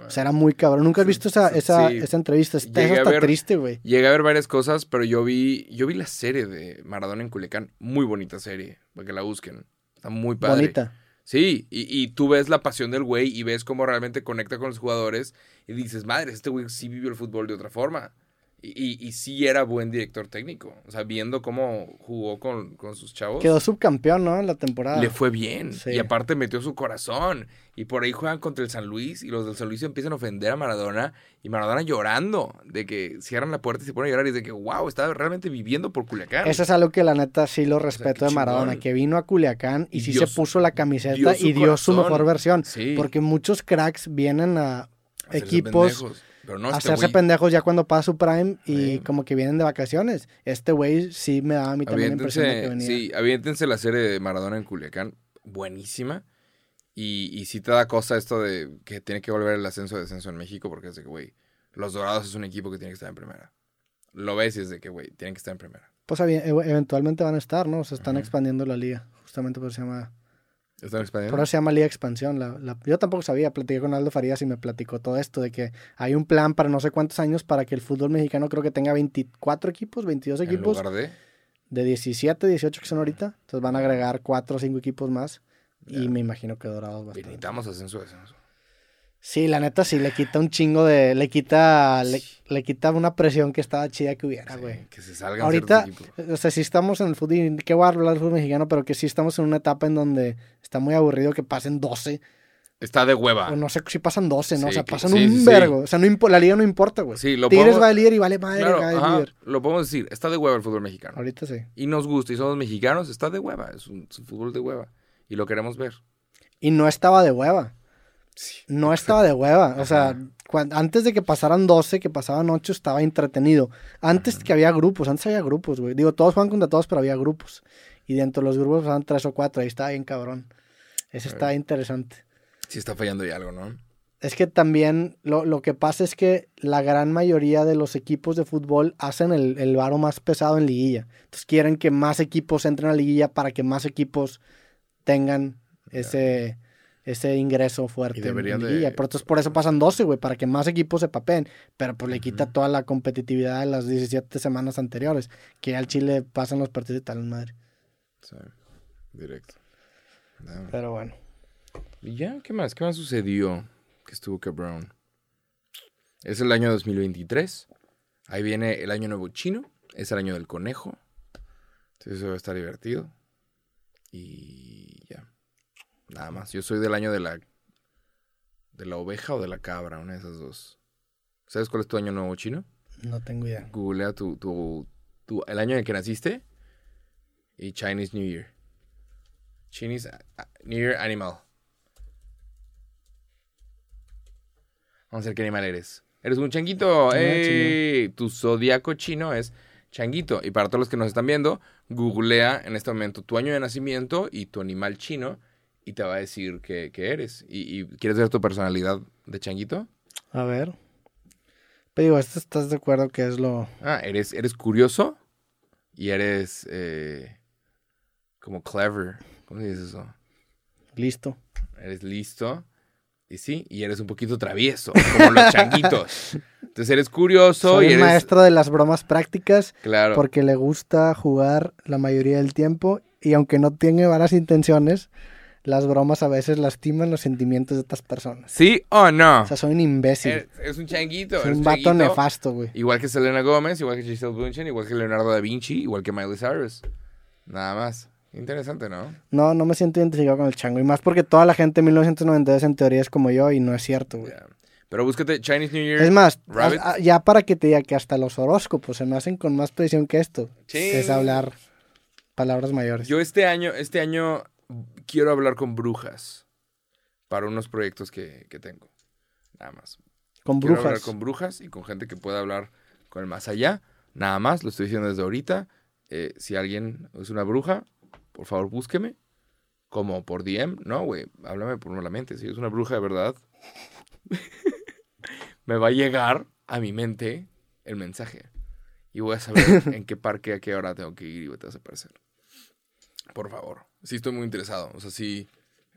A: O sea, era muy cabrón. ¿Nunca has visto esa, esa,
B: Sí.
A: esa entrevista? Está,
B: Llegué ver-
A: triste, güey.
B: Llegué a ver varias cosas, pero yo vi, yo vi la serie de Maradona en Culiacán. Muy bonita serie, para que la busquen. Está muy padre.
A: Bonita.
B: Sí, y, y tú ves la pasión del güey y ves cómo realmente conecta con los jugadores y dices, madre, este güey sí vivió el fútbol de otra forma. Y, y, y sí era buen director técnico. O sea, viendo cómo jugó con, con sus chavos.
A: Quedó subcampeón, ¿no? En la temporada.
B: Le fue bien.
A: Sí.
B: Y aparte metió su corazón. Y por ahí juegan contra el San Luis. Y los del San Luis empiezan a ofender a Maradona. Y Maradona llorando. De que cierran la puerta y se ponen a llorar. Y de que, wow, estaba realmente viviendo por Culiacán.
A: Eso es algo que la neta sí lo respeto de Maradona, que vino a Culiacán y,
B: Y
A: sí
B: dio
A: se puso la camiseta
B: dio
A: y dio su mejor versión.
B: Sí.
A: Porque muchos cracks vienen a
B: Hacerse
A: equipos
B: pendejos. Pero no, este
A: hacerse pendejos ya cuando pasa su prime y como que vienen de vacaciones. Este güey sí me daba a mí también la impresión de que venía.
B: sí, aviéntense la serie de Maradona en Culiacán. Buenísima. Y, y sí te da cosa esto de que tiene que volver el ascenso descenso en México porque es de que, güey, los Dorados es un equipo que tiene que estar en primera. Lo ves y es de que, güey, tienen que estar en primera.
A: Pues eventualmente van a estar, ¿no? Se están
B: Ujú.
A: expandiendo la liga. Justamente por eso se llama,
B: ¿Están expandiendo?
A: por eso se llama Liga Expansión. La, la- yo tampoco sabía, platiqué con Aldo Farías y me platicó todo esto de que hay un plan para no sé cuántos años para que el fútbol mexicano creo que tenga 24 equipos, 22
B: en
A: equipos.
B: lugar de...
A: de 17, 18 que son ahorita. Entonces van a agregar 4 o 5 equipos más. Y me imagino que Dorados va a estar.
B: Necesitamos ascenso descenso.
A: Sí, la neta sí, le quita un chingo de. Le quita. Le, le quita una presión que estaba chida que hubiera,
B: Sí,
A: güey.
B: que se salgan
A: Ahorita, o sea, sí estamos en el fútbol, y qué voy a hablar del fútbol mexicano, pero que sí estamos en una etapa en donde está muy aburrido que pasen 12,
B: Está de hueva.
A: o no sé si pasan 12, ¿no? o sea,
B: que-
A: pasan
B: sí,
A: un
B: sí, sí.
A: vergo. O sea, no la liga no importa, güey.
B: Sí, lo
A: Tigres
B: podemos-
A: va de líder y vale madre,
B: Claro,
A: cae de
B: ajá,
A: líder.
B: lo podemos decir. Está de hueva el fútbol mexicano.
A: Ahorita sí.
B: Y nos gusta y somos mexicanos, está de hueva. Es un, es un fútbol de hueva. Y lo queremos ver.
A: Y no estaba de hueva.
B: Sí.
A: No estaba de hueva. O sea,
B: Ajá.
A: cuan- antes de que pasaran 12, que pasaban 8, estaba entretenido. Antes que había grupos, antes había grupos, güey. Digo, todos juegan contra todos, pero había grupos. Y dentro de los grupos eran 3 o 4. Ahí estaba bien cabrón. Ese está interesante.
B: Sí está fallando ya algo, ¿no?
A: Es que también lo, lo que pasa es que la gran mayoría de los equipos de fútbol hacen el, el varo más pesado en liguilla. Entonces quieren que más equipos entren a liguilla para que más equipos tengan ese, ese ingreso fuerte
B: Y
A: en
B: deberían de-
A: entonces por eso pasan 12, güey, para que más equipos se papeen. Pero pues le quita toda la competitividad de las 17 semanas anteriores. Que al Chile pasan los partidos de tal madre.
B: Sí. Directo.
A: Pero bueno.
B: ¿Y ya? ¿Qué más? ¿Qué más sucedió que estuvo cabrón? Es el año 2023. Ahí viene el año nuevo chino. Es el año del conejo. Entonces eso va a estar divertido. Y. Nada más. Yo soy del año de la... De la oveja o de la cabra, una de esas dos. ¿Sabes cuál es tu año nuevo chino?
A: No tengo idea.
B: Googlea tu, tu, tu- el año en el que naciste y Chinese New Year. Chinese New Year Animal. Vamos a ver qué animal eres. Eres un changuito.
A: Ah,
B: ¡Ey! Tu zodiaco chino es changuito. Y para todos los que nos están viendo, googlea en este momento tu año de nacimiento y tu animal chino y te va a decir qué, qué eres. ¿Y, y quieres ver tu personalidad de changuito?
A: A ver. Pero digo, ¿esto estás de acuerdo que es lo...
B: Ah, eres, eres curioso y eres eh, como clever. ¿Cómo se dice eso?
A: listo?
B: Eres listo. Y sí, y eres un poquito travieso, como los changuitos. Entonces eres curioso
A: Soy
B: y eres.
A: maestro de las bromas prácticas
B: Claro.
A: porque le gusta jugar la mayoría del tiempo y aunque no tiene malas intenciones, las bromas a veces lastiman los sentimientos de otras personas.
B: ¿Sí o no?
A: O sea, soy un imbécil.
B: Eres un changuito.
A: soy
B: eres
A: un vato nefasto, güey.
B: Igual que Selena Gómez, igual que Giselle Bündchen, igual que Leonardo da Vinci, igual que Miley Cyrus. Nada más. Interesante, ¿no?
A: No, no me siento identificado con el chango. Y más porque toda la gente en 1992 en teoría es como yo y no es cierto, güey.
B: Pero búscate Chinese New Year.
A: Es más,
B: Rabbit.
A: a- a- ya para que te diga que hasta los horóscopos se me hacen con más precisión que esto.
B: Sí.
A: Es hablar palabras mayores.
B: Yo este año, este año quiero hablar con brujas para unos proyectos que, que tengo. Nada más.
A: con
B: Quiero
A: brujas.
B: hablar con brujas y con gente que pueda hablar con el más allá. Nada más, lo estoy diciendo desde ahorita. Eh, si alguien es una bruja, por favor búsqueme. Como por DM, no, güey, háblame por la mente. Si es una bruja de verdad, me va a llegar a mi mente el mensaje. Y voy a saber en qué parque, a qué hora tengo que ir y vas a aparecer. Por favor. Sí, estoy muy interesado. O sea, sí,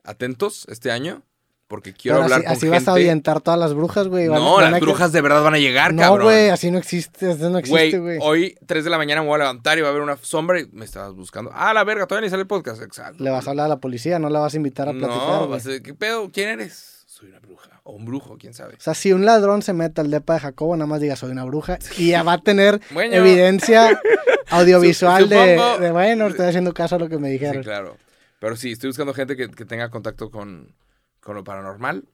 B: atentos este año, porque quiero hablar
A: así,
B: con
A: así
B: gente.
A: vas a ahuyentar todas las brujas, güey.
B: No, las
A: que-
B: brujas de verdad van a llegar,
A: No,
B: cabrón.
A: güey, así no existe. Eso no existe,
B: Güey, hoy, 3 de la mañana, me voy a levantar y va a haber una sombra y me estabas buscando. Ah, la verga, todavía ni sale el podcast. Exacto.
A: Le vas a hablar a la policía, no la vas a invitar a platicar,
B: No, vas a decir, ¿qué pedo? ¿Quién eres? Soy una bruja. O un brujo, quién sabe.
A: O sea, si un ladrón se mete al depa de Jacobo, nada más diga soy una bruja y ya va a tener
B: Bueno.
A: evidencia audiovisual
B: Su-
A: de, bueno, estoy haciendo caso a lo que me
B: Sí,
A: dijeron.
B: claro. Pero sí, estoy buscando gente que, que tenga contacto con, con lo paranormal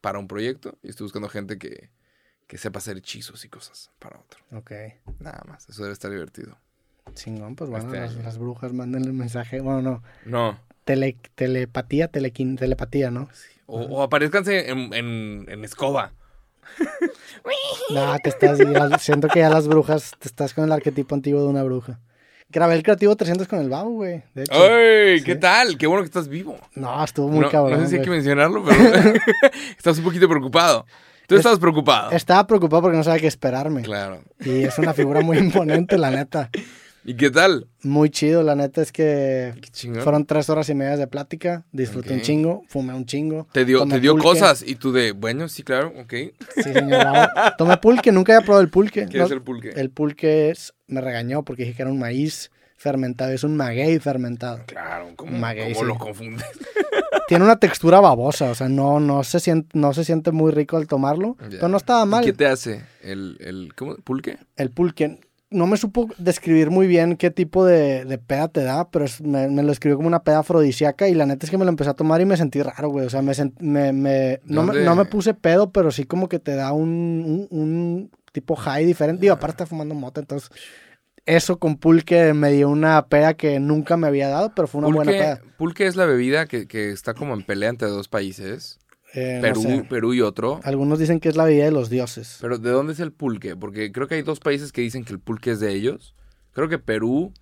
B: para un proyecto. Y estoy buscando gente que, que sepa hacer hechizos y cosas para otro.
A: Ok,
B: Nada más. Eso debe estar divertido.
A: chingón, pues bueno,
B: Este
A: las,
B: año.
A: las brujas manden el mensaje. Bueno, no,
B: No.
A: tele, telepatía, telequin, telepatía, ¿no?
B: O, o aparezcanse en, en, en escoba.
A: No, te estás, ya- siento que ya las brujas, te estás con el arquetipo antiguo de una bruja. Grabé el creativo 300 con el babo, güey. De hecho.
B: ¡Ay!
A: Sí.
B: ¿Qué tal? Qué bueno que estás vivo.
A: No, estuvo muy
B: no,
A: cabrón.
B: no sé si hay que mencionarlo, pero estás un poquito preocupado. Tú
A: Es-
B: estabas preocupado.
A: Estaba preocupado porque no sabía qué esperarme.
B: Claro.
A: Y es una figura muy imponente, la neta.
B: ¿Y qué tal?
A: Muy chido, la neta es que fueron tres horas y media de plática. Disfruté un chingo, fumé un chingo.
B: Te dio, te dio
A: pulque.
B: cosas y tú de, bueno, sí, claro, ok.
A: Sí, señora. Tomé pulque, nunca había probado el pulque.
B: ¿Qué
A: No,
B: es el pulque?
A: el pulque es- me regañó porque dije que era un maíz fermentado. Es un maguey fermentado.
B: Claro, ¿cómo,
A: Maguey,
B: cómo
A: sí.
B: lo confundes?
A: Tiene una textura babosa, o sea, no, no, se siente, no se siente muy rico al tomarlo.
B: Ya.
A: Pero no estaba
B: ¿Y
A: mal.
B: ¿Qué te hace? ¿El, el ¿cómo? ¿Pulque?
A: el pulque. No me supo describir muy bien qué tipo de, de peda te da, pero es- me, me lo escribió como una peda afrodisíaca y la neta es que me lo empecé a tomar y me sentí raro, güey. O sea, me, sent- me, me- no, no me puse pedo, pero sí como que te da un, un, un tipo high diferente. Digo, aparte está fumando mota, entonces... eso con pulque me dio una peda que nunca me había dado, pero fue una buena peda.
B: pulque es la bebida que, que está como en pelea entre dos países.
A: Eh, no
B: Perú,
A: sé.
B: Perú y otro.
A: Algunos dicen que es la bebida de los dioses.
B: Pero ¿de dónde es el pulque? Porque creo que hay dos países que dicen que el pulque es de ellos. Creo que Perú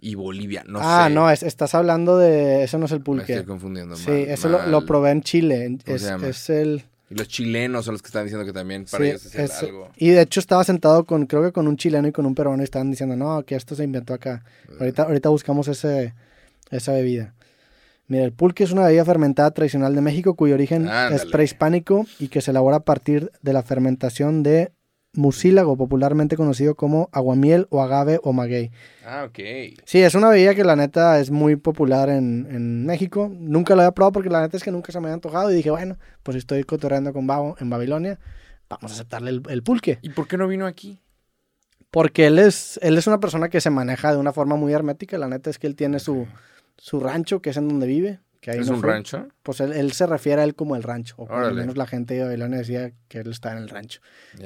B: y Bolivia. No
A: ah,
B: sé.
A: no, es- estás hablando de... Eso no es el
B: Me
A: pulque.
B: estoy confundiendo.
A: Sí,
B: mal-
A: eso lo, probé en Chile.
B: ¿Cómo
A: Es, el...
B: Y los chilenos son los que están diciendo que también para
A: sí,
B: ellos es, el
A: es-
B: algo.
A: Y de hecho estaba sentado con, creo que con un chileno y con un peruano y estaban diciendo, no, que esto se inventó acá. Ahorita, ahorita buscamos ese, esa bebida. Mira, el pulque es una bebida fermentada tradicional de México cuyo origen es prehispánico y que se elabora a partir de la fermentación de mucílago, popularmente conocido como aguamiel o agave o maguey.
B: Ah, ok.
A: Sí, es una bebida que la neta es muy popular en, en México. Nunca la había probado porque la neta es que nunca se me había antojado y dije, bueno, pues estoy cotorreando con Babo en Babilonia, vamos a aceptarle el, el pulque.
B: ¿Y por qué no vino aquí?
A: Porque él es, él es una persona que se maneja de una forma muy hermética. La neta es que él tiene su, su rancho, que es en donde vive. Que ahí
B: ¿Es
A: no
B: un
A: fue.
B: rancho?
A: Pues él, él se refiere a él como el rancho. O por lo menos la gente de Babilonia decía que él está en el rancho.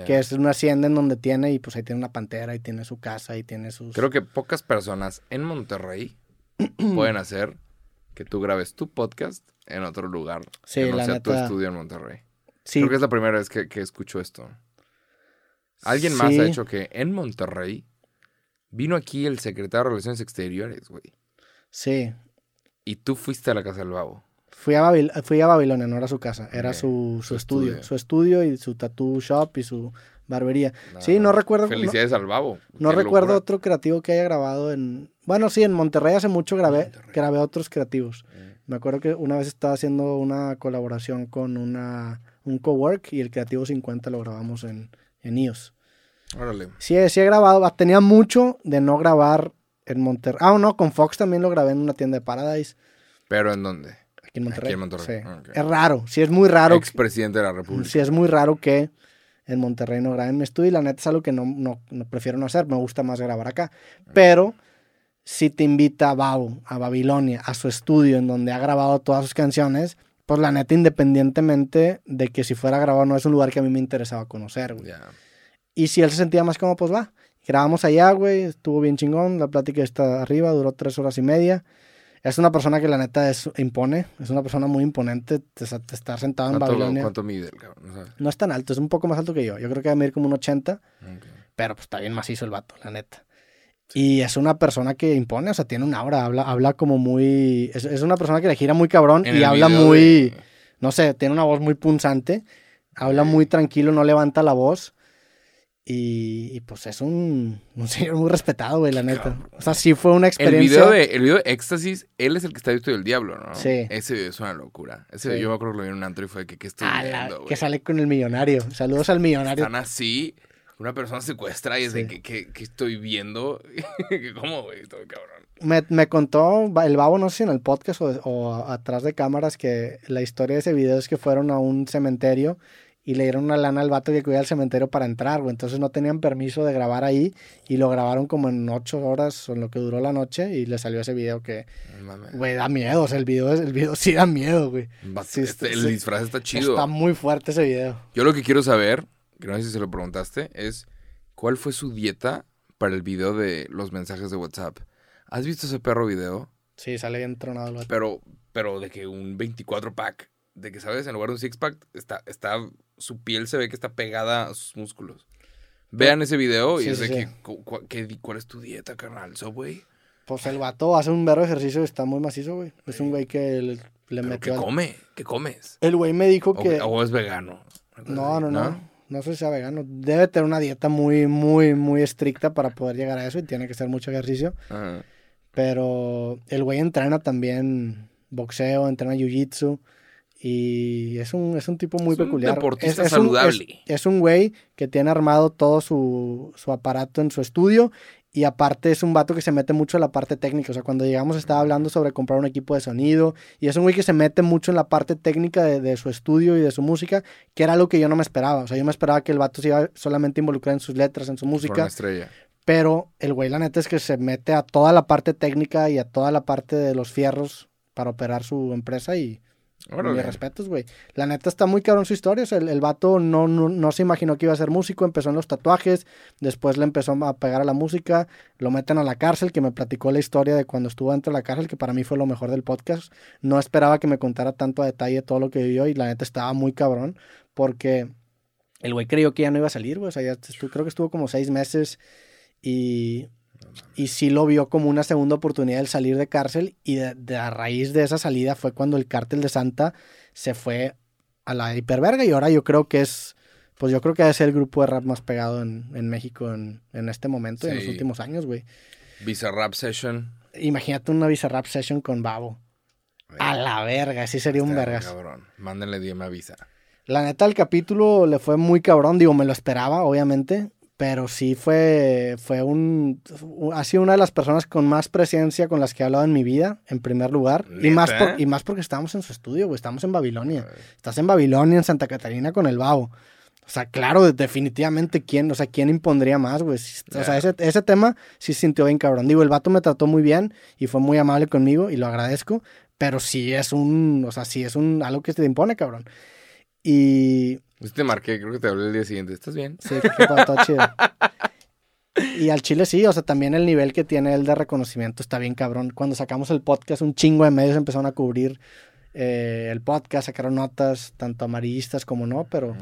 A: Que es una hacienda en donde tiene, y pues ahí tiene una pantera, y tiene su casa, y tiene sus...
B: Creo que pocas personas en Monterrey pueden hacer que tú grabes tu podcast en otro lugar.
A: Sí,
B: que no
A: la
B: sea tu estudio en Monterrey.
A: Sí,
B: Creo que es la primera vez que, que escucho esto. Alguien más ha hecho que en Monterrey vino aquí el secretario de Relaciones Exteriores, güey.
A: Sí.
B: Y tú fuiste a la casa del babo.
A: Fui a, Babil- fui a Babilonia, no era su casa, era su, su
B: su
A: estudio.
B: estudio.
A: Su estudio y su tattoo shop y su barbería. sí, no recuerdo... no-
B: Felicidades al babo.
A: No recuerdo
B: locura.
A: otro creativo que haya grabado en... Bueno, sí, en Monterrey hace mucho grabé,
B: Monterrey.
A: grabé otros creativos. Me acuerdo que una vez estaba haciendo una colaboración con una, un cowork y el Creativo 50 lo grabamos en, en iOS.
B: Órale.
A: Sí, sí he grabado, tenía mucho de no grabar en Monterrey. Ah, no, con Fox también lo grabé en una tienda de Paradise,
B: ¿Pero en dónde?
A: aquí en Monterrey.
B: en Monterrey,
A: Sí.
B: ok.
A: Es raro, sí es muy raro.
B: Expresidente de la República.
A: Sí es muy raro que en Monterrey no graben mi estudio y la neta es algo que no, no, no prefiero no hacer, me gusta más grabar acá. Pero si te invita a Babo, a Babilonia, a su estudio en donde ha grabado todas sus canciones, pues la neta independientemente de que si fuera grabado no es un lugar que a mí me interesaba conocer, güey.
B: Ya.
A: Y si él se sentía más cómodo, pues va. Grabamos allá, güey, estuvo bien chingón, la plática está arriba, duró tres horas y media. Es una persona que la neta es, impone, es una persona muy imponente, te, te estar sentado en
B: ¿Cuánto,
A: Babilonia.
B: cuánto mide el cabrón? No sabes.
A: No es tan alto, es un poco más alto que yo. Yo creo que va a medir como un 80,
B: Ok.
A: pero pues está bien macizo el vato, la neta. Y es una persona que impone, o sea, tiene una aura, habla, habla como muy... Es, es una persona que le gira muy cabrón
B: En
A: y habla muy...
B: de-
A: No sé, tiene una voz muy punzante, habla muy tranquilo, no levanta la voz. Y, y, pues es un, un señor muy respetado, güey, la neta. O sea, sí fue una
B: El
A: experiencia...
B: video, de, el video de Éxtasis, él es el que está visto del diablo, ¿no?
A: Sí.
B: Ese video es una locura. Ese
A: Sí.
B: video yo me acuerdo que lo vi en un antro y fue que, ¿qué estoy
A: Ah, la-
B: viendo, güey?
A: que sale con el millonario. Saludos al millonario.
B: Están así, una persona secuestra y es
A: Sí.
B: de que, que, que estoy viendo. ¿Cómo, güey? Estoy cabrón.
A: Me, me contó el babo, no sé si en el podcast o, atrás de cámaras, que la historia de ese video es que fueron a un cementerio y le dieron una lana al vato que cuida el cementerio para entrar, güey. Entonces no tenían permiso de grabar ahí y lo grabaron como en ocho horas o en lo que duró la noche y le salió ese video que,
B: No mames.
A: güey, da miedo. O sea, el video, el video sí da miedo, güey. Sí,
B: este- el
A: sí.
B: disfraz está chido.
A: Está muy fuerte ese video.
B: Yo lo que quiero saber, que no sé si se lo preguntaste, es ¿cuál fue su dieta para el video de los mensajes de WhatsApp? ¿Has visto ese perro video?
A: Sí, sale bien tronado el vato.
B: Pero, pero de que un 24 pack, de que, ¿sabes? En lugar de un six pack, está, está, su piel se ve que está pegada a sus músculos. Vean ese video y
A: Sí,
B: es de
A: sí,
B: que, cu- cu- ¿qué di- ¿cuál es tu dieta, carnal? Subway.
A: Pues el vato hace un verbo de ejercicio y está muy macizo, güey. Es un güey que le, le
B: ¿Pero qué
A: al-
B: come? ¿Qué comes?
A: El güey me dijo
B: O,
A: que...
B: o es vegano.
A: No, no, no. No sé si sea vegano. Debe tener una dieta muy, muy, muy estricta para poder llegar a eso y tiene que hacer mucho ejercicio.
B: Ajá.
A: Pero el güey entrena también boxeo, entrena jiu-jitsu y es un, es un tipo muy
B: Es un
A: peculiar.
B: deportista
A: un-
B: saludable.
A: es- es un güey que tiene armado todo su, su aparato en su estudio y aparte es un vato que se mete mucho en la parte técnica. O sea, cuando llegamos estaba hablando sobre comprar un equipo de sonido y es un güey que se mete mucho en la parte técnica de, de su estudio y de su música, que era algo que yo no me esperaba. O sea, yo me esperaba que el vato se iba solamente a involucrar en sus letras, en su música.
B: una estrella.
A: Pero el güey, la neta es que se mete a toda la parte técnica y a toda la parte de los fierros para operar su empresa y
B: Órale.
A: Mis respetos, güey. La neta está muy cabrón su historia. El, el vato no, no, no se imaginó que iba a ser músico. Empezó en los tatuajes. Después le empezó a pegar a la música. Lo meten a la cárcel, que me platicó la historia de cuando estuvo dentro de la cárcel, que para mí fue lo mejor del podcast. No esperaba que me contara tanto a detalle todo lo que vivió. Y la neta estaba muy cabrón. Porque el güey creyó que ya no iba a salir, güey. O sea, ya creo que estuvo como seis meses. Y y sí lo vio como una segunda oportunidad el salir de cárcel y de, de a raíz de esa salida fue cuando el cártel de Santa se fue a la hiperverga y ahora yo creo que es, pues yo creo que ser el grupo de rap más pegado en, en México en, en este momento y en los últimos años, güey.
B: Visa Rap Session.
A: Imagínate una Visa Rap Session con Babo. A la verga, sí sería un vergas.
B: Cabrón. Mándenle DM a Visa.
A: La neta, el capítulo le fue muy cabrón, digo, me lo esperaba, obviamente, pero sí fue, fue un, ha sido una de las personas con más presencia con las que he hablado en mi vida, en primer lugar, y más, y más porque estábamos en su estudio, güey, estamos en Babilonia, estás en Babilonia, en Santa Catarina con el Babo. O sea, claro, definitivamente, ¿quién, o sea, quién impondría más, güey? O sea, ese, ese tema sí sintió bien cabrón. Digo, el vato me trató muy bien y fue muy amable conmigo y lo agradezco, pero sí es un, o sea, sí es un, algo que se te impone, cabrón. Y,
B: Pues te marqué, creo que te hablé el día siguiente. ¿Estás bien?
A: Sí, que chido. Y al Chile sí, o sea, también el nivel que tiene él de reconocimiento está bien cabrón. Cuando sacamos el podcast, un chingo de medios empezaron a cubrir eh, el podcast, sacaron notas, tanto amarillistas como no, pero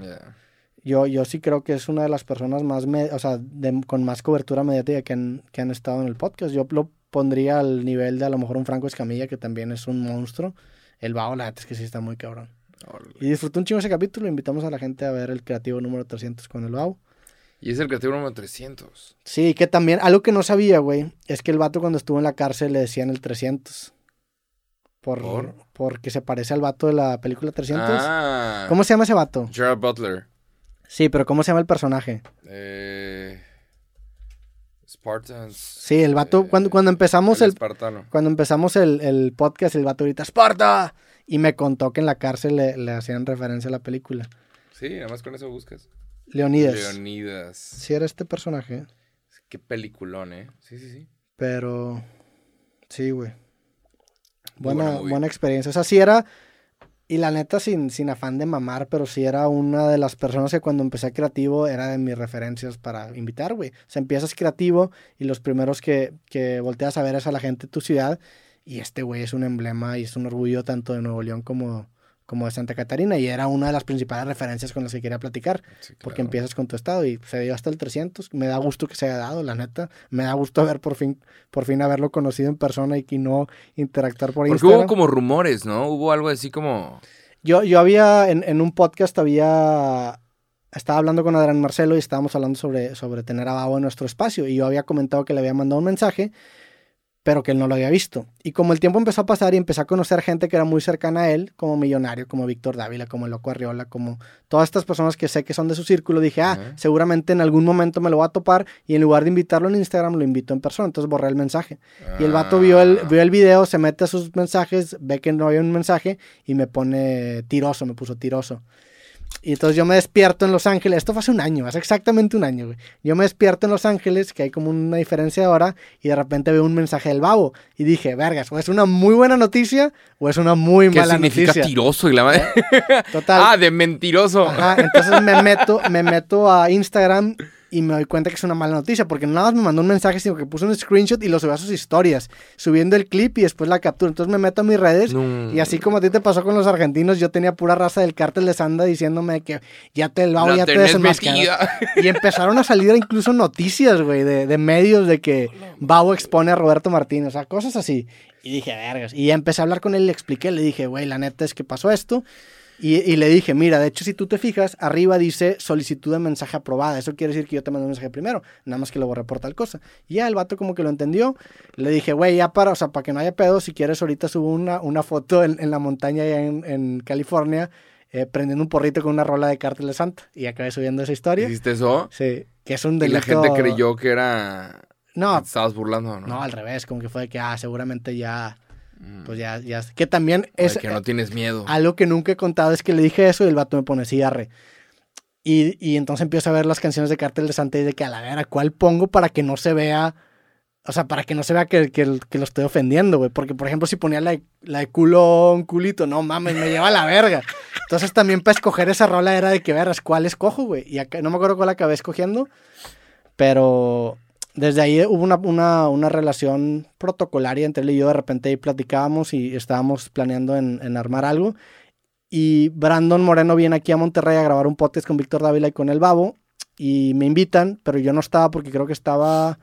A: yo, yo sí creo que es una de las personas más, me- o sea, de- con más cobertura mediática que han, que han estado en el podcast. Yo lo pondría al nivel de a lo mejor un Franco Escamilla, que también es un monstruo. El Bao, la neta es que sí está muy cabrón. Y disfruté un chingo ese capítulo. Invitamos a la gente a ver el creativo número 300 con el Bao.
B: Y es el creativo número 300.
A: Sí, que también, algo que no sabía, güey, es que el vato cuando estuvo en la cárcel le decían el 300. Por,
B: ¿Por?
A: Porque se parece al vato de la película 300.
B: Ah.
A: ¿Cómo se llama ese vato?
B: Gerard Butler.
A: Sí, pero ¿cómo se llama el personaje?
B: Eh, Spartans.
A: Sí, el vato,
B: Eh,
A: cuando, cuando empezamos
B: el
A: el,
B: espartano.
A: cuando empezamos el, el podcast, el vato grita ¡Esparta! Y me contó que en la cárcel le, le hacían referencia a la película.
B: Sí, nada más con eso buscas.
A: Leonidas.
B: Leonidas.
A: Sí era este personaje,
B: Qué peliculón, ¿eh? Sí, sí, sí.
A: pero... Sí, güey. Buena,
B: buena
A: experiencia. O sea, sí era, y la neta sin, sin afán de mamar, pero sí era una de las personas que cuando empecé creativo era de mis referencias para invitar, güey. O sea, empiezas creativo y los primeros que, que volteas a ver es a la gente de tu ciudad. Y este güey es un emblema y es un orgullo tanto de Nuevo León como, como de Santa Catarina. Y era una de las principales referencias con las que quería platicar.
B: Sí,
A: Porque empiezas con tu estado y se dio hasta el 300. Me da gusto que se haya dado, la neta. Me da gusto haber por fin, por fin haberlo conocido en persona y que no interactuar por
B: Porque
A: Instagram.
B: hubo como rumores, ¿no? Hubo algo así como.
A: Yo, yo había, en, en un podcast había, estaba hablando con Adrián Marcelo y estábamos hablando sobre, sobre tener a Babo en nuestro espacio y yo había comentado que le había mandado un mensaje, pero que él no lo había visto. Y como el tiempo empezó a pasar y empecé a conocer gente que era muy cercana a él, como Millonario, como Víctor Dávila, como Loco Arriola, como todas estas personas que sé que son de su círculo, dije, ah, seguramente en algún momento me lo voy a topar y en lugar de invitarlo en Instagram, lo invito en persona. Entonces borré el mensaje. Y el vato vio el,
B: Ah.
A: vio el video, se mete a sus mensajes, ve que no había un mensaje y me pone tiroso, me puso tiroso. Y entonces yo me despierto en Los Ángeles, esto fue hace un año, hace exactamente un año, güey. Yo me despierto en Los Ángeles, que hay como una diferencia de hora, y de repente veo un mensaje del babo. Y dije, vergas, o es una muy buena noticia o es una muy
B: ¿Qué
A: mala
B: significa
A: noticia.
B: tiroso y la madre?
A: Total.
B: ah, de mentiroso.
A: Ajá, entonces me meto, me meto a Instagram y me doy cuenta que es una mala noticia, porque nada más me mandó un mensaje, sino que puso un screenshot y lo subió a sus historias, subiendo el clip y después la captura. Entonces me meto a mis redes
B: No.
A: y así como a ti te pasó con los argentinos, yo tenía pura raza del cártel de Sanda diciéndome que ya te
B: La
A: ya te desenmascaras. Y empezaron a salir incluso noticias, güey, de, de medios de que Babo expone a Roberto Martínez, o sea, cosas así. Y dije, vergas. Y ya empecé a hablar con él le expliqué, le dije, güey, la neta es que pasó esto. Y, y le dije, mira, de hecho, si tú te fijas, arriba dice solicitud de mensaje aprobada. Eso quiere decir que yo te mandé un mensaje primero, nada más que lo borré por tal cosa. Y ya el vato como que lo entendió. Le dije, güey, ya para, o sea, para que no haya pedo, si quieres ahorita subo una, una foto en, en la montaña allá en, en California, eh, prendiendo un porrito con una rola de Cártel de Santa. Y acabé subiendo esa historia.
B: ¿Hiciste eso?
A: Sí, que es un
B: Y
A: delito.
B: la gente creyó que era.
A: No,
B: estabas burlando, ¿no?
A: no, al revés, como que fue de que, ah, seguramente ya. Pues ya, ya. Que también
B: Ay,
A: es
B: que no tienes miedo.
A: algo que nunca he contado, es que le dije eso y el vato me pone sí, arre. Y, y entonces empiezo a ver las canciones de Cártel de Santa y de que a la vera, ¿cuál pongo para que no se vea O sea, para que no se vea que, que, que lo estoy ofendiendo, güey. Porque, por ejemplo, si ponía la, la de culón, culito, no mames, me lleva a la verga. Entonces también para escoger esa rola era de que veras cuál escojo, güey. Y acá, no me acuerdo cuál acabé escogiendo. Pero desde ahí hubo una, una, una relación protocolaria entre él y yo. De repente ahí platicábamos y estábamos planeando en, en armar algo. Y Brandon Moreno viene aquí a Monterrey a grabar un podcast con Víctor Dávila y con el Babo. Y me invitan, pero yo no estaba porque creo que estaba.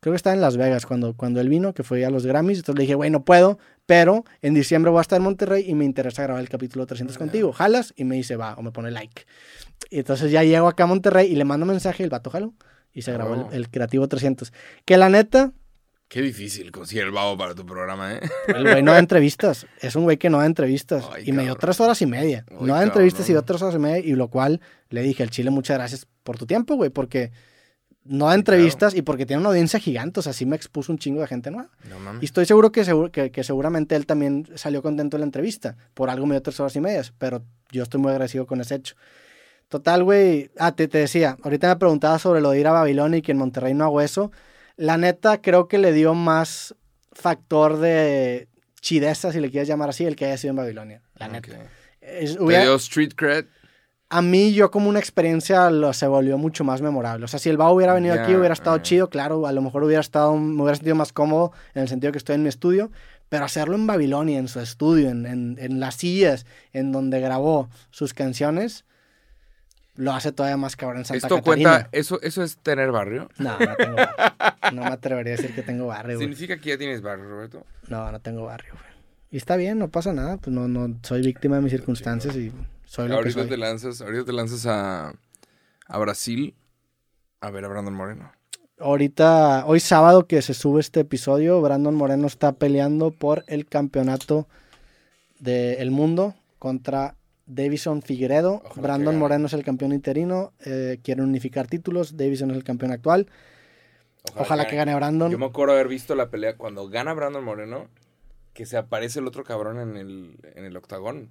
A: Creo que estaba en Las Vegas cuando, cuando él vino, que fue a los Grammys. Entonces le dije, güey, no puedo, pero en diciembre voy a estar en Monterrey y me interesa grabar el capítulo 300 contigo. ¿Jalas? Y me dice, va, o me pone like. Y entonces ya llego acá a Monterrey y le mando mensaje, el vato jalo. Y se grabó el-
B: Oh.
A: el, Creativo 300. Que la neta,
B: Qué difícil conseguir el babo para tu programa, ¿eh?
A: el güey no da entrevistas. Es un güey que no da entrevistas.
B: Ay,
A: y me dio
B: cabrón.
A: tres horas y media.
B: Ay,
A: no da entrevistas y dio
B: cabrón.
A: tres horas y media. Y lo cual le dije al Chile, muchas gracias por tu tiempo, güey, porque no da entrevistas y porque tiene una audiencia gigante. O sea, sí me expuso un chingo de gente nueva.
B: No mames.
A: Y estoy seguro que, seguro que, que seguramente él también salió contento de la entrevista. Por algo me dio tres horas y media. Pero yo estoy muy agradecido con ese hecho. Total, güey. Ah, te, te decía. Ahorita me preguntaba sobre lo de ir a Babilonia y que en Monterrey no hago eso. La neta, creo que le dio más factor de chideza, si le quieres llamar así, el que haya sido en Babilonia. La neta. Es-
B: ¿Te dio street cred?
A: a mí, yo como una experiencia, lo, se volvió mucho más memorable. O sea, si el Bao hubiera venido aquí, hubiera estado
B: ah.
A: chido, claro, a lo mejor hubiera estado, me hubiera sentido más cómodo en el sentido que estoy en mi estudio, pero hacerlo en Babilonia, en su estudio, en, en, en las sillas, en donde grabó sus canciones, lo hace todavía más cabrón en Santa
B: ¿Esto
A: Catarina.
B: cuenta? ¿eso, ¿Eso es tener barrio?
A: No, no tengo barrio. No me atrevería a decir que tengo barrio, güey.
B: ¿Significa que ya tienes barrio, Roberto?
A: No, no tengo barrio, güey. Y está bien, no pasa nada, pues no, no, soy víctima de mis circunstancias y soy lo que soy.
B: te lanzas, ahorita te lanzas a, a Brasil a ver a Brandon Moreno.
A: Ahorita, hoy sábado que se sube este episodio, Brandon Moreno está peleando por el campeonato del mundo contra Davison Figueredo.
B: Ojalá
A: Brandon. Moreno es el campeón interino, eh, quieren unificar títulos, Davison es el campeón actual. Ojalá, que gane Brandon.
B: Yo me acuerdo haber visto la pelea cuando gana Brandon Moreno, que se aparece el otro cabrón en el, en el octagón.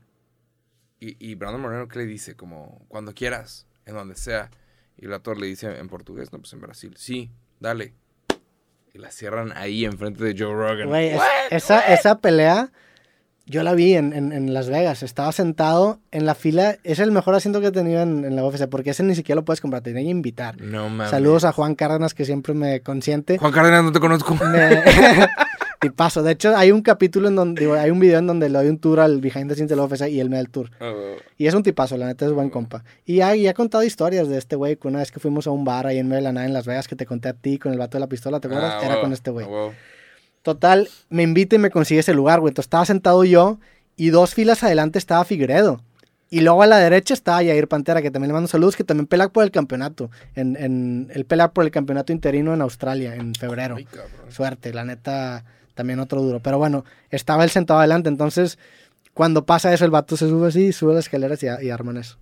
B: Y, y Brandon Moreno, ¿qué le dice? Como, cuando quieras, en donde sea. Y el actor le dice en portugués, no, pues en Brasil. Sí, dale. Y la cierran ahí enfrente de Joe Rogan.
A: Güey, es- esa, esa pelea yo la vi en, en- en Las Vegas. Estaba sentado en la fila. Es el mejor asiento que he tenido en, en la UFC porque ese ni siquiera lo puedes comprar, te que invitar.
B: No mames.
A: Saludos a Juan Cárdenas que siempre me consiente.
B: Juan Cárdenas, no te conozco.
A: Me- y paso. De hecho, hay un capítulo en donde, digo, hay un video en donde le doy un tour al behind the scenes de la UFC y él me da el tour.
B: Oh,
A: Y es un tipazo, la neta es buen compa. Y ha, y ha contado historias de este güey, que una vez que fuimos a un bar ahí en medio de la nada en Las Vegas que te conté a ti con el vato de la pistola, ¿te acuerdas?
B: ah,
A: Era
B: huevo,
A: con este güey.
B: ah, huevo.
A: Total, me invita y me consigue ese lugar, güey. Entonces estaba sentado yo y dos filas adelante estaba Figueredo. Y luego a la derecha estaba Yair Pantera, que también le mando saludos, que también pelea por el campeonato. En, en, él pelea por el campeonato interino en Australia en febrero.
B: Ay.
A: Suerte, la neta, también otro duro. Pero bueno, estaba él sentado adelante, entonces cuando pasa eso, el vato se sube así, sube las escaleras y, y arman eso.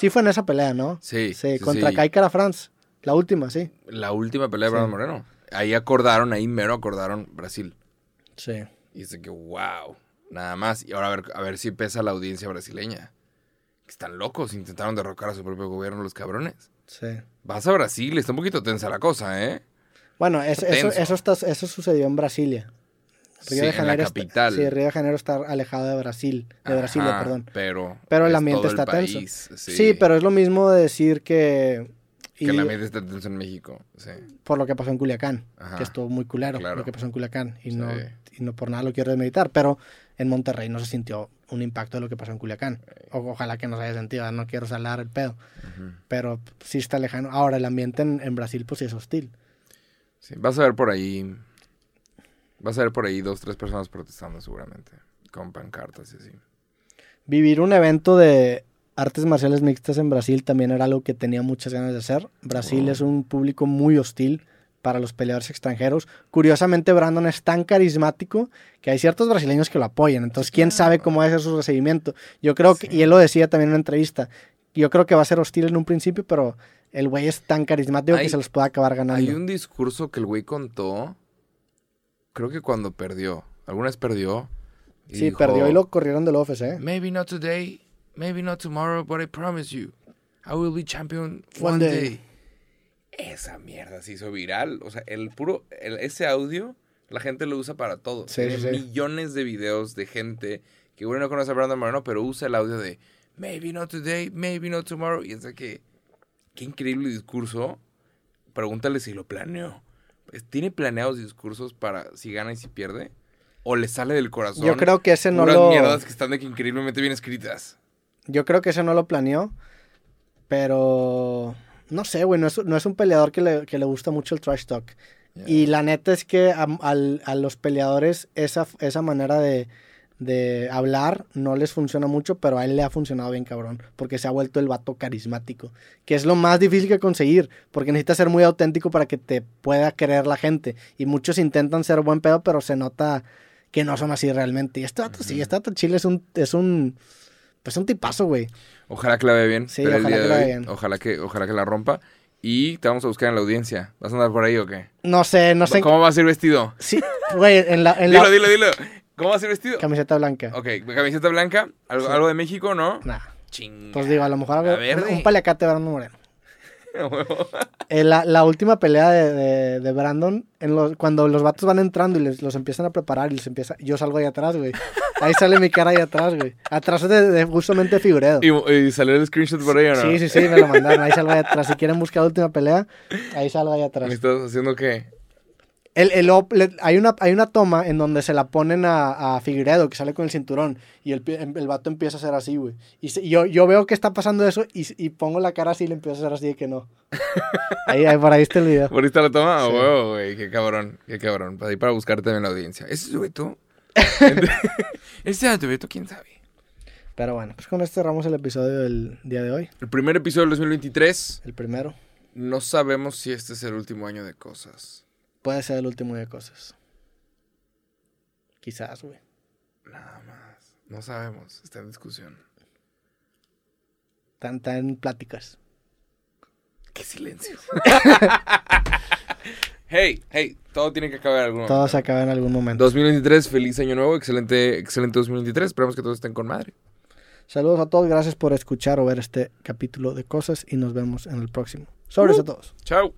A: Sí fue en esa pelea, ¿no?
B: Sí,
A: Sí,
B: sí,
A: contra
B: sí.
A: Kai Kara France, la última, sí.
B: La última pelea de
A: Sí.
B: Brandon Moreno. Ahí acordaron, ahí mero acordaron Brasil.
A: Sí.
B: Y dice que, wow, nada más. Y ahora a ver, a ver si pesa la audiencia brasileña. Están locos, intentaron derrocar a su propio gobierno los cabrones.
A: Sí.
B: Vas a Brasil, está un poquito tensa la cosa, ¿eh?
A: Bueno, es-
B: Está
A: eso, eso, está- eso sucedió en Brasilia.
B: Sí, en la
A: está-
B: capital.
A: sí, Río de Janeiro está alejado de Brasil, de Brasilia,
B: Ajá,
A: perdón.
B: Pero,
A: Pero el
B: es
A: ambiente
B: el
A: está tenso.
B: país,
A: Sí. pero es lo mismo de decir que...
B: Que
A: y
B: el ambiente está tenso en México. Sí.
A: por lo que pasó en Culiacán,
B: Ajá.
A: que estuvo muy culero
B: Claro.
A: lo que pasó en Culiacán. Y, no, y no por nada lo quiero demeditar, pero en Monterrey no se sintió un impacto de lo que pasó en Culiacán. O, ojalá que no se haya sentido, no quiero salar el pedo. Pero sí está lejano. Ahora, el ambiente en, en Brasil pues sí es hostil.
B: Sí, Vas a ver por ahí. Vas a ver por ahí dos, tres personas protestando seguramente. Con pancartas y así.
A: Vivir un evento de artes marciales mixtas en Brasil también era algo que tenía muchas ganas de hacer. Brasil es un público muy hostil para los peleadores extranjeros. Curiosamente, Brandon es tan carismático que hay ciertos brasileños que lo apoyan. Entonces, quién sabe cómo va a ser su recibimiento. Yo creo que, y él lo decía también en una entrevista, yo creo que va a ser hostil en un principio, pero el güey es tan carismático
B: Hay-
A: que se los puede acabar ganando.
B: Hay un discurso que el güey contó. Creo que cuando perdió. Alguna vez perdió. y
A: sí,
B: dijo,
A: perdió y lo corrieron del UFC.
B: Maybe not today, maybe not tomorrow, but I promise you, I will be champion
A: One
B: one,
A: day."
B: day. Esa mierda se hizo viral. O sea, el puro, el- ese audio, la gente lo usa para todo.
A: Sí,
B: Tiene
A: sí,
B: millones de videos de gente que igual no conoce a Brandon Moreno, pero usa el audio de maybe not today, maybe not tomorrow. Y es de que, qué increíble discurso. Pregúntale si lo planeó. Pues, ¿Tiene planeados discursos para si gana y si pierde? ¿O le sale del corazón?
A: Yo creo que ese no lo.
B: mierdas que están de que increíblemente bien escritas.
A: Yo creo que ese no lo planeó. Pero. No sé, güey. No es, no es un peleador que le, que le gusta mucho el trash talk. Y la neta es que a, a los peleadores esa, esa manera de, de hablar no les funciona mucho, pero a él le ha funcionado bien cabrón, porque se ha vuelto el vato carismático, que es lo más difícil que conseguir, porque necesitas ser muy auténtico para que te pueda creer la gente. Y muchos intentan ser buen pedo, pero se nota que no son así realmente. Y este vato sí, este vato chile es un, es un, pues un tipazo, güey.
B: Ojalá que la vea bien.
A: Sí,
B: pero el
A: ojalá
B: día
A: que
B: de
A: la
B: hoy,
A: vea bien.
B: Ojalá que, ojalá que la rompa. Y te vamos a buscar en la audiencia. ¿Vas a andar por ahí o qué?
A: No sé, no sé.
B: ¿Cómo vas a ir vestido?
A: Sí, güey, en la, en
B: Dilo,
A: la
B: dilo, dilo. ¿Cómo vas a ir vestido?
A: camiseta blanca.
B: Ok, camiseta blanca. ¿Algo,
A: Sí.
B: algo de México, no?
A: Nah.
B: Ching.
A: Pues digo, a lo mejor algo-
B: La verde.
A: un paliacate Brandon Moreno. Eh, la, la última pelea de, de- de Brandon, en los, cuando los vatos van entrando y les, los empiezan a preparar y les empieza, yo salgo ahí atrás, güey. Ahí sale mi cara ahí atrás, güey. Atrás de, de justamente Figueredo.
B: ¿Y, y salió el screenshot por ahí o no?
A: Sí, sí, sí, me lo mandaron. Ahí salgo ahí atrás. Si quieren buscar la última pelea, ahí salgo ahí
B: ¿Me
A: atrás.
B: estás haciendo qué?
A: El, el op- le- hay, una, hay una toma en donde se la ponen a, a Figueredo, que sale con el cinturón, y el, pie- el vato empieza a hacer así, güey. Y, se- y yo, yo veo que está pasando eso y, y pongo la cara así y le empiezo a hacer así de que no. Ahí, ahí por ahí está el video.
B: ¿Por ahí está la toma?
A: Sí.
B: Oh, güey. Qué cabrón. Qué cabrón. Para, ahí para buscarte en la audiencia. ¿Ese es tu Beto? ¿Ese es tu Beto? ¿Quién sabe?
A: Pero bueno, pues con esto cerramos el episodio del día de hoy.
B: El primer episodio del 2023.
A: El primero.
B: No sabemos si este es el último año de cosas.
A: Puede ser el último de cosas. Quizás, güey.
B: Nada más. No sabemos. Está en discusión.
A: Tan, tan pláticas.
B: ¡Qué silencio! hey, hey. Todo tiene que acabar en algún
A: Todo
B: momento.
A: se acaba en algún momento.
B: 2023, feliz año nuevo, excelente, excelente 2023. Esperamos que todos estén con madre.
A: Saludos a todos. Gracias por escuchar o ver este capítulo de cosas y nos vemos en el próximo. Sobres a todos.
B: Chao.